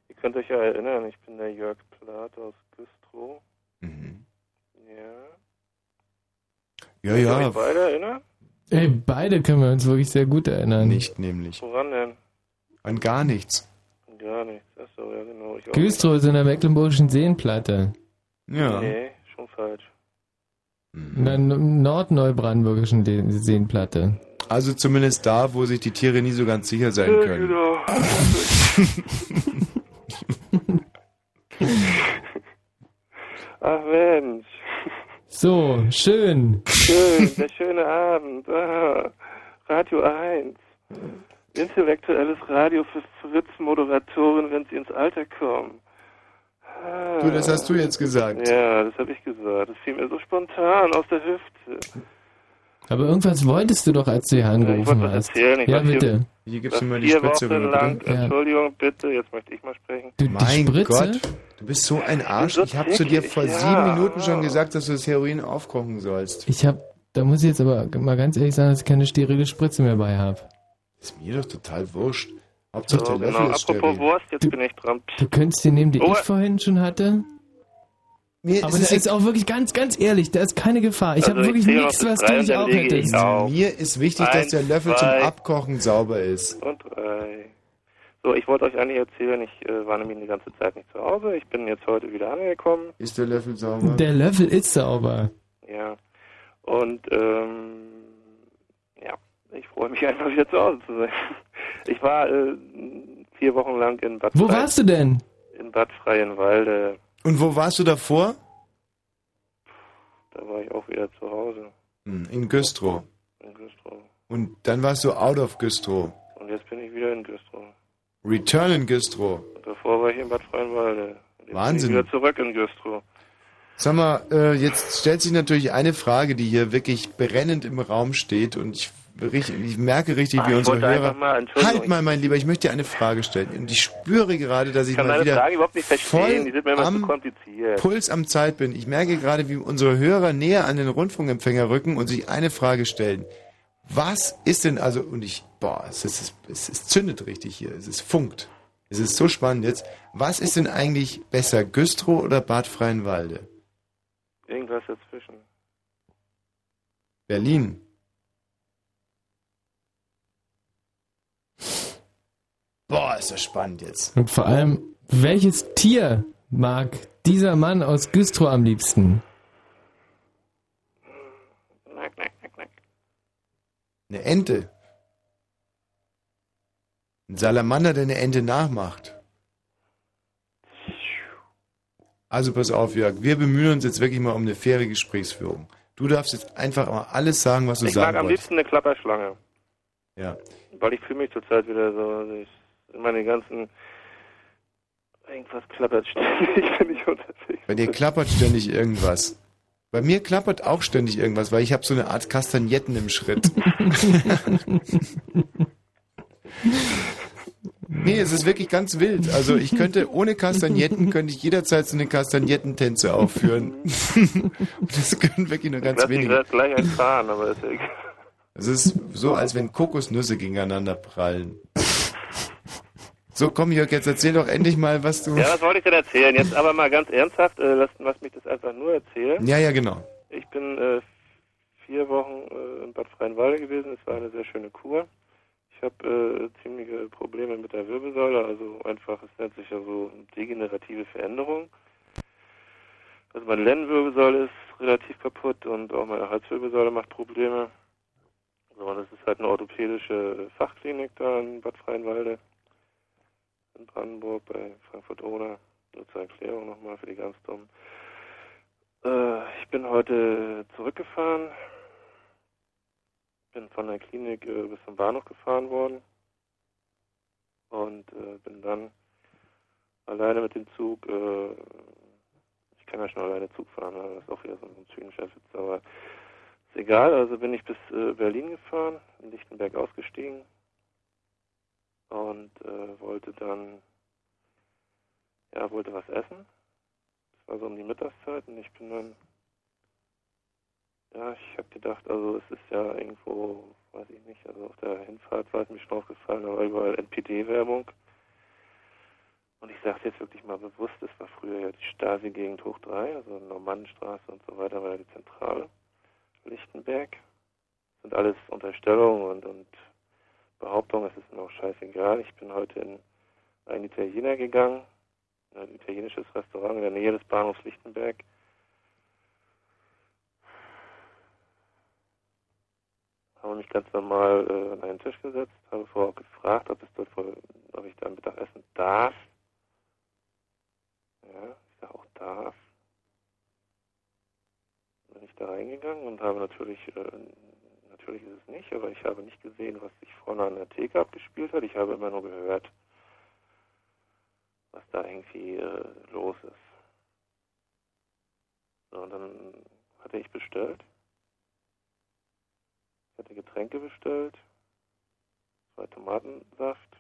Ihr könnt euch ja erinnern, ich bin der Jörg Plath aus Güstrow. Mhm. Ja. Ja, ihr ja. euch beide erinnern? Ey, beide können wir uns wirklich sehr gut erinnern. Nicht nämlich. Woran denn? An gar nichts. Gar nichts. Achso, ja genau. Ich Güstrow ist in der Mecklenburgischen Seenplatte. Ja. Nee, schon falsch. In der Nordneubrandenburgischen Seenplatte. Also zumindest da, wo sich die Tiere nie so ganz sicher sein Ja, können. genau. (laughs) Ach Mensch. So, schön. Schön, (laughs) der schöne Abend. Ah, Radio 1. Intellektuelles Radio für Fritz-Moderatoren, wenn sie ins Alter kommen. Ah. Du, das hast du jetzt gesagt. Ja, das habe ich gesagt. Das fiel mir so spontan aus der Hüfte. Aber irgendwas wolltest du doch, als du hier ich angerufen was hast. erzählen. Ich ja, bitte. Hier was vier Wochen lang, Entschuldigung, bitte, jetzt möchte ich mal sprechen. mein Spritze? Gott, du bist so ein Arsch. so Ich habe zu dir vor ja. sieben Minuten schon gesagt, dass du das Heroin aufkochen sollst. Ich hab, da muss ich jetzt aber mal ganz ehrlich sagen, dass ich keine sterile Spritze mehr bei habe. Ist mir doch total wurscht. Hauptsache So, der genau. Löffel ist Apropos steril. Wurst, jetzt bin ich dran. Du könntest die nehmen, die Oh. ich vorhin schon hatte. Mir aber ist ist auch wirklich ganz, ganz ehrlich, da ist keine Gefahr. Ich Also habe ich wirklich nichts, was du nicht auch hättest. auf. Mir ist wichtig, dass Eins, der Löffel zum. Abkochen sauber ist. Und drei. So, ich wollte euch eigentlich erzählen, ich äh, war nämlich die ganze Zeit nicht zu Hause. Ich bin jetzt heute wieder angekommen. Ist der Löffel sauber? Der Löffel ist sauber. Ja. Und, ähm, ja, ich freue mich (laughs) einfach wieder zu Hause zu sein. Ich war äh, vier Wochen lang in Bad Wo Frei- warst du denn? In Bad Freienwalde. Und wo warst du davor? Da war ich auch wieder zu Hause. Hm, In Güstrow. In Güstrow. Und dann warst du out of Güstrow. Und jetzt bin ich wieder in Güstrow. Return in Güstrow. Und davor war ich in Bad Freienwalde. Jetzt Wahnsinn. Bin ich wieder zurück in Güstrow. Sag mal, äh, jetzt stellt sich natürlich eine Frage, die hier wirklich brennend im Raum steht und ich, ich merke richtig, Ach, wie ich unsere Hörer... mal- halt mal, mein Lieber, ich möchte dir eine Frage stellen und ich spüre gerade, dass ich, Ich kann mal wieder Fragen überhaupt nicht verstehen. voll Die sind mir immer zu am kompliziert. Puls am Zeit bin. Ich merke gerade, wie unsere Hörer näher an den Rundfunkempfänger rücken und sich eine Frage stellen. Was ist denn also, und ich, boah, es, ist, es, es zündet richtig hier, es ist funkt. Es ist so spannend jetzt. Was ist denn eigentlich besser, Güstrow oder Bad Freienwalde? Irgendwas dazwischen. Berlin. Boah, ist das spannend jetzt. Und vor allem, welches Tier mag dieser Mann aus Güstrow am liebsten? Eine Ente. Ein Salamander, der eine Ente nachmacht. Also pass auf, Jörg. Wir bemühen uns jetzt wirklich mal um eine faire Gesprächsführung. Du darfst jetzt einfach mal alles sagen, was du Ich mag sagen am wolltest. liebsten eine Klapperschlange. Ja. Weil ich fühle mich zurzeit wieder so, also ich, meine ganzen, irgendwas klappert ständig, (laughs) wenn ich unterwegs Bei dir klappert ständig irgendwas. Bei mir klappert auch ständig irgendwas, weil ich habe so eine Art Kastagnetten im Schritt. (laughs) nee, es ist wirklich ganz wild. Also ich könnte ohne Kastagnetten könnte ich jederzeit so eine Kastagnettentänze aufführen. Und (laughs) das können wirklich nur Ich ganz wenige. grad gleich erfahren, aber ist ja egal. Es ist so, als wenn Kokosnüsse gegeneinander prallen. So, komm Jörg, jetzt erzähl doch endlich mal, was du... Ja, was wollte ich denn erzählen? Jetzt aber mal ganz ernsthaft, äh, lass, lass mich das einfach nur erzählen. Ja, ja, genau. Ich bin äh, vier Wochen äh, in Bad Freienwalde gewesen. Es war eine sehr schöne Kur. Ich habe äh, ziemliche Probleme mit der Wirbelsäule, also einfach, es nennt sich ja so degenerative Veränderung. Also meine Lendenwirbelsäule ist relativ kaputt und auch meine Halswirbelsäule macht Probleme. So, das ist halt eine orthopädische Fachklinik da in Bad Freienwalde in Brandenburg bei Frankfurt Oder. Nur zur Erklärung nochmal für die ganz dummen. Äh, ich bin heute zurückgefahren, bin von der Klinik äh, bis zum Bahnhof gefahren worden und äh, bin dann alleine mit dem Zug, äh, ich kann ja schon alleine Zug fahren, ne? das ist auch wieder so ein zynischer Witz, aber ist egal, also bin ich bis äh, Berlin gefahren, in Lichtenberg ausgestiegen und äh, wollte dann, ja, wollte was essen. Das war so um die Mittagszeit und ich bin dann, ja, ich habe gedacht, also es ist ja irgendwo, weiß ich nicht, also auf der Hinfahrt war es mir schon aufgefallen, da war überall NPD-Werbung. Und ich sage es jetzt wirklich mal bewusst, es war früher ja die Stasi-Gegend hoch 3, also Normannenstraße und so weiter, war ja die Zentrale. Lichtenberg. Das sind alles Unterstellungen und, und Behauptungen, es ist mir auch scheißegal. Ich bin heute in einen Italiener gegangen, ein italienisches Restaurant in der Nähe des Bahnhofs Lichtenberg. Habe mich ganz normal äh, an einen Tisch gesetzt, habe vorher gefragt, ob, es dort voll, ob ich da ein Mittagessen darf. Ja, ich sage auch darf. Bin ich da reingegangen und habe natürlich, äh, natürlich ist es nicht, aber ich habe nicht gesehen, was sich vorne an der Theke abgespielt hat. Ich habe immer nur gehört, was da irgendwie äh, los ist. So, und dann hatte ich bestellt. Ich hatte Getränke bestellt, zwei Tomatensaft.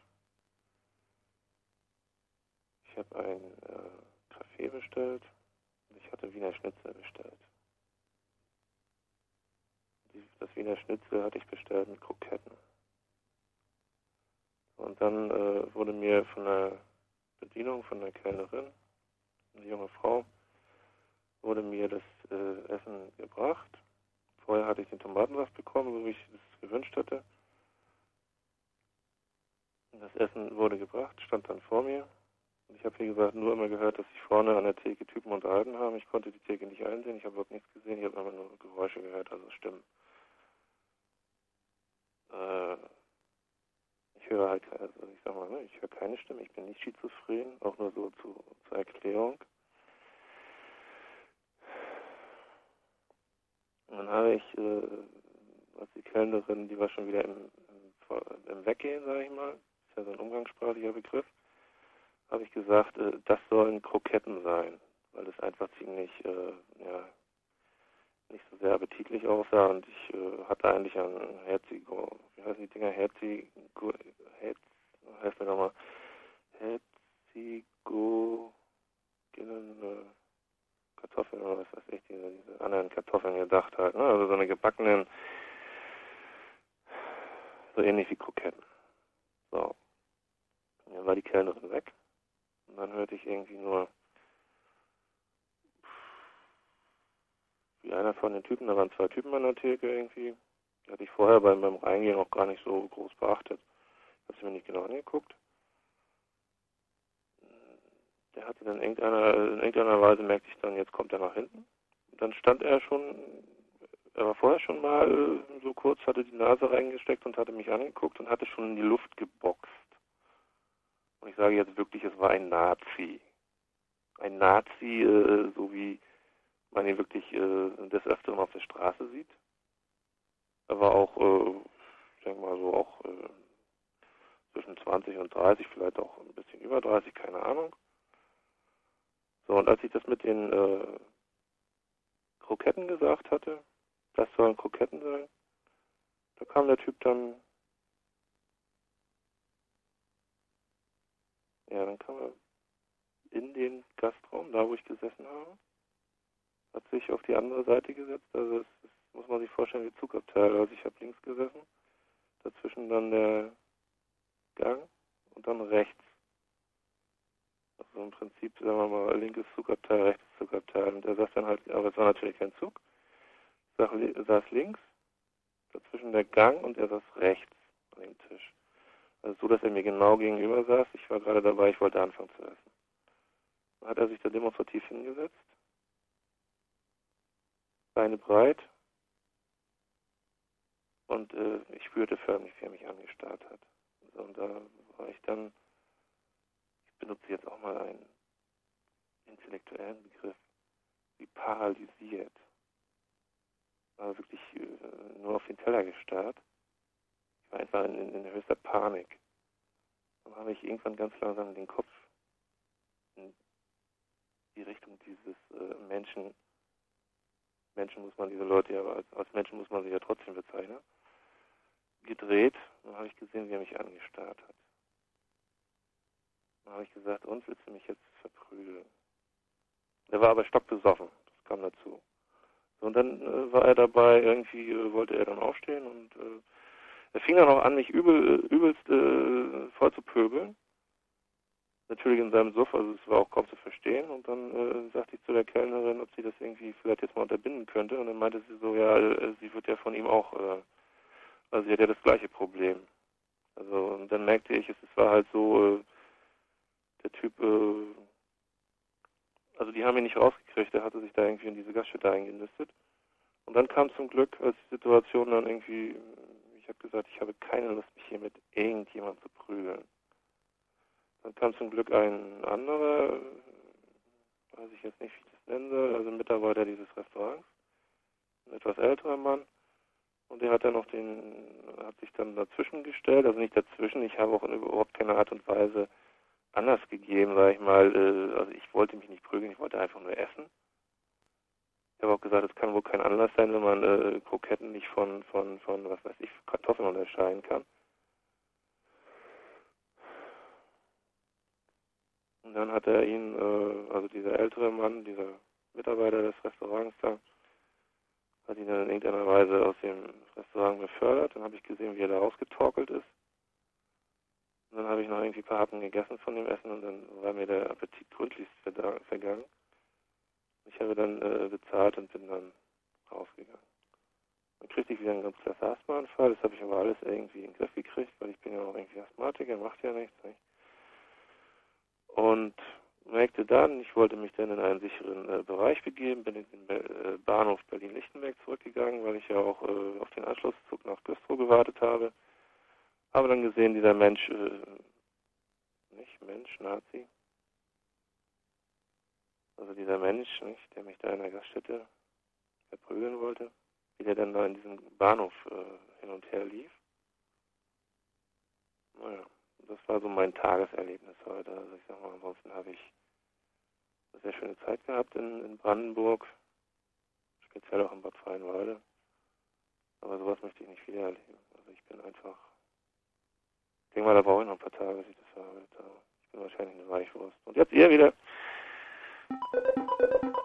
Ich habe einen äh, Kaffee bestellt und ich hatte Wiener Schnitzel bestellt. Das Wiener Schnitzel hatte ich bestellt mit Kroketten. Und dann äh, wurde mir von der Bedienung, von der Kellnerin, eine junge Frau, wurde mir das äh, Essen gebracht. Vorher hatte ich den Tomatensaft bekommen, so wie ich es gewünscht hatte. Das Essen wurde gebracht, stand dann vor mir. Ich habe, wie gesagt, nur immer gehört, dass sich vorne an der Theke Typen unterhalten haben. Ich konnte die Theke nicht einsehen, ich habe überhaupt nichts gesehen, ich habe immer nur Geräusche gehört, also Stimmen. Äh, ich höre halt, also ich sag mal, ne, ich höre keine Stimme, ich bin nicht schizophren, auch nur so zu, zur Erklärung. Und dann habe ich, äh, als die Kellnerin, die war schon wieder im, im, im Weggehen, sage ich mal, ist ja so ein umgangssprachlicher Begriff, habe ich gesagt, äh, das sollen Kroketten sein, weil das einfach ziemlich, äh, ja, nicht so sehr appetitlich aussah und ich äh, hatte eigentlich ein Herzigo, wie heißen die Dinger? Herzigo, Herz, heißt mir nochmal, Herzigo, äh, Kartoffeln oder was weiß ich, diese, diese anderen Kartoffeln gedacht halt, ne? also so eine gebackenen, so ähnlich wie Kroketten. So. dann war die Kellnerin weg und dann hörte ich irgendwie nur wie einer von den Typen, da waren zwei Typen an der Theke irgendwie. Die hatte ich vorher beim, beim Reingehen auch gar nicht so groß beachtet. Ich habe sie mir nicht genau angeguckt. Der hatte dann irgendeiner, in irgendeiner Weise merkte ich dann, jetzt kommt er nach hinten. Und dann stand er schon, er war vorher schon mal so kurz, hatte die Nase reingesteckt und hatte mich angeguckt und hatte schon in die Luft geboxt. Und ich sage jetzt wirklich, es war ein Nazi. Ein Nazi, äh, so wie man ihn wirklich äh, des Öfteren auf der Straße sieht. Er war auch, äh, ich denke mal so auch äh, zwischen 20 und 30, vielleicht auch ein bisschen über 30, keine Ahnung. So, und als ich das mit den äh, Kroketten gesagt hatte, das sollen Kroketten sein, da kam der Typ dann, ja, dann kam er in den Gastraum, da wo ich gesessen habe hat sich auf die andere Seite gesetzt. Also das, das muss man sich vorstellen wie Zugabteil. Also ich habe links gesessen, dazwischen dann der Gang und dann rechts. Also im Prinzip, sagen wir mal, linkes Zugabteil, rechtes Zugabteil. Und der saß dann halt, aber es war natürlich kein Zug, saß links, dazwischen der Gang und er saß rechts an dem Tisch. Also so, dass er mir genau gegenüber saß. Ich war gerade dabei, ich wollte anfangen zu essen. Dann hat er sich da demonstrativ hingesetzt Beine breit. Und äh, ich spürte förmlich, wie er mich angestarrt hat. So, und da war ich dann, ich benutze jetzt auch mal einen intellektuellen Begriff, wie paralysiert. War wirklich äh, nur auf den Teller gestarrt. Ich war einfach in, in, höchster Panik. Dann habe ich irgendwann ganz langsam den Kopf in die Richtung dieses äh, Menschen, Menschen muss man diese Leute ja, als, als Menschen muss man sie ja trotzdem bezeichnen, gedreht. Dann habe ich gesehen, wie er mich angestarrt hat. Dann habe ich gesagt, uns willst du mich jetzt verprügeln. Der war aber stockbesoffen, das kam dazu. So, und dann äh, war er dabei, irgendwie äh, wollte er dann aufstehen und äh, er fing dann auch an, mich übel, übelst äh, voll zu pöbeln. Natürlich in seinem Suff, also es war auch kaum zu verstehen. Und dann äh, sagte ich zu der Kellnerin, ob sie das irgendwie vielleicht jetzt mal unterbinden könnte. Und dann meinte sie so, ja, äh, sie wird ja von ihm auch, äh, also sie hat ja das gleiche Problem. Also und dann merkte ich, es, es war halt so, äh, der Typ, äh, also die haben ihn nicht rausgekriegt, der hatte sich da irgendwie in diese Gaststätte eingenistet. Und dann kam zum Glück, als die Situation dann irgendwie habe gesagt, ich habe keine Lust, mich hier mit irgendjemandem zu prügeln. Dann kam zum Glück ein anderer, weiß ich jetzt nicht, wie ich das nennen soll, also Mitarbeiter dieses Restaurants, ein etwas älterer Mann. Und der hat dann noch den, hat sich dann dazwischen gestellt, also nicht dazwischen, ich habe auch in überhaupt keine Art und Weise anders gegeben, sage ich mal, äh, also ich wollte mich nicht prügeln, ich wollte einfach nur essen. Ich habe auch gesagt, es kann wohl kein Anlass sein, wenn man äh, Kroketten nicht von, von, von, was weiß ich, Kartoffeln unterscheiden kann. Und dann hat er ihn, äh, also dieser ältere Mann, dieser Mitarbeiter des Restaurants da, hat ihn dann in irgendeiner Weise aus dem Restaurant befördert. Dann habe ich gesehen, wie er da rausgetorkelt ist. Und dann habe ich noch irgendwie ein paar Happen gegessen von dem Essen und dann war mir der Appetit gründlichst vergangen. Ich habe dann äh, bezahlt und bin dann rausgegangen. Dann kriegte ich wieder einen ganz klasse Asthmaanfall. Das habe ich aber alles irgendwie in den Griff gekriegt, weil ich bin ja auch irgendwie Asthmatiker, macht ja nichts. Nicht? Und merkte dann, ich wollte mich dann in einen sicheren äh, Bereich begeben, bin in den Be äh, Bahnhof Berlin-Lichtenberg zurückgegangen, weil ich ja auch äh, auf den Anschlusszug nach Güstrow gewartet habe. Habe dann gesehen, dieser Mensch, äh, nicht Mensch, Nazi, also dieser Mensch, nicht, der mich da in der Gaststätte verprügeln wollte, wie der dann da in diesem Bahnhof äh, hin und her lief. Naja, das war so mein Tageserlebnis heute. Also ich sag mal, ansonsten habe ich eine sehr schöne Zeit gehabt in, in Brandenburg, speziell auch in Bad Freienwalde. Aber sowas möchte ich nicht wieder erleben. Also ich bin einfach, ich denke mal, da brauche ich noch ein paar Tage, bis ich das verarbeitet habe. Ich bin wahrscheinlich eine Weichwurst. Und jetzt ihr wieder. Thank you.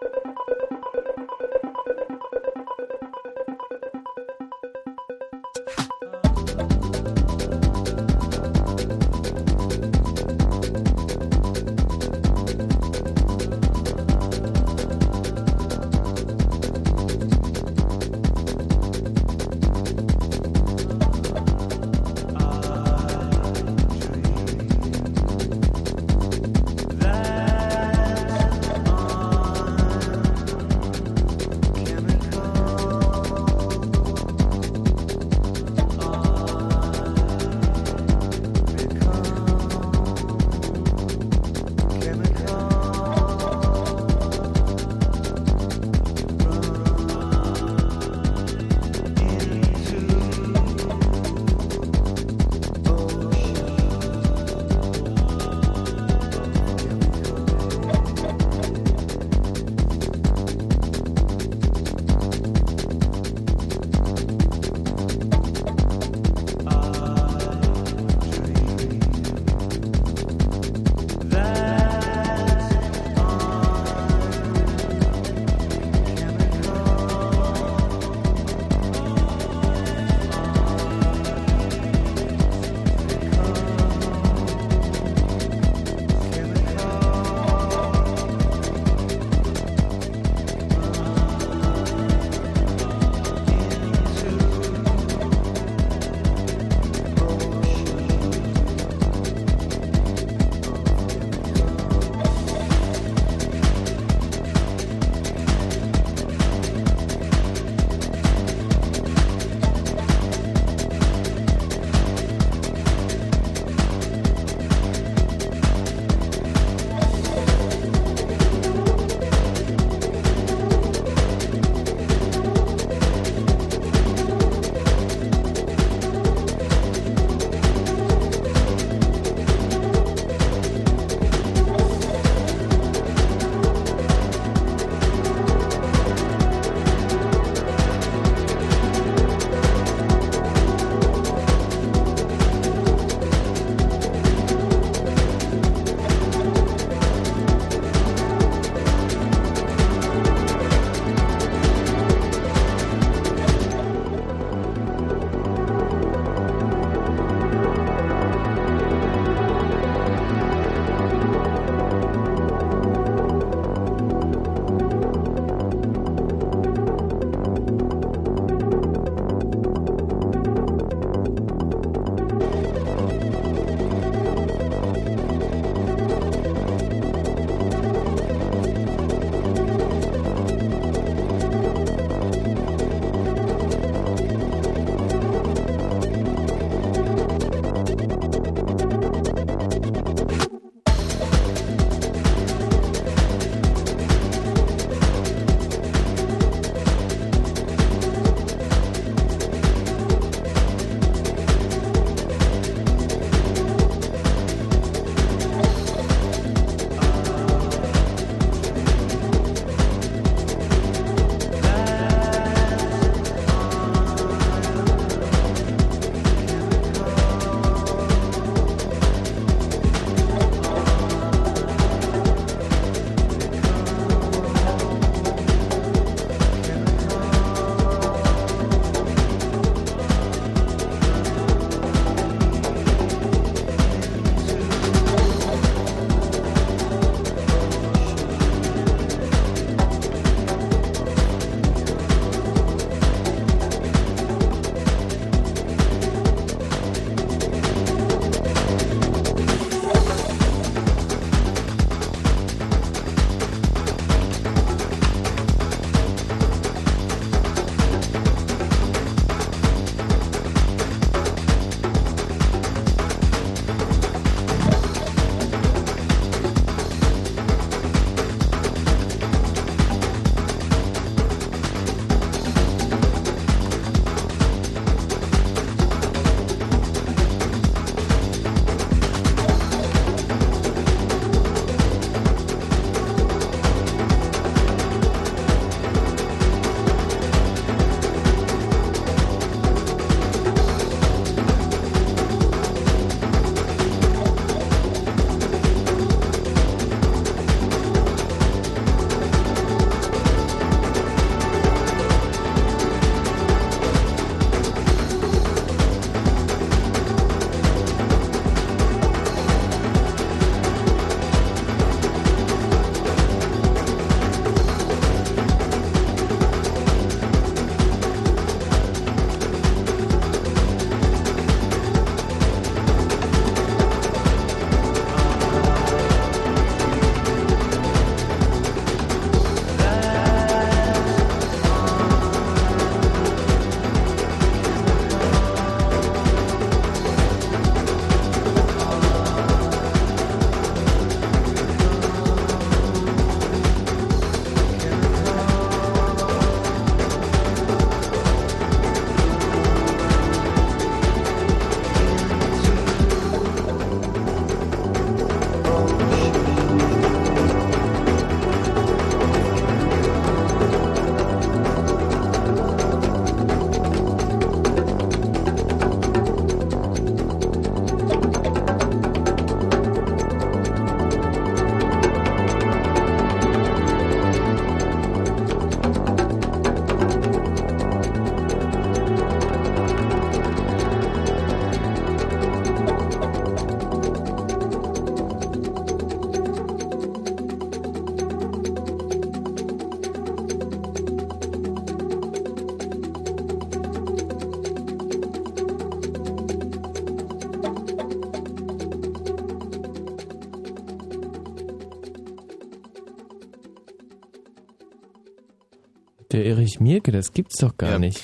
Erich Mirke, das gibt's doch gar ja. nicht.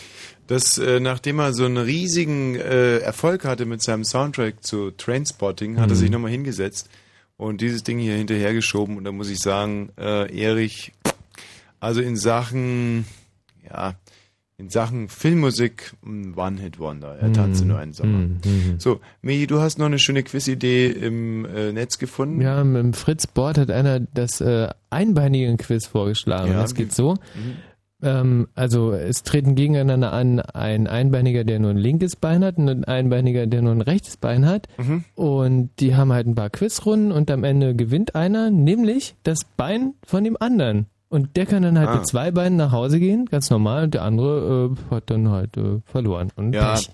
Das, äh, nachdem er so einen riesigen äh, Erfolg hatte mit seinem Soundtrack zu Trainspotting, hat er sich mhm. nochmal hingesetzt und dieses Ding hier hinterhergeschoben. Und da muss ich sagen, äh, Erich, also in Sachen, ja, in Sachen Filmmusik ein One-Hit-Wonder. Er tanzte mm, nur einen Sommer. Mm, mm. So, Meji, du hast noch eine schöne Quizidee im äh, Netz gefunden. Ja, im Fritz Board hat einer das äh, einbeinige Quiz vorgeschlagen. Ja, das geht so. Ähm, also es treten gegeneinander an ein Einbeiniger, der nur ein linkes Bein hat und ein Einbeiniger, der nur ein rechtes Bein hat. Mhm. Und die haben halt ein paar Quizrunden und am Ende gewinnt einer, nämlich das Bein von dem anderen. Und der kann dann halt ah. mit zwei Beinen nach Hause gehen, ganz normal, und der andere äh, hat dann halt äh, verloren. Und ja. Pech.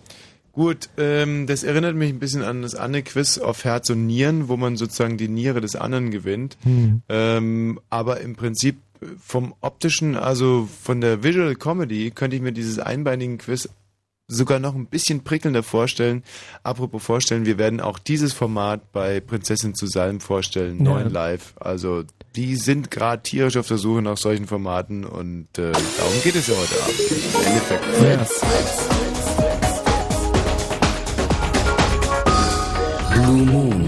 Gut, ähm, das erinnert mich ein bisschen an das Anne-Quiz auf Herz und Nieren, wo man sozusagen die Niere des anderen gewinnt. Hm. Ähm, aber im Prinzip vom optischen, also von der Visual Comedy, könnte ich mir dieses einbeinigen Quiz sogar noch ein bisschen prickelnder vorstellen. Apropos vorstellen, wir werden auch dieses Format bei Prinzessin zu Salm vorstellen, ja. neuen live. Also die sind gerade tierisch auf der Suche nach solchen Formaten und äh, darum geht es ja heute Abend. Im Endeffekt. Blue Moon.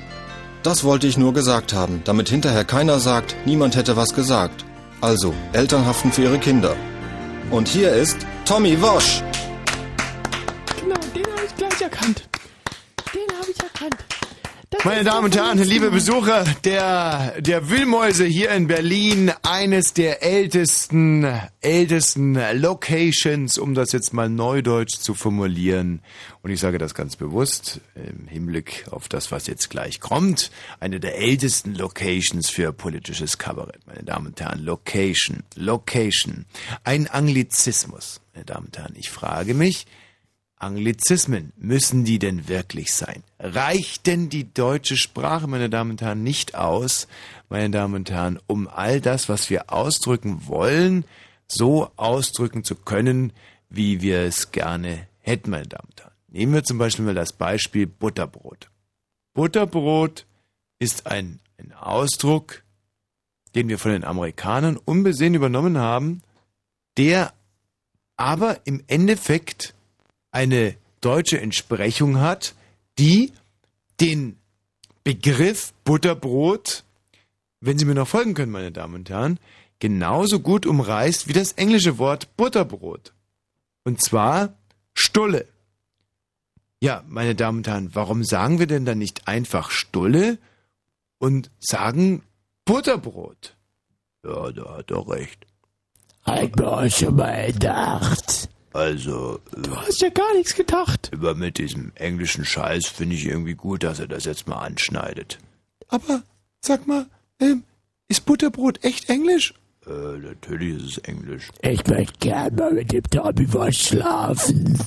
Das wollte ich nur gesagt haben, damit hinterher keiner sagt, niemand hätte was gesagt. Also, Eltern haften für ihre Kinder. Und hier ist Tommy Wosch. Genau, den habe ich gleich erkannt. Den habe ich erkannt. Das Meine Damen und Herren, liebe Besucher der, der Wühlmäuse hier in Berlin, eines der ältesten, ältesten Locations, um das jetzt mal neudeutsch zu formulieren. Und ich sage das ganz bewusst im Hinblick auf das, was jetzt gleich kommt. Eine der ältesten Locations für politisches Kabarett, meine Damen und Herren. Location, Location. Ein Anglizismus, meine Damen und Herren. Ich frage mich, Anglizismen, müssen die denn wirklich sein? Reicht denn die deutsche Sprache, meine Damen und Herren, nicht aus, meine Damen und Herren, um all das, was wir ausdrücken wollen, so ausdrücken zu können, wie wir es gerne hätten, meine Damen und Herren? Nehmen wir zum Beispiel mal das Beispiel Butterbrot. Butterbrot ist ein, ein Ausdruck, den wir von den Amerikanern unbesehen übernommen haben, der aber im Endeffekt eine deutsche Entsprechung hat, die den Begriff Butterbrot, wenn Sie mir noch folgen können, meine Damen und Herren, genauso gut umreißt wie das englische Wort Butterbrot. Und zwar Stulle. Ja, meine Damen und Herren, warum sagen wir denn dann nicht einfach Stulle und sagen Butterbrot? Ja, da hat er recht. Hat mir auch schon mal gedacht. Also. Du hast ja gar nichts gedacht. Über mit diesem englischen Scheiß finde ich irgendwie gut, dass er das jetzt mal anschneidet. Aber, sag mal, ähm, ist Butterbrot echt Englisch? Äh, natürlich ist es Englisch. Ich möchte gerne mal mit dem Tommy was schlafen.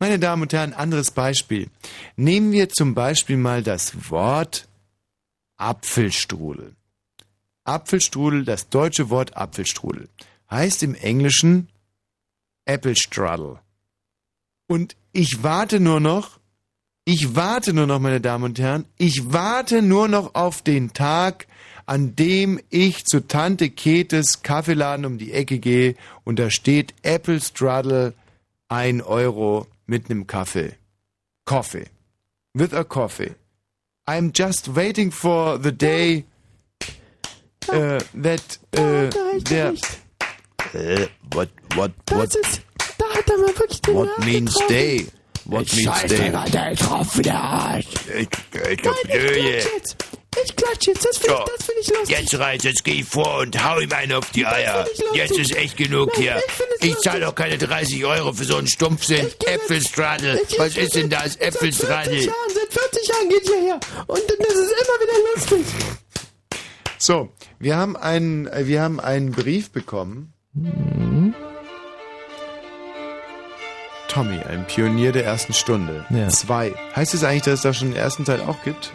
Meine Damen und Herren, anderes Beispiel. Nehmen wir zum Beispiel mal das Wort Apfelstrudel. Apfelstrudel, das deutsche Wort Apfelstrudel, heißt im Englischen Apple Straddle. Und ich warte nur noch, ich warte nur noch, meine Damen und Herren, ich warte nur noch auf den Tag, an dem ich zu Tante Ketes Kaffeeladen um die Ecke gehe und da steht Apple Straddle ein Euro mit einem Kaffee. Coffee. With a coffee. I'm just waiting for the day uh, that uh, there äh, what, what, what? Das ist, da hat er mal wirklich den What means getroffen. day? What ich means Scheiße, day? Hat er getroffen, der Arsch. Ich, ich, Nein, ich klatsch jetzt. Ich klatsch jetzt, das finde so, ich, find ich lustig. Jetzt reiß, jetzt geh ich vor und hau ihm einen auf die Eier. Jetzt ist echt genug Nein, hier. Ich, ich zahle doch keine 30 Euro für so einen Stumpfsinn. Äpfelstraddle. Was ist denn das? Äpfelstraddle? Seit 40 Jahren, seit 40 Jahren geht ihr her. Und das ist immer wieder lustig. So, wir haben einen, wir haben einen Brief bekommen Mhm. Tommy, ein Pionier der ersten Stunde. Ja. Zwei. Heißt es das eigentlich, dass es da schon den ersten Teil auch gibt?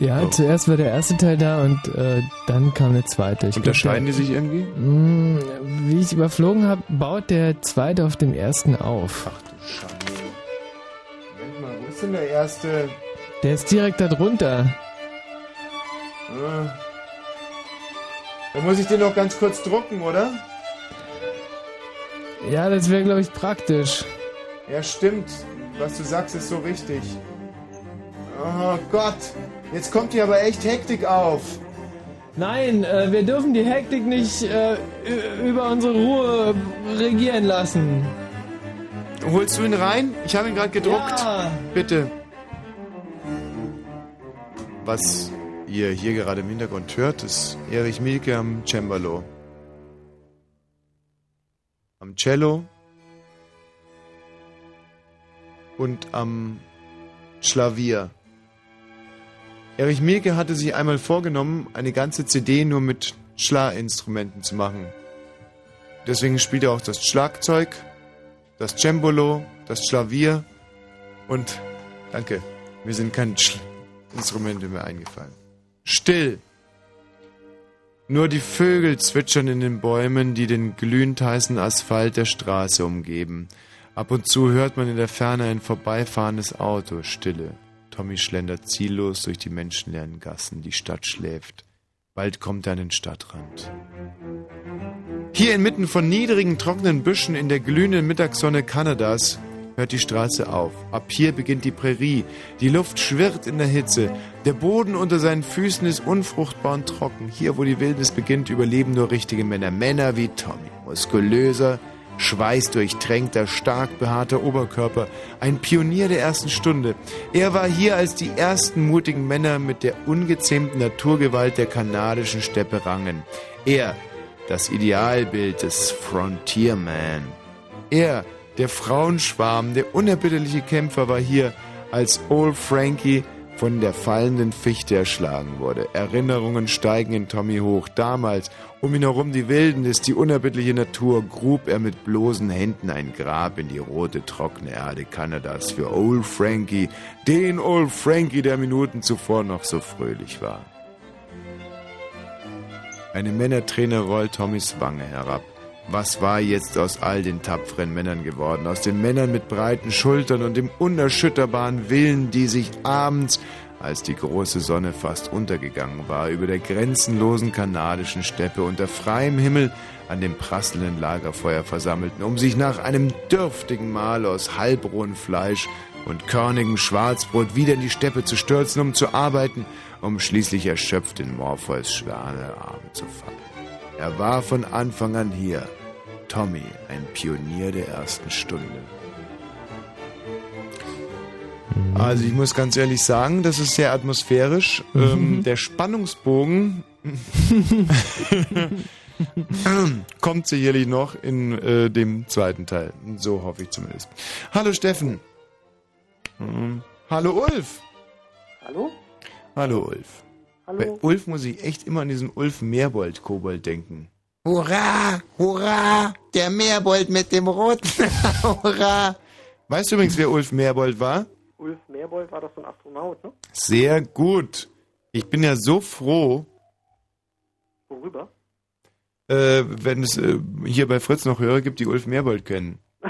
Ja, oh. zuerst war der erste Teil da und äh, dann kam der zweite. Ich Unterscheiden glaub, die sich irgendwie? Mh, wie ich überflogen habe, baut der zweite auf dem ersten auf. Ach du Schande. Moment mal, wo ist denn der erste? Der ist direkt da drunter. Äh. Da muss ich den noch ganz kurz drucken, oder? Ja, das wäre, glaube ich, praktisch. Ja, stimmt. Was du sagst, ist so richtig. Oh Gott, jetzt kommt hier aber echt Hektik auf. Nein, äh, wir dürfen die Hektik nicht äh, über unsere Ruhe regieren lassen. Holst du ihn rein? Ich habe ihn gerade gedruckt. Ja. Bitte. Was ihr hier gerade im Hintergrund hört, ist Erich Mielke am Cembalo. Am Cello und am Klavier. Erich Mielke hatte sich einmal vorgenommen, eine ganze CD nur mit Schlaginstrumenten zu machen. Deswegen spielt er auch das Schlagzeug, das Cembalo, das Klavier und danke, mir sind keine Sch Instrumente mehr eingefallen. Still. Nur die Vögel zwitschern in den Bäumen, die den glühend heißen Asphalt der Straße umgeben. Ab und zu hört man in der Ferne ein vorbeifahrendes Auto. Stille. Tommy schlendert ziellos durch die menschenleeren Gassen. Die Stadt schläft. Bald kommt er an den Stadtrand. Hier inmitten von niedrigen, trockenen Büschen in der glühenden Mittagssonne Kanadas hört die Straße auf. Ab hier beginnt die Prärie. Die Luft schwirrt in der Hitze. Der Boden unter seinen Füßen ist unfruchtbar und trocken. Hier, wo die Wildnis beginnt, überleben nur richtige Männer. Männer wie Tommy. Muskulöser, schweißdurchtränkter, stark behaarter Oberkörper. Ein Pionier der ersten Stunde. Er war hier, als die ersten mutigen Männer mit der ungezähmten Naturgewalt der kanadischen Steppe rangen. Er, das Idealbild des Frontierman. Er, der Frauenschwarm, der unerbitterliche Kämpfer, war hier, als Old Frankie von der fallenden Fichte erschlagen wurde. Erinnerungen steigen in Tommy hoch. Damals, um ihn herum die Wildnis, die unerbittliche Natur, grub er mit bloßen Händen ein Grab in die rote, trockene Erde Kanadas für Old Frankie, den Old Frankie, der Minuten zuvor noch so fröhlich war. Eine Männerträne rollt Tommys Wange herab. Was war jetzt aus all den tapferen Männern geworden? Aus den Männern mit breiten Schultern und dem unerschütterbaren Willen, die sich abends, als die große Sonne fast untergegangen war, über der grenzenlosen kanadischen Steppe unter freiem Himmel an dem prasselnden Lagerfeuer versammelten, um sich nach einem dürftigen Mahl aus halbrohem Fleisch und körnigem Schwarzbrot wieder in die Steppe zu stürzen, um zu arbeiten, um schließlich erschöpft in Morpheus schwere zu fallen. Er war von Anfang an hier. Tommy, ein Pionier der ersten Stunde. Also ich muss ganz ehrlich sagen, das ist sehr atmosphärisch. Ähm, der Spannungsbogen (laughs) (laughs) kommt sicherlich noch in äh, dem zweiten Teil. So hoffe ich zumindest. Hallo Steffen. Ähm, hallo Ulf. Hallo? Hallo Ulf. Hallo? Bei Ulf muss ich echt immer an diesen Ulf Meerbold-Kobold denken. Hurra, hurra, der Meerbold mit dem roten. (laughs) hurra. Weißt du übrigens, wer Ulf Meerbold war? Ulf Meerbold war doch so ein Astronaut, ne? Sehr gut. Ich bin ja so froh, Worüber? äh, wenn es äh, hier bei Fritz noch Hörer gibt, die Ulf Meerbold kennen. (laughs)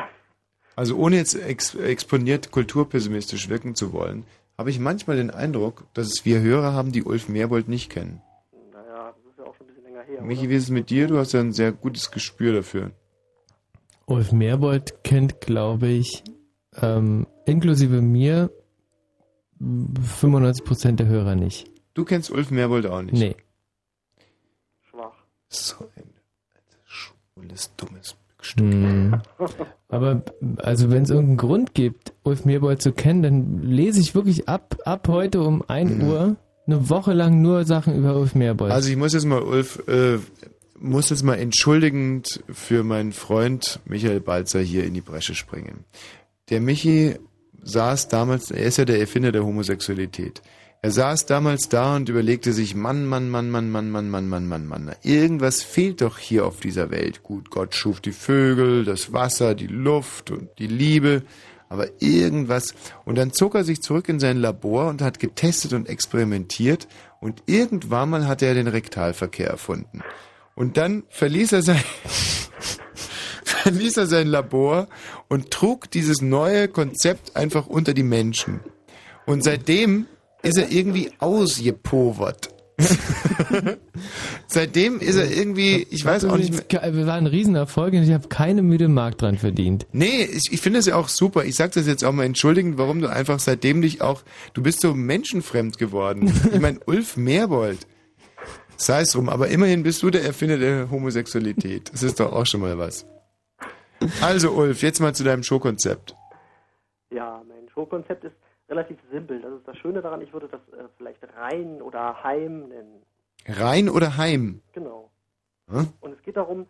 Also ohne jetzt ex exponiert kulturpessimistisch wirken zu wollen, habe ich manchmal den Eindruck, dass es wir Hörer haben, die Ulf Meerbold nicht kennen. Naja, das ist ja auch schon ein bisschen länger her. Michi, wie ist es mit dir? Du hast ja ein sehr gutes Gespür dafür. Ulf Meerbold kennt, glaube ich, ähm, inklusive mir 95% der Hörer nicht. Du kennst Ulf Meerbold auch nicht? Nee. Schwach. So ein schwules, dummes Hm. (laughs) Aber also wenn es irgendeinen Grund gibt, Ulf Meerbold zu kennen, dann lese ich wirklich ab, ab heute um 1 Uhr eine Woche lang nur Sachen über Ulf Meerbold. Also ich muss jetzt mal, Ulf, äh, muss jetzt mal entschuldigend für meinen Freund Michael Balzer hier in die Bresche springen. Der Michi saß damals, er ist ja der Erfinder der Homosexualität. Er saß damals da und überlegte sich, Mann, Mann, Mann, Mann, Mann, Mann, Mann, Mann, Mann, Mann. Irgendwas fehlt doch hier auf dieser Welt. Gut, Gott schuf die Vögel, das Wasser, die Luft und die Liebe. Aber irgendwas. Und dann zog er sich zurück in sein Labor und hat getestet und experimentiert. Und irgendwann mal hat er den Rektalverkehr erfunden. Und dann verließ er sein, verließ er sein Labor und trug dieses neue Konzept einfach unter die Menschen. Und seitdem ist er irgendwie ausgepowert. (laughs) Seitdem ist er irgendwie, ich weiß auch nicht mehr. Wir waren ein Riesenerfolg und ich habe keine müde Mark dran verdient. Nee, ich, ich finde es ja auch super. Ich sage das jetzt auch mal entschuldigend, warum du einfach seitdem dich auch, du bist so menschenfremd geworden. ich meine, (laughs) Ulf Meerbold. Sei es drum, aber immerhin bist du der Erfinder der Homosexualität. Das ist doch auch schon mal was. Also Ulf, jetzt mal zu deinem Showkonzept. Ja, mein Showkonzept ist relativ simpel. Das ist das Schöne daran, ich würde das äh, vielleicht Rhein oder Heim nennen. Rhein oder Heim? Genau. Hm? Und es geht darum,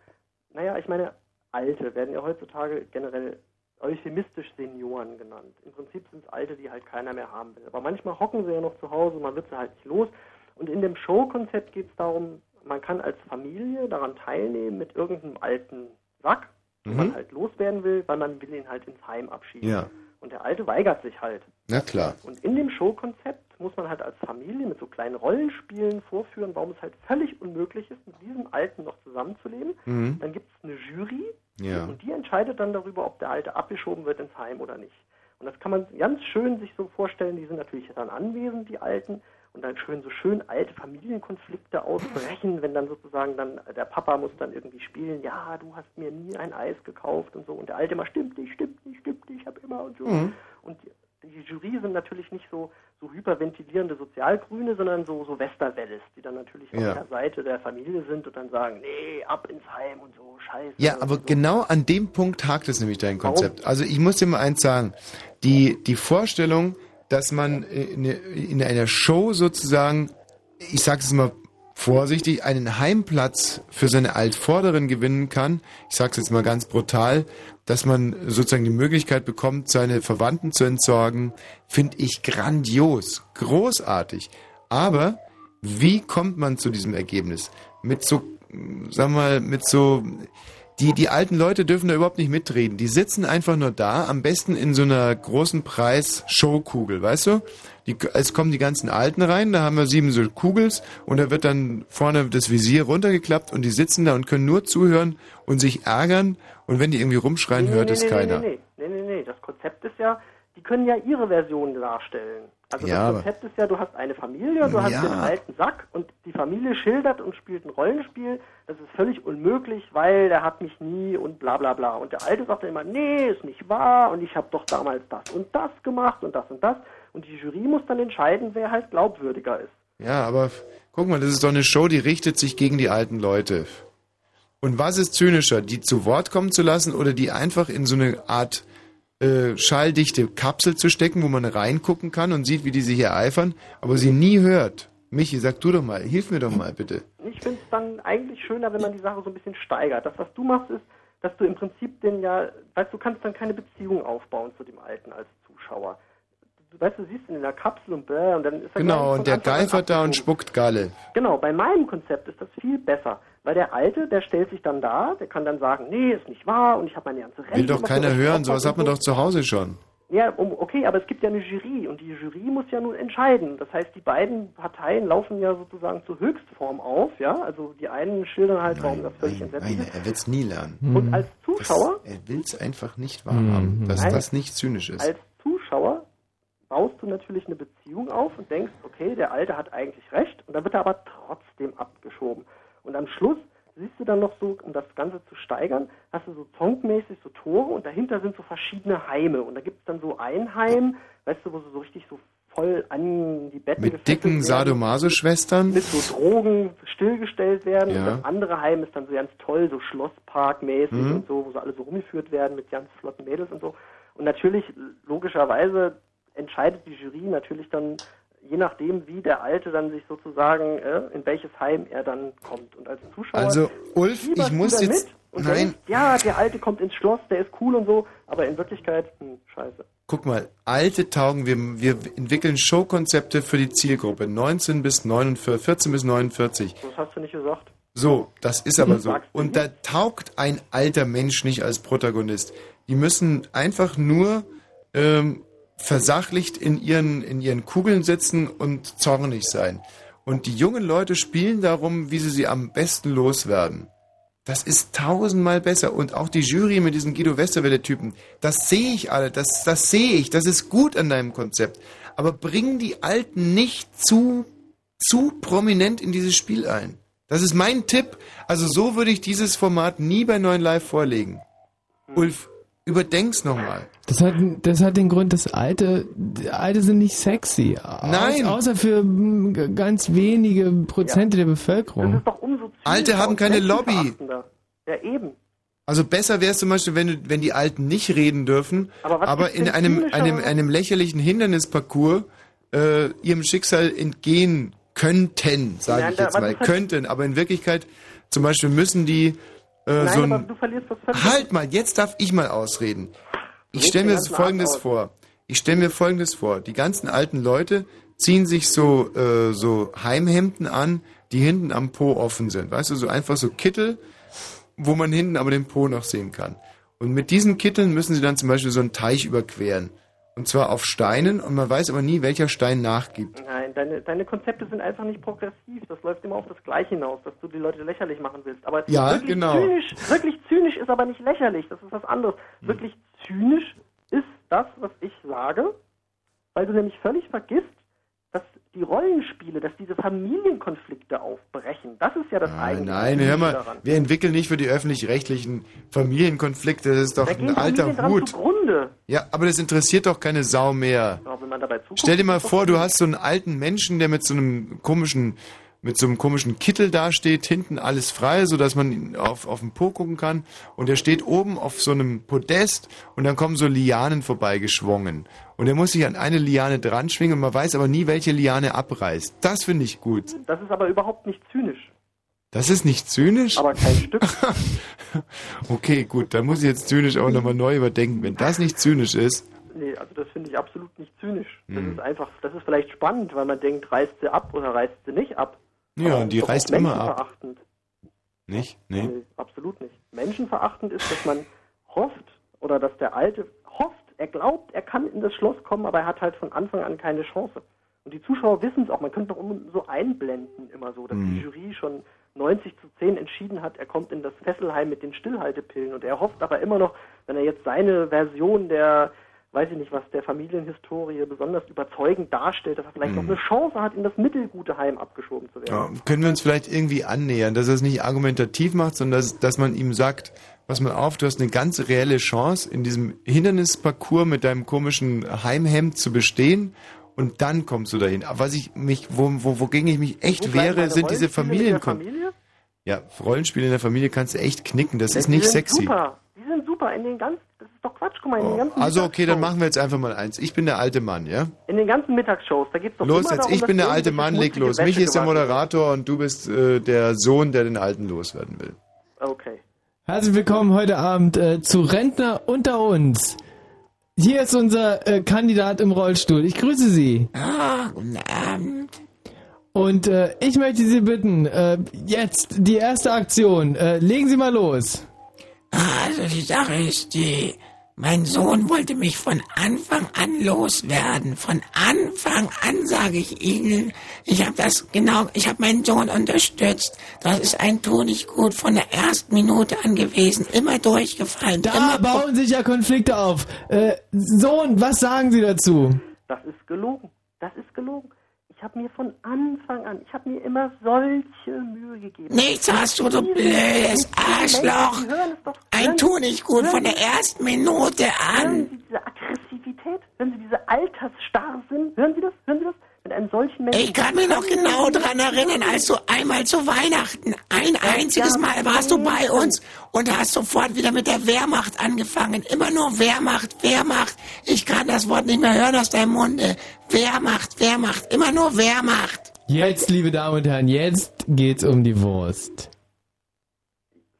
naja, ich meine, Alte werden ja heutzutage generell euphemistisch Senioren genannt. Im Prinzip sind es Alte, die halt keiner mehr haben will. Aber manchmal hocken sie ja noch zu Hause, man wird sie halt nicht los. Und in dem Showkonzept geht es darum, man kann als Familie daran teilnehmen mit irgendeinem alten Sack, den Mhm. man halt loswerden will, weil man will ihn halt ins Heim abschieben. Ja. Und der Alte weigert sich halt. Na klar. Und in dem Showkonzept muss man halt als Familie mit so kleinen Rollenspielen vorführen, warum es halt völlig unmöglich ist, mit diesem Alten noch zusammenzuleben. Mhm. Dann gibt es eine Jury Ja. und die entscheidet dann darüber, ob der Alte abgeschoben wird ins Heim oder nicht. Und das kann man ganz schön sich so vorstellen, die sind natürlich dann anwesend, die Alten, und dann schön so schön alte Familienkonflikte ausbrechen, wenn dann sozusagen dann der Papa muss dann irgendwie spielen, ja, du hast mir nie ein Eis gekauft und so, und der Alte immer stimmt nicht, stimmt nicht, stimmt nicht, ich habe immer und so. Mhm. Und die, die Jury sind natürlich nicht so, so hyperventilierende Sozialgrüne, sondern so, so Westerwelles, die dann natürlich Ja. auf der Seite der Familie sind und dann sagen, nee, ab ins Heim und so, scheiße. Ja, aber genau an dem Punkt hakt es nämlich dein Konzept. Also ich muss dir mal eins sagen. Die, die Vorstellung, dass man in, in einer Show sozusagen, ich sage es mal vorsichtig, einen Heimplatz für seine Altvorderen gewinnen kann, ich sage es jetzt mal ganz brutal, dass man sozusagen die Möglichkeit bekommt, seine Verwandten zu entsorgen, finde ich grandios, großartig. Aber wie kommt man zu diesem Ergebnis? Mit so, sag mal, mit so, die, die alten Leute dürfen da überhaupt nicht mitreden. Die sitzen einfach nur da, am besten in so einer großen Preis-Showkugel, weißt du? Die, es kommen die ganzen Alten rein, da haben wir sieben so Kugels und da wird dann vorne das Visier runtergeklappt und die sitzen da und können nur zuhören und sich ärgern und wenn die irgendwie rumschreien, hört es keiner. Nee, nee, nee, nee, das Konzept ist ja, die können ja ihre Version darstellen. Also Ja, das Konzept ist ja, du hast eine Familie, du hast Ja. den alten Sack und die Familie schildert und spielt ein Rollenspiel. Das ist völlig unmöglich, weil der hat mich nie und bla bla bla. Und der Alte sagt dann immer, nee, ist nicht wahr und ich habe doch damals das und das gemacht und das und das. Und die Jury muss dann entscheiden, wer halt glaubwürdiger ist. Ja, aber guck mal, das ist doch eine Show, die richtet sich gegen die alten Leute. Und was ist zynischer, die zu Wort kommen zu lassen oder die einfach in so eine Art äh, schalldichte Kapsel zu stecken, wo man reingucken kann und sieht, wie die sich ereifern, aber sie nie hört? Michi, sag du doch mal, hilf mir doch mal bitte. Ich finde es dann eigentlich schöner, wenn man die Sache so ein bisschen steigert. Das, was du machst, ist, dass du im Prinzip den ja, weißt du, kannst dann keine Beziehung aufbauen zu dem Alten als Zuschauer. Du weißt, du siehst ihn in der Kapsel und bläh, und dann ist er Genau, und der geifert da und spuckt Galle. Genau, bei meinem Konzept ist das viel besser. Weil der Alte, der stellt sich dann da, der kann dann sagen, nee, ist nicht wahr und ich habe meine ganze Rechte. Will doch keiner hören, sowas hat man doch zu Hause schon. ja, um, okay, aber es gibt ja eine Jury und die Jury muss ja nun entscheiden. Das heißt, die beiden Parteien laufen ja sozusagen zur Höchstform auf, ja. Also die einen schildern halt, warum das völlig entsetzlich Nein, ist. er wird's nie lernen. Und als Zuschauer, Das, er will's einfach nicht wahrhaben, dass Nein. das nicht zynisch ist. als Zuschauer baust du natürlich eine Beziehung auf und denkst, okay, der Alte hat eigentlich recht und dann wird er aber trotzdem abgeschoben. Und am Schluss siehst du dann noch so, um das Ganze zu steigern, hast du so zonkmäßig so Tore und dahinter sind so verschiedene Heime. Und da gibt es dann so ein Heim, weißt du, wo sie so richtig so voll an die Betten Mit dicken. Sadomaso-Schwestern? mit so Drogen stillgestellt werden. Ja. Und das andere Heim ist dann so ganz toll, so Schlossparkmäßig Mhm. und so, wo sie alle so rumgeführt werden mit ganz flotten Mädels und so. Und natürlich, logischerweise, entscheidet die Jury natürlich dann, je nachdem, wie der Alte dann sich sozusagen, äh, in welches Heim er dann kommt. Und als Zuschauer. Also, Ulf, ich muss jetzt- Mit und Nein. Denkst, ja, der Alte kommt ins Schloss, der ist cool und so, aber in Wirklichkeit, hm, scheiße. guck mal, alte taugen, wir, wir entwickeln Showkonzepte für die Zielgruppe 19 bis 49, 14 bis 49. Das hast du nicht gesagt. So, das ist aber so. Und da taugt ein alter Mensch nicht als Protagonist. Die müssen einfach nur ähm, versachlicht in ihren, in ihren Kugeln sitzen und zornig sein. Und die jungen Leute spielen darum, wie sie sie am besten loswerden. Das ist tausendmal besser. Und auch die Jury mit diesen Guido Westerwelle-Typen, das sehe ich alle, das, das sehe ich, das ist gut an deinem Konzept. Aber bring die Alten nicht zu, zu prominent in dieses Spiel ein. Das ist mein Tipp. Also so würde ich dieses Format nie bei Neuen Live vorlegen. Ulf, überdenk's nochmal. Das hat, das hat den Grund, dass Alte, Alte sind nicht sexy. Nein. außer für mm, ganz wenige Prozente ja. der Bevölkerung. Das ist doch umso Alte haben keine Lobby. Ja, eben. Also besser wäre es zum Beispiel, wenn, wenn die Alten nicht reden dürfen, aber, aber in einem, einem, einem lächerlichen Hindernisparcours äh, ihrem Schicksal entgehen könnten, sage ich jetzt mal, könnten, aber in Wirklichkeit zum Beispiel müssen die äh, Nein, so ein, Halt mal, jetzt darf ich mal ausreden. Ich stelle mir Folgendes vor. Ich stelle mir Folgendes vor. Die ganzen alten Leute ziehen sich so, äh, so Heimhemden an, die hinten am Po offen sind. Weißt du, so einfach so Kittel, wo man hinten aber den Po noch sehen kann. Und mit diesen Kitteln müssen sie dann zum Beispiel so einen Teich überqueren. Und zwar auf Steinen und man weiß aber nie, welcher Stein nachgibt. Nein, deine, deine Konzepte sind einfach nicht progressiv. Das läuft immer auf das Gleiche hinaus, dass du die Leute lächerlich machen willst. Aber ja, wirklich genau. zynisch, wirklich zynisch ist aber nicht lächerlich. Das ist was anderes. Hm. Wirklich zynisch ist das, was ich sage, weil du nämlich völlig vergisst, die Rollenspiele, dass diese Familienkonflikte aufbrechen. Das ist ja das ah, eigentliche. Nein, hör mal, daran. wir entwickeln nicht für die öffentlich-rechtlichen Familienkonflikte. Das ist doch da ein alter Hut. Zugrunde. Ja, aber das interessiert doch keine Sau mehr. Ja, Stell dir mal vor, du hast so einen alten Menschen, der mit so einem komischen mit so einem komischen Kittel dasteht, hinten alles frei, so dass man auf, auf den Po gucken kann. Und er steht oben auf so einem Podest und dann kommen so Lianen vorbeigeschwungen. Und er muss sich an eine Liane dran schwingen und man weiß aber nie, welche Liane abreißt. Das finde ich gut. Das ist aber überhaupt nicht zynisch. Das ist nicht zynisch? Aber kein Stück. (laughs) okay, gut, dann muss ich jetzt zynisch auch nochmal neu überdenken. Wenn das nicht zynisch ist. Nee, also das finde ich absolut nicht zynisch. Das hm. ist einfach, das ist vielleicht spannend, weil man denkt, reißt sie ab oder reißt sie nicht ab. Ja, und die reißt immer ab. Nicht? Nee. nee. Absolut nicht. Menschenverachtend ist, dass man hofft oder dass der Alte hofft, er glaubt, er kann in das Schloss kommen, aber er hat halt von Anfang an keine Chance. Und die Zuschauer wissen es auch. Man könnte doch so einblenden immer so, dass mhm. die Jury schon 90 zu 10 entschieden hat, er kommt in das Fesselheim mit den Stillhaltepillen. Und er hofft aber immer noch, wenn er jetzt seine Version der weiß ich nicht, was der Familienhistorie besonders überzeugend darstellt, dass er vielleicht hm. noch eine Chance hat, in das mittelgute Heim abgeschoben zu werden. Ja, können wir uns vielleicht irgendwie annähern, dass er es nicht argumentativ macht, sondern dass, dass man ihm sagt, pass mal auf, du hast eine ganz reelle Chance, in diesem Hindernisparcours mit deinem komischen Heimhemd zu bestehen und dann kommst du dahin. Aber was ich mich, wo, wo, wogegen ich mich echt wehre, sind diese Familienkonflikte. Familie? Ja, Rollenspiele in der Familie kannst du echt knicken, das ja, ist nicht sexy. Super, die sind super in den ganz ist doch Quatsch. Guck mal, in den ganzen Also okay, dann machen wir jetzt einfach mal eins. Ich bin der alte Mann, ja? In den ganzen Mittagsshows, da geht's doch Los jetzt, darum, ich bin der alte Mann, leg los. Mich ist der Moderator und du bist äh, der Sohn, der den Alten loswerden will. Okay. Herzlich willkommen heute Abend äh, zu Rentner unter uns. Hier ist unser äh, Kandidat im Rollstuhl. Ich grüße Sie. Ah, guten Abend. Und äh, ich möchte Sie bitten, äh, jetzt die erste Aktion. Äh, legen Sie mal los. Also die Sache ist die, mein Sohn wollte mich von Anfang an loswerden. Von Anfang an sage ich Ihnen, ich habe das genau, ich habe meinen Sohn unterstützt. Das ist ein Tunichtgut von der ersten Minute an gewesen, immer durchgefallen. Da immer bauen sich ja Konflikte auf. Äh, Sohn, was sagen Sie dazu? Das ist gelogen. Das ist gelogen. Ich habe mir von Anfang an, ich habe mir immer solche Mühe gegeben. Nichts hast du, du blödes Arschloch. Ein Tu nicht gut von der ersten Minute an. Hören Sie diese Aggressivität? Hören Sie diese Altersstarrsinn? Hören Sie das? Hören Sie das? Mit einem solchen Menschen. Ich kann mich noch genau daran erinnern, als du einmal zu Weihnachten, ein einziges Mal warst du bei uns und hast sofort wieder mit der Wehrmacht angefangen. Immer nur Wehrmacht, Wehrmacht. Ich kann das Wort nicht mehr hören aus deinem Munde. Wehrmacht, Wehrmacht, immer nur Wehrmacht. Jetzt, liebe Damen und Herren, jetzt geht's um die Wurst.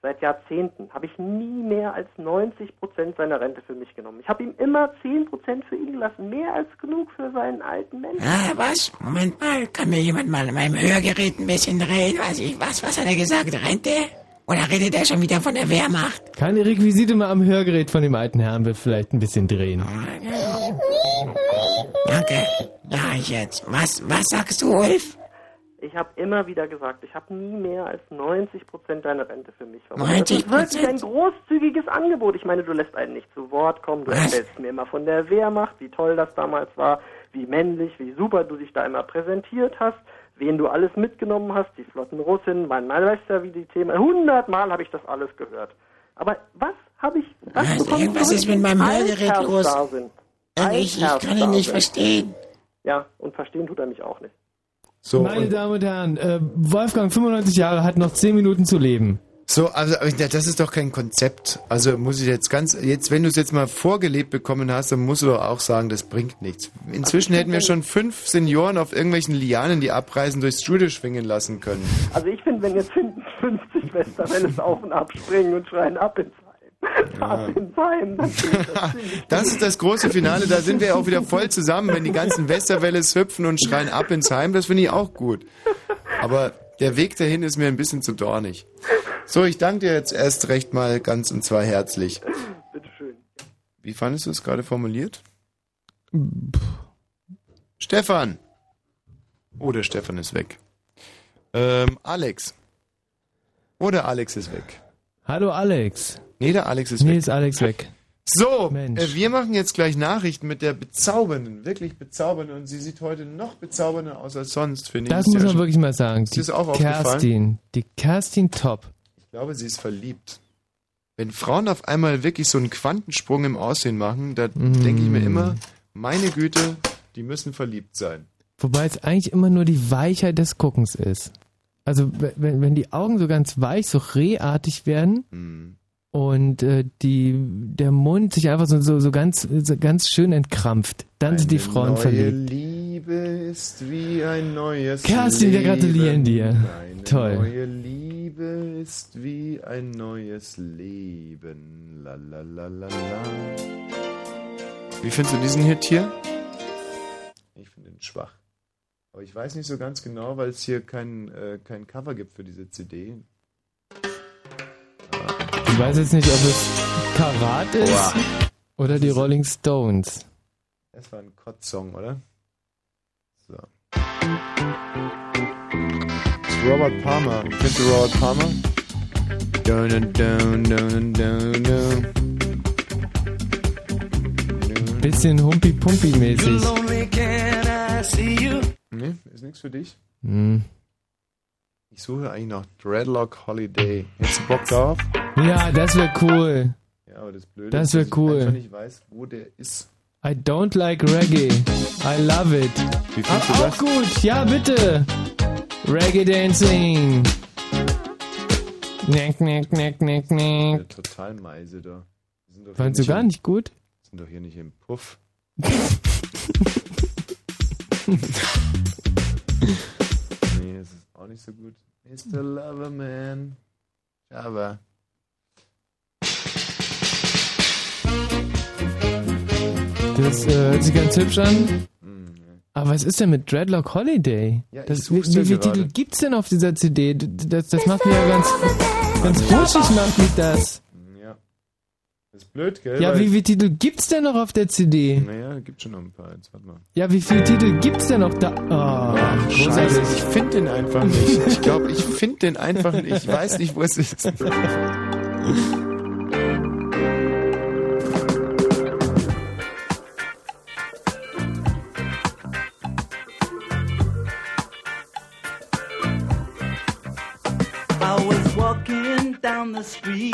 Seit Jahrzehnten, habe ich nie mehr als 90 Prozent seiner Rente für mich genommen. Ich habe ihm immer 10 Prozent für ihn gelassen, mehr als genug für seinen alten Menschen. Ah, was? Moment mal, kann mir jemand mal in meinem Hörgerät ein bisschen drehen? Weiß ich was? Was hat er gesagt? Rente? Oder redet er schon wieder von der Wehrmacht? Kann die Requisite mal am Hörgerät von dem alten Herrn vielleicht ein bisschen drehen? Danke. Ja, ich jetzt. Was, was sagst du, Ulf? Ich habe immer wieder gesagt, ich habe nie mehr als 90 Prozent deiner Rente für mich verbraucht. 90 Das ist wirklich ein großzügiges Angebot. Ich meine, du lässt einen nicht zu Wort kommen. Du Was? erzählst mir immer von der Wehrmacht, wie toll das damals war, wie männlich, wie super du dich da immer präsentiert hast, wen du alles mitgenommen hast, die flotten man weiß ja, wie die Themen. Hundertmal habe ich das alles gehört. Aber was habe ich? Was, was irgendwas ist mit meinem Hörgerät los. Ich, ich kann ihn nicht verstehen. Ja, und verstehen tut er mich auch nicht. So, Meine Damen und Herren, äh, Wolfgang, 95 Jahre, hat noch 10 Minuten zu leben. So, also das ist doch kein Konzept. Also muss ich jetzt ganz, jetzt wenn du es jetzt mal vorgelebt bekommen hast, dann musst du doch auch sagen, das bringt nichts. Inzwischen hätten wir schon fünf Senioren auf irgendwelchen Lianen, die abreisen, durchs Studio schwingen lassen können. Also ich finde, wenn jetzt 50 Westerwelles auf und ab springen und schreien ab ins (laughs) ja. (laughs) das ist das große Finale, da sind wir auch wieder voll zusammen, wenn die ganzen Westerwelles hüpfen und schreien ab ins Heim, das finde ich auch gut. Aber der Weg dahin ist mir ein bisschen zu dornig. So, ich danke dir jetzt erst recht mal ganz und zwar herzlich. Bitteschön. Wie fandest du es gerade formuliert? Stefan. Oh, der Stefan ist weg. Ähm, Alex. Oder Alex ist weg. Hallo Alex. Nee, der Alex ist nee, weg. Nee, ist Alex weg. So, äh, wir machen jetzt gleich Nachrichten mit der bezaubernden, wirklich bezaubernden und sie sieht heute noch bezaubernder aus als sonst, finde ich. Das muss man wirklich mal sagen. Die ist auch Kerstin, die Kerstin top. Ich glaube, sie ist verliebt. Wenn Frauen auf einmal wirklich so einen Quantensprung im Aussehen machen, da mm. denke ich mir immer, meine Güte, die müssen verliebt sein. Wobei es eigentlich immer nur die Weichheit des Guckens ist. Also wenn, wenn die Augen so ganz weich, so rehartig werden, mm und äh, die der Mund sich einfach so so, so ganz so ganz schön entkrampft. Dann Eine sind die Frauen neue verliebt. Liebe ist wie ein neues Kerstin, Leben. wir gratulieren dir. Eine Toll. neue Liebe ist wie ein neues Leben. La la la la la. Wie findest du diesen Hit hier? Ich finde ihn schwach. Aber ich weiß nicht so ganz genau, weil es hier kein, äh, kein Cover gibt für diese CD. Ich weiß jetzt nicht, ob es Karat ist Boah. oder die Rolling Stones. Das war ein Kotz-Song, oder? So. Das ist Robert Palmer. Kennst du Robert Palmer? Dun, dun, dun, dun, dun. Bisschen Humpi-Pumpi-mäßig. Nee, ist nichts für dich. Hm. Ich suche eigentlich noch Dreadlock Holiday. Hättest du Bock drauf? Ja, das wäre cool. Ja, aber das Blöde das ist, dass cool. ich nicht weiß, wo der ist. I don't like Reggae. I love it. Wie findest du das? Auch gut, ja bitte. Reggae Dancing. Neck, neck, neck, neck, neck. Ja, total Meise da. Fandst du gar im, nicht gut? Sind doch hier nicht im Puff. (laughs) auch nicht so gut. Mr. Loverman. Aber. Das äh, hört sich ganz hübsch an. Aber was ist denn mit Dreadlock Holiday? Ja, das, wie, wie viele Titel gibt's denn auf dieser CD? Das, das macht mir ja ganz, ganz rutschig, macht mich das. Ja. Das ist blöd, gell? Ja, wie viele Titel gibt's denn noch auf der CD? Naja, gibt schon noch ein paar. Jetzt warte mal. Ja, wie viele Titel gibt's denn noch da? Oh, Ach, Scheiße, ich finde den einfach nicht. (laughs) Ich glaube, ich finde den einfach nicht. Ich weiß nicht, wo es ist. down the street,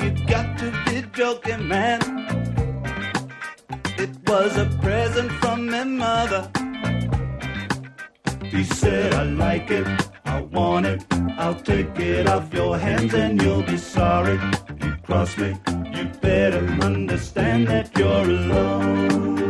I said, You got to be joking, man. It was a present from my mother. He said, I like it, I want it, I'll take it off your hands and you'll be sorry. You cross me, you better understand that you're alone.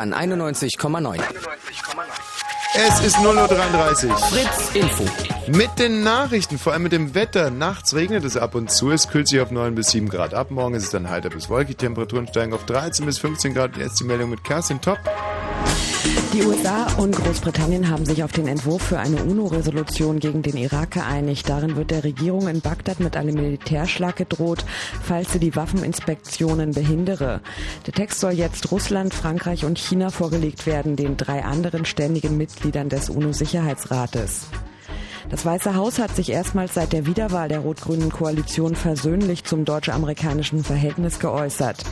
Dann 91,9. Es ist 0.33 Uhr. Fritz Info. Mit den Nachrichten, vor allem mit dem Wetter. Nachts regnet es ab und zu. Es kühlt sich auf 9 bis 7 Grad ab. Morgen ist es dann heiter bis wolkig. Temperaturen steigen auf 13 bis 15 Grad. Jetzt die Meldung mit Kerstin Top. Die USA und Großbritannien haben sich auf den Entwurf für eine UNO-Resolution gegen den Irak geeinigt. Darin wird der Regierung in Bagdad mit einem Militärschlag gedroht, falls sie die Waffeninspektionen behindere. Der Text soll jetzt Russland, Frankreich und China vorgelegt werden, den drei anderen ständigen Mitgliedern des UNO-Sicherheitsrates. Das Weiße Haus hat sich erstmals seit der Wiederwahl der rot-grünen Koalition versöhnlich zum deutsch-amerikanischen Verhältnis geäußert.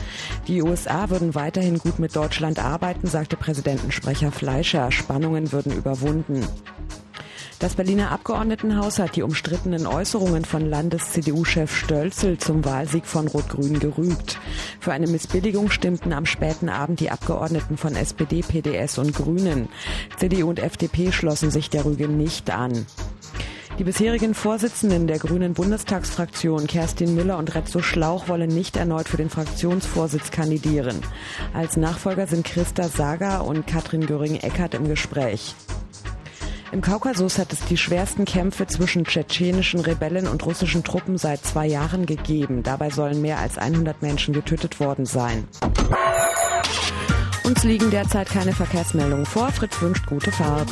Die USA würden weiterhin gut mit Deutschland arbeiten, sagte Präsidentensprecher Fleischer. Spannungen würden überwunden. Das Berliner Abgeordnetenhaus hat die umstrittenen Äußerungen von Landes-CDU-Chef Stölzel zum Wahlsieg von Rot-Grün gerügt. Für eine Missbilligung stimmten am späten Abend die Abgeordneten von SPD, PDS und Grünen. CDU und FDP schlossen sich der Rüge nicht an. Die bisherigen Vorsitzenden der Grünen Bundestagsfraktion Kerstin Müller und Rezzo Schlauch wollen nicht erneut für den Fraktionsvorsitz kandidieren. Als Nachfolger sind Christa Sager und Katrin Göring-Eckardt im Gespräch. Im Kaukasus hat es die schwersten Kämpfe zwischen tschetschenischen Rebellen und russischen Truppen seit zwei Jahren gegeben. Dabei sollen mehr als 100 Menschen getötet worden sein. Uns liegen derzeit keine Verkehrsmeldungen vor. Fritz wünscht gute Fahrt.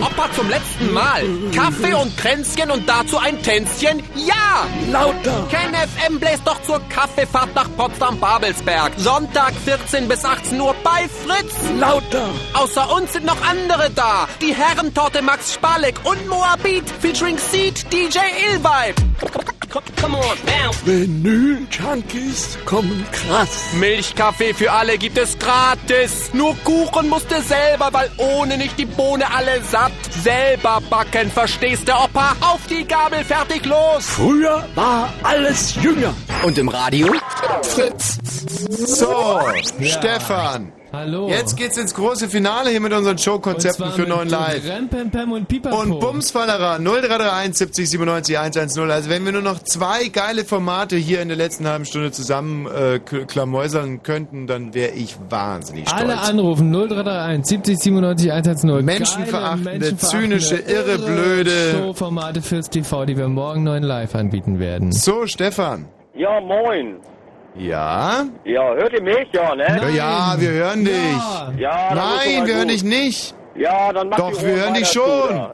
Opa zum letzten Mal. Kaffee und Kränzchen und dazu ein Tänzchen? Ja! Lauter! Ken FM bläst doch zur Kaffeefahrt nach Potsdam-Babelsberg. Sonntag 14 bis 18 Uhr bei Fritz. Lauter! Außer uns sind noch andere da. Die Herrentorte Max Spalek und Moabit featuring Seed DJ Illvibe. Come on, bounce. Vinyl-Junkies kommen krass. Milchkaffee für alle gibt es gratis. Nur Kuchen musst du selber, weil ohne nicht die Bohne alle satt. Selber backen, verstehst du, Opa? Auf die Gabel, fertig, los. Früher war alles jünger. Und im Radio? Fritz. So, Stefan. Hallo. Jetzt geht's ins große Finale hier mit unseren Showkonzepten für neuen Live. Rempem und Pipapo. Und Bumsfallerer 0331 70 97 110. Also wenn wir nur noch zwei geile Formate hier in der letzten halben Stunde zusammen äh, klamäusern könnten, dann wäre ich wahnsinnig stolz. Alle anrufen 0331 70 97 110. Menschenverachtende, Geile, zynische, irre, blöde- Showformate fürs TV, die wir morgen neuen live anbieten werden. So, Stefan. Ja, moin. Ja? Ja, hört ihr mich? Ja, ne? Ja, ja, wir hören dich. Ja, schon Nein, wir hören dich nicht. Ja, dann macht Doch, wir hören dich schon. (laughs)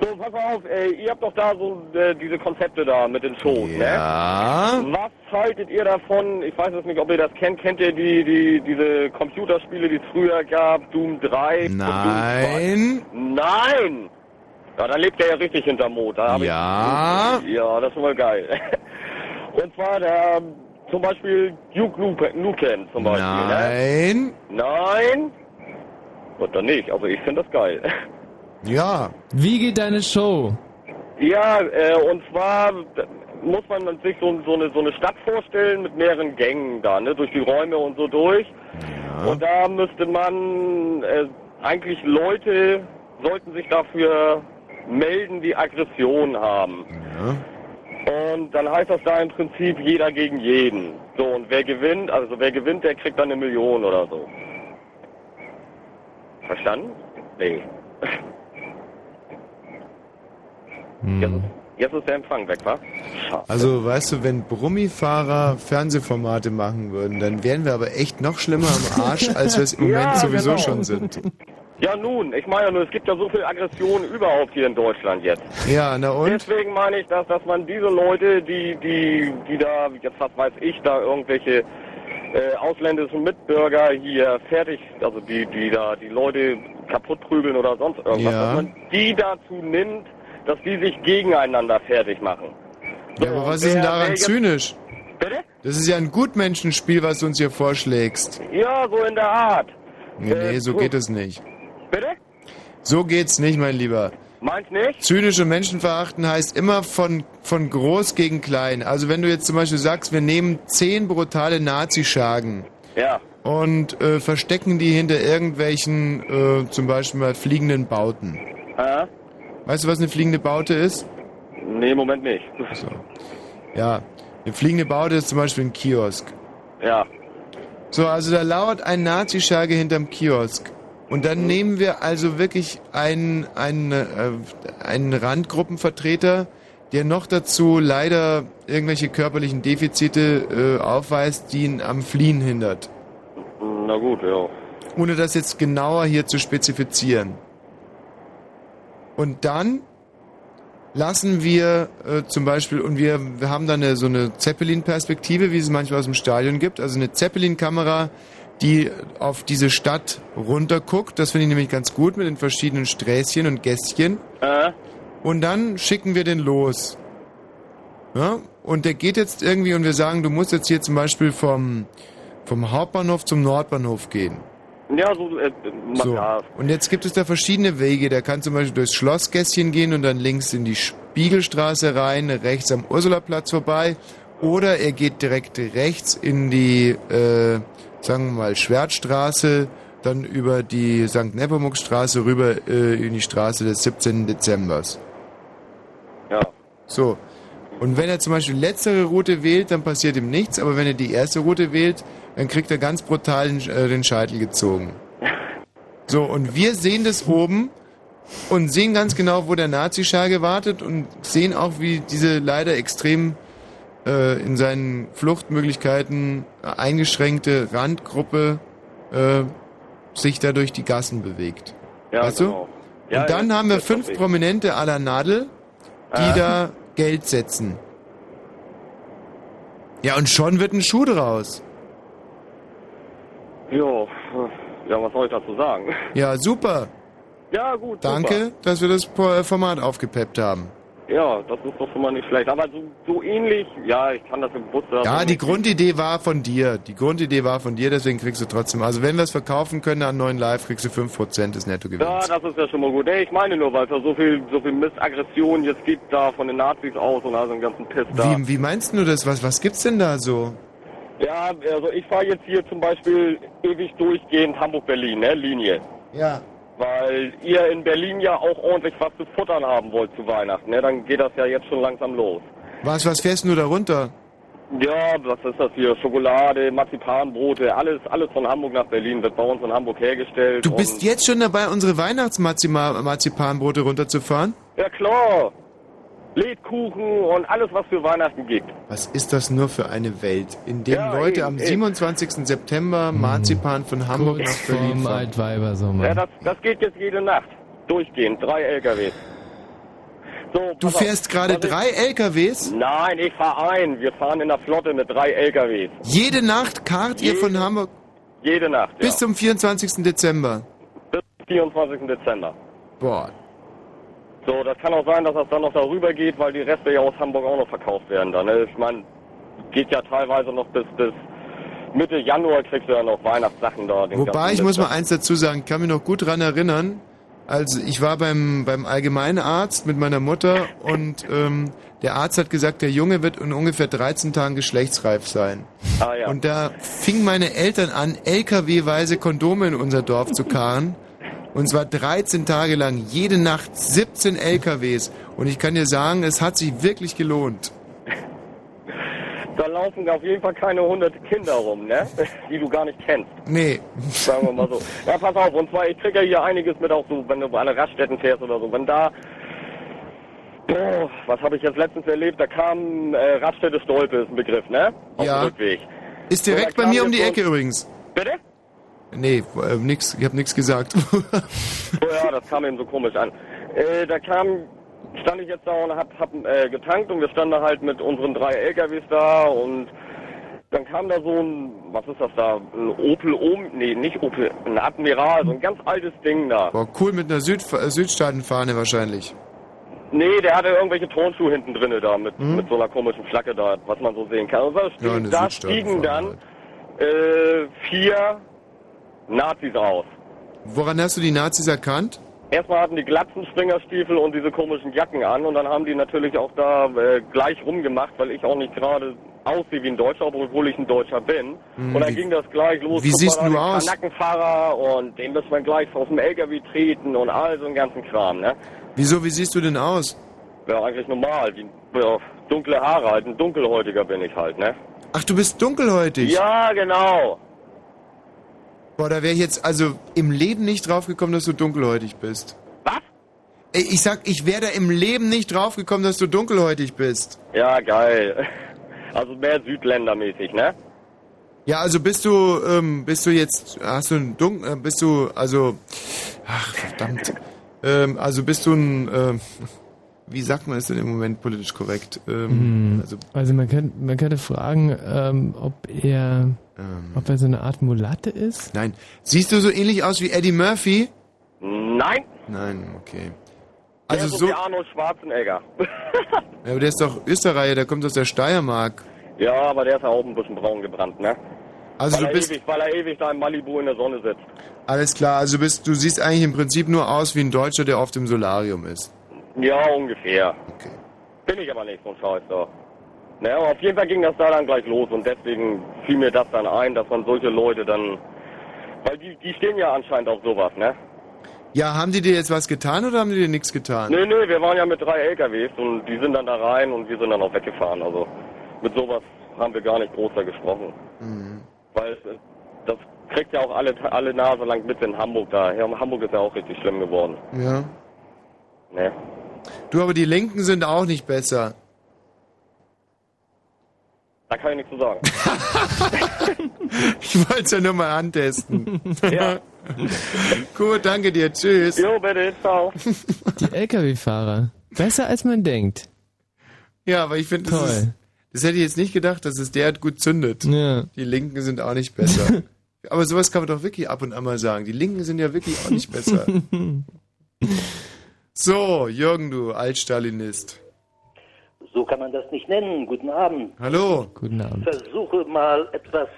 so, pass auf, äh, ihr habt doch da so äh, diese Konzepte da mit den Shows, Ja. ne? Was haltet ihr davon? Ich weiß jetzt nicht, ob ihr das kennt. Kennt ihr die, die, diese Computerspiele, die es früher gab? Doom 3 und Doom 2? Nein. Nein! Ja, dann lebt er ja richtig hinterm Mond. Ja. Ich, ja, das ist mal geil. (laughs) Und zwar der, zum Beispiel Duke Nukem, zum Beispiel. Nein. Ne? Nein? Und dann nicht. Also ich finde das geil. (laughs) Ja. Wie geht deine Show? Ja, äh, und zwar muss man sich so, so, eine, so eine Stadt vorstellen mit mehreren Gängen da, ne, durch die Räume und so durch. Und da müsste man, äh, eigentlich Leute sollten sich dafür melden, die Aggression haben. Und dann heißt das da im Prinzip jeder gegen jeden. So, und wer gewinnt, also wer gewinnt, der kriegt dann eine Million oder so. Verstanden? Nee. Jetzt, ist, jetzt ist der Empfang weg, wa? Schade. Also, weißt du, wenn Brummifahrer Fernsehformate machen würden, dann wären wir aber echt noch schlimmer am Arsch, als wir es im (laughs) Moment Ja, sowieso genau. schon sind. Ja nun, ich meine ja nur, es gibt ja so viel Aggression überhaupt hier in Deutschland jetzt. Ja, na und? Deswegen meine ich, dass, dass man diese Leute, die, die, die da, jetzt was weiß ich, da irgendwelche äh, ausländischen Mitbürger hier fertig, also die, die da die Leute kaputt prügeln oder sonst irgendwas, Ja. dass man die dazu nimmt, dass die sich gegeneinander fertig machen. Ja, aber was ist denn daran zynisch? Bitte? Das ist ja ein Gutmenschenspiel, was du uns hier vorschlägst. Ja, so in der Art. Nee, nee, so gut. geht es nicht. Bitte? So geht's nicht, mein Lieber. Meint nicht? Zynische Menschen verachten heißt immer von, von groß gegen klein. Also wenn du jetzt zum Beispiel sagst, wir nehmen zehn brutale Nazischergen Ja. und äh, verstecken die hinter irgendwelchen, äh, zum Beispiel mal fliegenden Bauten. Äh? Weißt du, was eine fliegende Baute ist? Nee, im Moment nicht. Ja, eine fliegende Baute ist zum Beispiel ein Kiosk. Ja. So, also da lauert ein Nazischerge hinterm Kiosk. Und dann nehmen wir also wirklich einen, einen, äh, einen Randgruppenvertreter, der noch dazu leider irgendwelche körperlichen Defizite äh, aufweist, die ihn am Fliehen hindert. Na gut, ja. Ohne das jetzt genauer hier zu spezifizieren. Und dann lassen wir äh, zum Beispiel, und wir, wir haben dann eine, so eine Zeppelin-Perspektive, wie es manchmal aus dem Stadion gibt, also eine Zeppelin-Kamera, die auf diese Stadt runterguckt. Das finde ich nämlich ganz gut mit den verschiedenen Sträßchen und Gässchen. Äh? Und dann schicken wir den los. Ja? Und der geht jetzt irgendwie und wir sagen, du musst jetzt hier zum Beispiel vom, vom Hauptbahnhof zum Nordbahnhof gehen. Ja, so, äh, So. ja. Und jetzt gibt es da verschiedene Wege. Der kann zum Beispiel durchs Schlossgässchen gehen und dann links in die Spiegelstraße rein, rechts am Ursulaplatz vorbei. Oder er geht direkt rechts in die, äh, sagen wir mal, Schwertstraße, dann über die St. Nepomuk-Straße rüber äh, in die Straße des 17. Dezembers. Ja. So. Und wenn er zum Beispiel letztere Route wählt, dann passiert ihm nichts. Aber wenn er die erste Route wählt, dann kriegt er ganz brutal den, äh, den Scheitel gezogen. (laughs) So, und wir sehen das oben und sehen ganz genau, wo der Nazischage wartet und sehen auch, wie diese leider extrem äh, in seinen Fluchtmöglichkeiten eingeschränkte Randgruppe äh, sich da durch die Gassen bewegt. Ja, weißt genau. du? Ja, und dann ja, haben wir fünf. Prominente à la Nadel, die Ah. da Geld setzen. Ja, und schon wird ein Schuh draus. Jo, ja, was soll ich dazu sagen? Ja, super. Ja, gut. Danke, Super. dass wir das Format aufgepeppt haben. Ja, das ist doch schon mal nicht schlecht. Aber so, so ähnlich, ja, ich kann das im Bus Ja, die Grundidee war von dir. Die Grundidee war von dir, deswegen kriegst du trotzdem. Also wenn wir es verkaufen können an neuen Live, kriegst du 5% des Ja, Nettogewinns. das ist ja schon mal gut. Nee, ich meine nur, weil es ja so viel, so viel Missaggression jetzt gibt da von den Nazis aus und also den ganzen Piss da. Wie, wie meinst du das? Was, was gibt's denn da so? Ja, also ich fahre jetzt hier zum Beispiel ewig durchgehend Hamburg-Berlin, ne, Linie. Ja. Weil ihr in Berlin ja auch ordentlich was zu futtern haben wollt zu Weihnachten, ne? Dann geht das ja jetzt schon langsam los. Was, was fährst du da runter? Ja, was ist das hier? Schokolade, Marzipanbrote, alles, alles von Hamburg nach Berlin wird bei uns in Hamburg hergestellt. Du bist jetzt schon dabei, unsere Weihnachtsmarzipanbrote runterzufahren? Ja klar. Lebkuchen und alles, was für Weihnachten gibt. Was ist das nur für eine Welt, in der Ja, Leute eben, am eben. 27. Mhm. September Marzipan von Hamburg nach Berlin? Altweibersommer. Ja, das, das geht jetzt jede Nacht. Durchgehend. Drei LKWs. So, Du fährst gerade drei LKWs? Nein, ich fahre ein. Wir fahren in der Flotte mit drei LKWs. Jede Nacht kart ihr von Hamburg Jede Nacht, ja. bis zum 24. Dezember. Bis 24. Dezember. Boah. So, das kann auch sein, dass das dann noch darüber geht, weil die Reste ja aus Hamburg auch noch verkauft werden. Dann, ne? Ich meine, geht ja teilweise noch bis, bis Mitte Januar kriegst du ja noch Weihnachtssachen da. Wobei, ich muss mal eins dazu sagen, ich kann mich noch gut dran erinnern, also ich war beim, beim Allgemeinarzt mit meiner Mutter und ähm, der Arzt hat gesagt, der Junge wird in ungefähr 13 Tagen geschlechtsreif sein. Ah, ja. Und da fingen meine Eltern an, LKW-weise Kondome in unser Dorf zu karren. Und zwar 13 Tage lang, jede Nacht 17 LKWs. Und ich kann dir sagen, es hat sich wirklich gelohnt. Da laufen auf jeden Fall keine hundert Kinder rum, ne? Die du gar nicht kennst. Nee. Sagen wir mal so. Ja, pass auf, und zwar, ich krieg ja hier einiges mit auch so, wenn du an eine Raststätten fährst oder so. Wenn da, boah, was habe ich jetzt letztens erlebt, da kam äh, Raststätte Stolpe, ist ein Begriff, ne? Auf Ja. dem Rückweg. Ist direkt bei mir um die Ecke übrigens. Bitte? Nee, äh, nix, ich habe nichts gesagt. (laughs) Oh ja, das kam eben so komisch an. Äh, da kam, stand ich jetzt da und hab, hab äh, getankt und wir standen da halt mit unseren drei LKWs da und dann kam da so ein, was ist das da, ein Opel Om, nee, nicht Opel, ein Admiral, so ein ganz altes Ding da. Boah, cool mit einer Süd äh, Südstaatenfahne wahrscheinlich. Nee, der hatte irgendwelche Turnschuhe hinten drinne da mit, Mhm. mit so einer komischen Flagge da, was man so sehen kann. Und da, Ja, stiegen, eine da stiegen dann äh, vier Nazis aus. Woran hast du die Nazis erkannt? Erstmal hatten die glatzen Springerstiefel und diese komischen Jacken an und dann haben die natürlich auch da äh, gleich rumgemacht, weil ich auch nicht gerade aussehe wie ein Deutscher, obwohl ich ein Deutscher bin. Hm, und dann wie- ging das gleich los. wie siehst du aus? Kanackenfahrer und den müssen wir gleich aus dem LKW treten und all so einen ganzen Kram, ne? Wieso, wie siehst du denn aus? Ja, eigentlich normal. Wie, ja, dunkle Haare, halt ein Dunkelhäutiger bin ich halt, ne? Ach, du bist dunkelhäutig? Ja, genau. Boah, da wäre ich jetzt also im Leben nicht draufgekommen, dass du dunkelhäutig bist. Was? Ich sag, ich wäre da im Leben nicht draufgekommen, dass du dunkelhäutig bist. Ja, geil. Also mehr Südländermäßig, ne? Ja, also bist du, ähm, bist du jetzt, hast du ein Dunkel, äh, bist du, also, ach, verdammt. Ähm, also bist du ein, ähm, (laughs) wie sagt man es denn im Moment politisch korrekt? Ähm, Hm. also, Also man könnte, man könnte fragen, ähm, ob er, ob er so eine Art Mulatte ist. nein. Siehst du so ähnlich aus wie Eddie Murphy? Nein. Nein, okay. Der Also ist so, wie Arnold Schwarzenegger. (laughs) ja, aber der ist doch Österreicher, der kommt aus der Steiermark. ja, aber der ist ja auch ein bisschen braun gebrannt, ne? Also weil du er bist, ewig, weil er ewig da in Malibu in der Sonne sitzt. alles klar, also bist, du siehst eigentlich im Prinzip nur aus wie ein Deutscher, der oft im Solarium ist. Ja, ungefähr. Bin ich aber nicht, so ein Scheiß da. Naja, auf jeden Fall ging das da dann gleich los und deswegen fiel mir das dann ein, dass man solche Leute dann. Weil die, die stehen ja anscheinend auf sowas, ne? Ja, haben die dir jetzt was getan oder haben die dir nichts getan? Nö, nö, wir waren ja mit drei LKWs und die sind dann da rein und wir sind dann auch weggefahren. Also mit sowas haben wir gar nicht groß da gesprochen. Mhm. Weil das kriegt ja auch alle, alle Nase lang mit in Hamburg da. Ja, Hamburg ist ja auch richtig schlimm geworden. Ja. Ne? Du, aber die Linken sind auch nicht besser. Da kann ich nichts zu sagen. (laughs) Ich wollte es ja nur mal antesten. (laughs) Ja. (laughs) Gut, danke dir. Tschüss. Jo, bitte. Ciao. Die LKW-Fahrer. Besser als man denkt. Ja, aber ich finde, das, Toll. ist- das hätte ich jetzt nicht gedacht, dass es derart gut zündet. Ja. Die Linken sind auch nicht besser. aber sowas kann man doch wirklich ab und an mal sagen. Die Linken sind ja wirklich auch nicht besser. So, Jürgen, du Altstalinist. So kann man das nicht nennen. Guten Abend. Hallo. Guten Abend. Versuche mal etwas,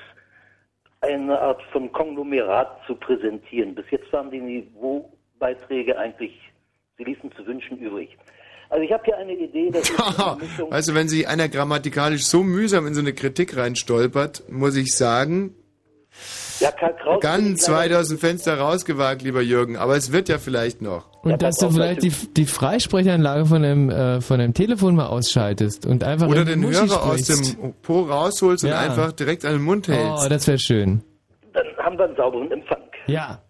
eine Art von Konglomerat zu präsentieren. Bis jetzt waren die Niveaubeiträge eigentlich, sie ließen zu wünschen übrig. Also ich habe hier eine Idee, das ist eine (laughs) Mischung. Also wenn sich einer grammatikalisch so mühsam in so eine Kritik reinstolpert, muss ich sagen, Ja, Karl Kraus ganz weit aus dem Fenster rausgewagt, lieber Jürgen. Aber es wird ja vielleicht noch. Und dass du vielleicht die, die Freisprechanlage von dem, äh, von dem Telefon mal ausschaltest und einfach Oder den Muschi Hörer aus sprichst. dem Po rausholst Ja. und einfach direkt an den Mund hältst. Oh, das wäre schön. Dann haben wir einen sauberen Empfang. Ja.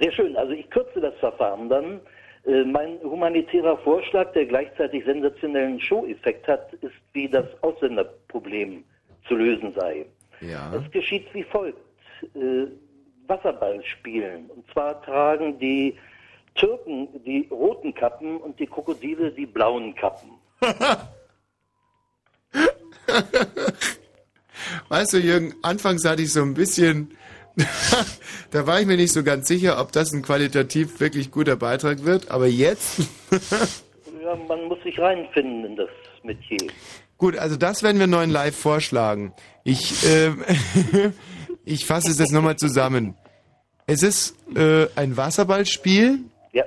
Sehr schön. Also ich kürze das Verfahren dann. Äh, Mein humanitärer Vorschlag, der gleichzeitig sensationellen Show-Effekt hat, ist, wie das Ausländerproblem zu lösen sei. Ja. Es geschieht wie folgt. Äh, Wasserball spielen. Und zwar tragen die Türken die roten Kappen und die Krokodile die blauen Kappen. (laughs) Weißt du, Jürgen, anfangs hatte ich so ein bisschen, (laughs) da war ich mir nicht so ganz sicher, ob das ein qualitativ wirklich guter Beitrag wird, aber jetzt, (laughs) Ja, man muss sich reinfinden in das Metier. gut, also das werden wir neuen live vorschlagen. Ich, ähm, ich fasse es jetzt nochmal zusammen. Es ist äh, ein Wasserballspiel. Ja.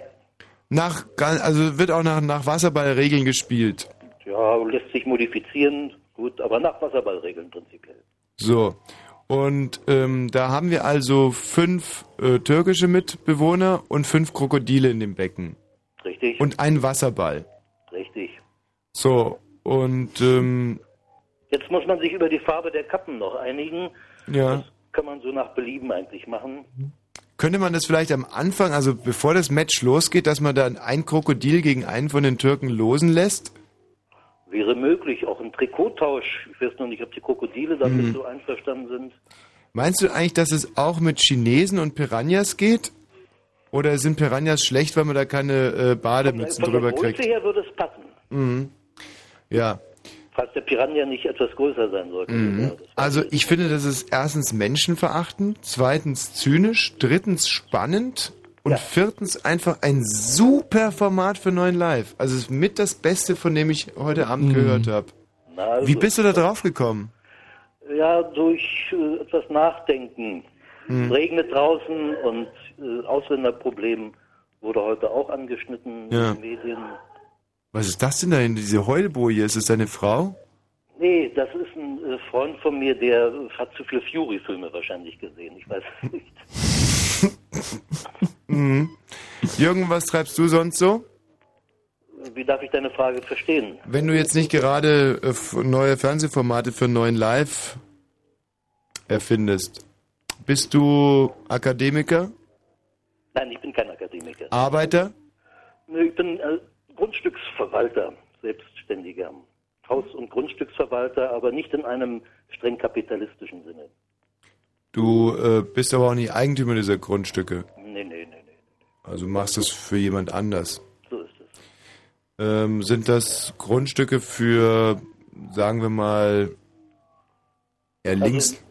Nach, also wird auch nach, nach Wasserballregeln gespielt. Ja, lässt sich modifizieren, gut, aber nach Wasserballregeln prinzipiell. So. Und ähm, da haben wir also fünf äh, türkische Mitbewohner und fünf Krokodile in dem Becken. Richtig. Und einen Wasserball. Richtig. So. Und ähm, Jetzt muss man sich über die Farbe der Kappen noch einigen. ja. Kann man so nach Belieben eigentlich machen. Könnte man das vielleicht am Anfang, also bevor das Match losgeht, dass man dann ein Krokodil gegen einen von den Türken losen lässt? Wäre möglich, auch ein Trikottausch. Ich weiß noch nicht, ob die Krokodile damit Mhm. so einverstanden sind. Meinst du eigentlich, dass es auch mit Chinesen und Piranhas geht? Oder sind Piranhas schlecht, weil man da keine äh, Bademützen Von der drüber Größe kriegt? her würde es passen, Mhm. Ja. Falls der Piranha nicht etwas größer sein sollte. Mhm. Also ich finde, das ist erstens menschenverachtend, zweitens zynisch, drittens spannend und viertens einfach ein super Format für neuen Live. Also es ist mit das Beste, von dem ich heute Abend Mhm. gehört habe. Also, Wie bist du da drauf gekommen? Ja, durch äh, etwas Nachdenken. Hm. Es regnet draußen und äh, Ausländerproblem wurde heute auch angeschnitten Ja. in den Medien. Was ist das denn da in diese Heulboje? Ist es deine Frau? Nee, das ist ein äh, Freund von mir, der äh, hat zu viele Fury-Filme wahrscheinlich gesehen. Ich weiß es nicht. (laughs) Mhm. Jürgen, was treibst du sonst so? Wie darf ich deine Frage verstehen? Wenn du jetzt nicht gerade äh, neue Fernsehformate für neuen Live erfindest, bist du Akademiker, Nein, ich bin kein Akademiker. Arbeiter? Nö, Ich bin äh, Grundstücksverwalter, selbstständiger. Haus- und Grundstücksverwalter, aber nicht in einem streng kapitalistischen Sinne. Du äh, bist aber auch nicht Eigentümer dieser Grundstücke. Nee, nee, nee, nee. Also machst es für jemand anders. So ist es. Ähm, sind das Grundstücke für, sagen wir mal, eher links?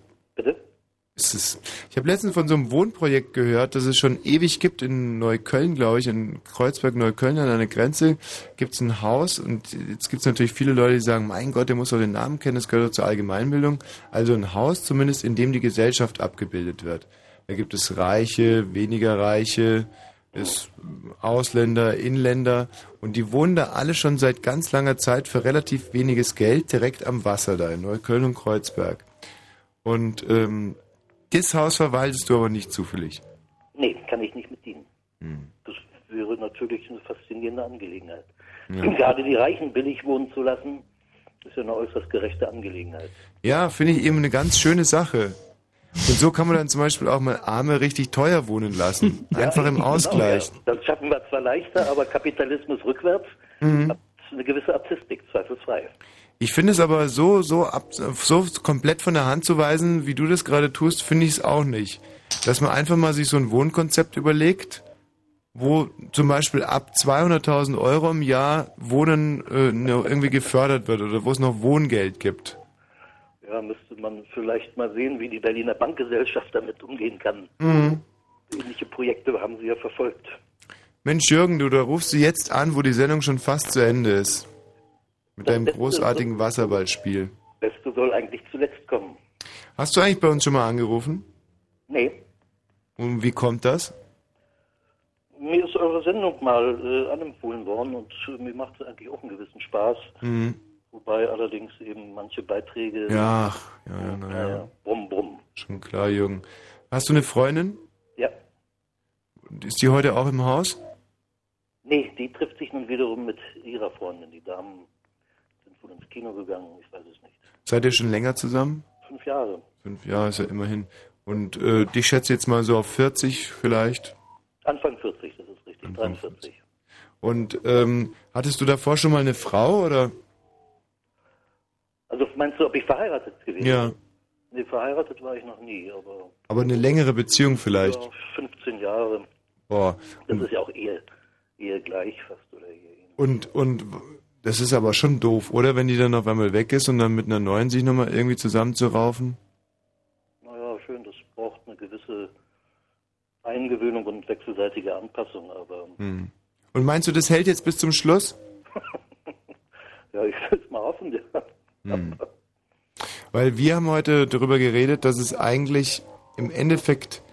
Ist ich habe letztens von so einem Wohnprojekt gehört, das es schon ewig gibt in Neukölln, glaube ich, in Kreuzberg-Neukölln an einer Grenze gibt es ein Haus und jetzt gibt es natürlich viele Leute, die sagen, mein Gott, der muss doch den Namen kennen, das gehört doch zur Allgemeinbildung. Also ein Haus zumindest, in dem die Gesellschaft abgebildet wird. Da gibt es Reiche, weniger Reiche, es Ausländer, Inländer und die wohnen da alle schon seit ganz langer Zeit für relativ weniges Geld direkt am Wasser da in Neukölln und Kreuzberg. Und ähm, das Haus verwaltest du aber nicht zufällig. Nee, kann ich nicht mit dienen. Hm. Das wäre natürlich eine faszinierende Angelegenheit. Ja. Gerade die Reichen billig wohnen zu lassen, ist ja eine äußerst gerechte Angelegenheit. Ja, finde ich eben eine ganz schöne Sache. Und so kann man dann zum Beispiel auch mal Arme richtig teuer wohnen lassen. (laughs) Einfach im Genau, Ausgleich. ja. Das schaffen wir zwar leichter, aber Kapitalismus rückwärts Mhm. hat eine gewisse Artistik, zweifelsfrei. Ich finde es aber so, so, ab, so komplett von der Hand zu weisen, wie du das gerade tust, finde ich es auch nicht. Dass man einfach mal sich so ein Wohnkonzept überlegt, wo zum Beispiel ab 200.000 Euro im Jahr Wohnen äh, noch irgendwie gefördert wird oder wo es noch Wohngeld gibt. Ja, müsste man vielleicht mal sehen, wie die Berliner Bankgesellschaft damit umgehen kann. Mhm. Ähnliche Projekte haben sie ja verfolgt. Mensch Jürgen, du, da rufst du jetzt an, wo die Sendung schon fast zu Ende ist. Mit deinem großartigen Wasserballspiel. Beste soll eigentlich zuletzt kommen. Hast du eigentlich bei uns schon mal angerufen? Nee, Und wie kommt das? mir ist eure Sendung mal äh, anempfohlen worden und äh, mir macht es eigentlich auch einen gewissen Spaß. Mhm. Wobei allerdings eben manche Beiträge. Ja, ja, ja, naja. Naja, brumm, brumm. Schon klar, Jürgen. Hast du eine Freundin? Ja. Ist die heute auch im Haus? Nee, die trifft sich nun wiederum mit ihrer Freundin. Die Damen ins Kino gegangen, ich weiß es nicht. Seid ihr schon länger zusammen? Fünf Jahre. Fünf Jahre ist ja immerhin. Und äh, dich schätze jetzt mal so auf 40 vielleicht. Anfang 40, das ist richtig, 43. Und ähm, hattest du davor schon mal eine Frau oder? Also meinst du, ob ich verheiratet gewesen Ja. bin? Nee, verheiratet war ich noch nie, aber Aber eine längere Beziehung vielleicht. ja, 15 Jahre. Boah. Das ist ja auch Ehe, Ehe gleich fast oder Ehe. Und, und das ist aber schon doof, oder? Wenn die dann auf einmal weg ist und dann mit einer neuen sich nochmal irgendwie zusammenzuraufen. Naja, schön, das braucht eine gewisse Eingewöhnung und wechselseitige Anpassung, aber Hm. Und meinst du, das hält jetzt bis zum Schluss? (laughs) ja, ich will es mal hoffen, ja. Hm. Weil wir haben heute darüber geredet, dass es eigentlich im Endeffekt,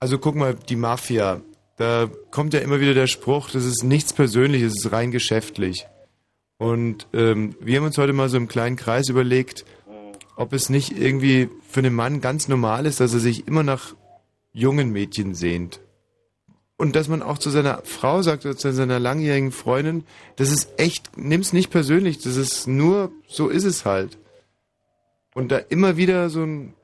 also guck mal, die Mafia, da kommt ja immer wieder der Spruch, das ist nichts Persönliches, es ist rein geschäftlich. Und ähm, wir haben uns heute mal so im kleinen Kreis überlegt, ob es nicht irgendwie für einen Mann ganz normal ist, dass er sich immer nach jungen Mädchen sehnt. Und dass man auch zu seiner Frau sagt oder zu seiner langjährigen Freundin, das ist echt, nimm's nicht persönlich, das ist nur, so ist es halt. Und da immer wieder so ein,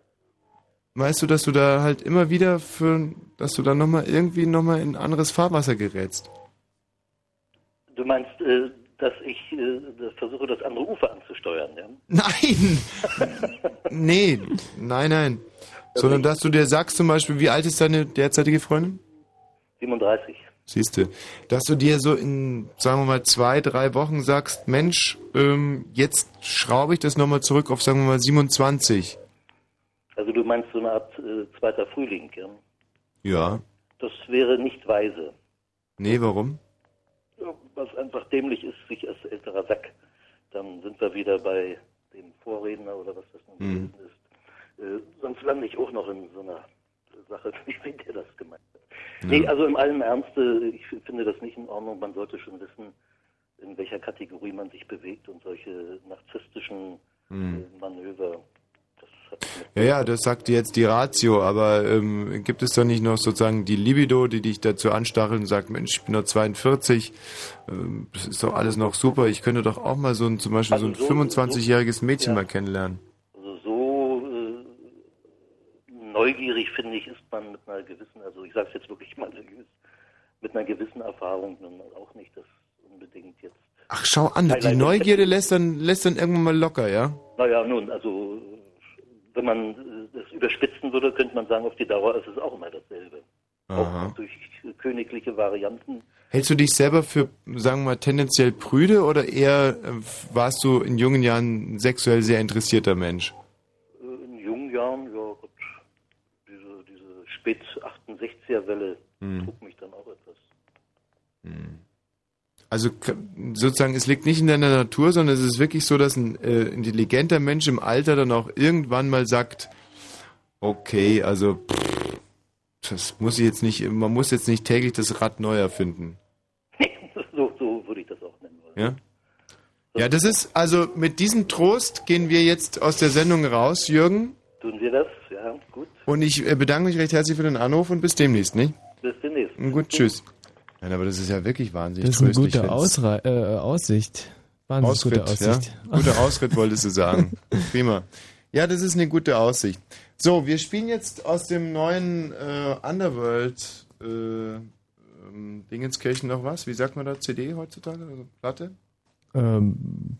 weißt du, dass du da halt immer wieder für, dass du da nochmal irgendwie nochmal in anderes Fahrwasser gerätst. Du meinst, äh, dass ich äh, das versuche, das andere Ufer anzusteuern, ja? (laughs) Nein! nee, nein, nein. Sondern dass du dir sagst zum Beispiel, wie alt ist deine derzeitige Freundin? 37. Siehst du, dass du dir so in, sagen wir mal, zwei, drei Wochen sagst, Mensch, ähm, jetzt schraube ich das nochmal zurück auf, sagen wir mal, 27. Also du meinst so eine Art äh, zweiter Frühling, ja? Ja. Das wäre nicht weise. Nee, warum? Ja, Was einfach dämlich ist, sich als älterer Sack. Dann sind wir wieder bei dem Vorredner oder was das nun Mhm. gewesen ist. Äh, sonst lande ich auch noch in so einer Sache, (laughs) wie der das gemeint hat. Nee, also im allen Ernst, äh, ich finde das nicht in Ordnung. Man sollte schon wissen, in welcher Kategorie man sich bewegt und solche narzisstischen Hm. äh, Manöver. Ja, ja, das sagt jetzt die Ratio, aber ähm, gibt es doch nicht noch sozusagen die Libido, die dich dazu anstachelt und sagt, Mensch, ich bin nur 42, ähm, das ist doch alles noch super, ich könnte doch auch mal so ein, zum Beispiel so ein Also so- 25-jähriges Mädchen mal kennenlernen. Also so äh, neugierig, finde ich, ist man mit einer gewissen, also ich sage es jetzt wirklich mal, mit einer gewissen Erfahrung nun auch nicht, das unbedingt jetzt. Ach, schau an, die Neugierde lässt dann, lässt dann irgendwann mal locker, ja? Naja, nun, also wenn man äh, das überspitzen würde, könnte man sagen, auf die Dauer ist es auch immer dasselbe. Aha. Auch durch königliche Varianten. Hältst du dich selber für, sagen wir mal, tendenziell prüde oder eher äh, warst du in jungen Jahren ein sexuell sehr interessierter Mensch? Äh, In jungen Jahren, ja Gott, diese, diese spät 68er Welle Hm. trug mich dann auch etwas. Also sozusagen, es liegt nicht in deiner Natur, sondern es ist wirklich so, dass ein äh, intelligenter Mensch im Alter dann auch irgendwann mal sagt, okay, also pff, das muss ich jetzt nicht, man muss jetzt nicht täglich das Rad neu erfinden. (laughs) so, so würde ich das auch nennen wollen. Ja? Ja, das ist, also mit diesem Trost gehen wir jetzt aus der Sendung raus, Jürgen. Tun wir das? Ja, gut. Und ich äh, bedanke mich recht herzlich für den Anruf und bis demnächst, nicht? Bis demnächst. Gut, tschüss. Nein, aber das ist ja wirklich wahnsinnig Das ist eine gute äh, Aussicht. Wahnsinnig Ausritt, gute Aussicht. Ja? Guter (laughs) Ausritt wolltest du sagen. Prima. Ja, das ist eine gute Aussicht. So, wir spielen jetzt aus dem neuen äh, Underworld äh, ähm, Dingenskirchen noch was. Wie sagt man da? CD heutzutage? Also Platte? Ähm,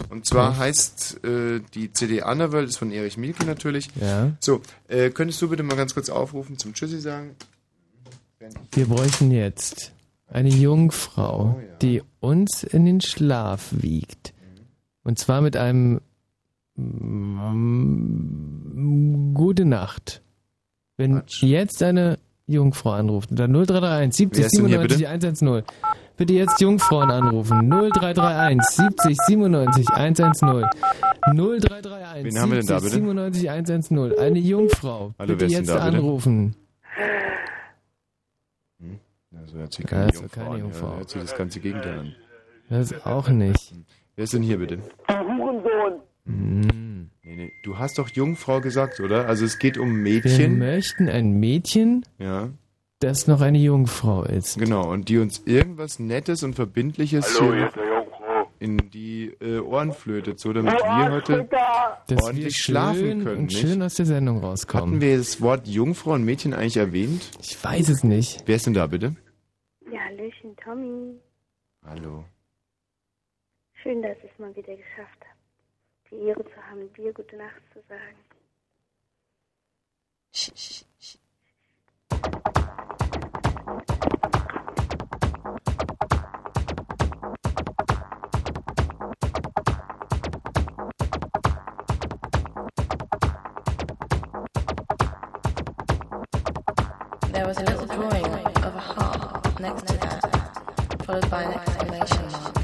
Und zwar heißt äh, die CD Underworld, ist von Erich Mielke natürlich. Ja. So, äh, könntest du bitte mal ganz kurz aufrufen zum Tschüssi sagen? Wir bräuchten jetzt eine Jungfrau, Oh, die uns in den Schlaf wiegt. Und zwar mit einem Gute Nacht. Wenn jetzt eine Jungfrau anruft. Unter 0331 70 97 110. Bitte jetzt Jungfrauen anrufen. 0331 70 97 110. 0331 Wen haben wir denn da, 70 bitte? 97 110. Eine Jungfrau. Hallo, bitte jetzt da, bitte? anrufen. Also hört sich Ja, keine ist doch Jungfrau keine an. Jungfrau. Ja, hört sich das ganze Gegenteil an. Das auch nicht. Wer ist denn hier bitte? Hurensohn. Hm. Nee, nee. Du hast doch Jungfrau gesagt, oder? Also es geht um Wir Mädchen. möchten ein Mädchen, Ja. das noch eine Jungfrau ist. Genau, und die uns irgendwas Nettes und Verbindliches Hallo, hier der in die äh, Ohren flötet, so damit wir heute Dass ordentlich wir schlafen können. und nicht? schön aus der Sendung rauskommen. Hatten wir das Wort Jungfrau und Mädchen eigentlich erwähnt? Ich weiß es nicht. Wer ist denn da bitte? Hallöchen, Tommy. Hallo. Schön, dass ich es mal wieder geschafft habe. Die Ehre zu haben, dir gute Nacht zu sagen. There was a little drawing next that, followed by an exclamation mark.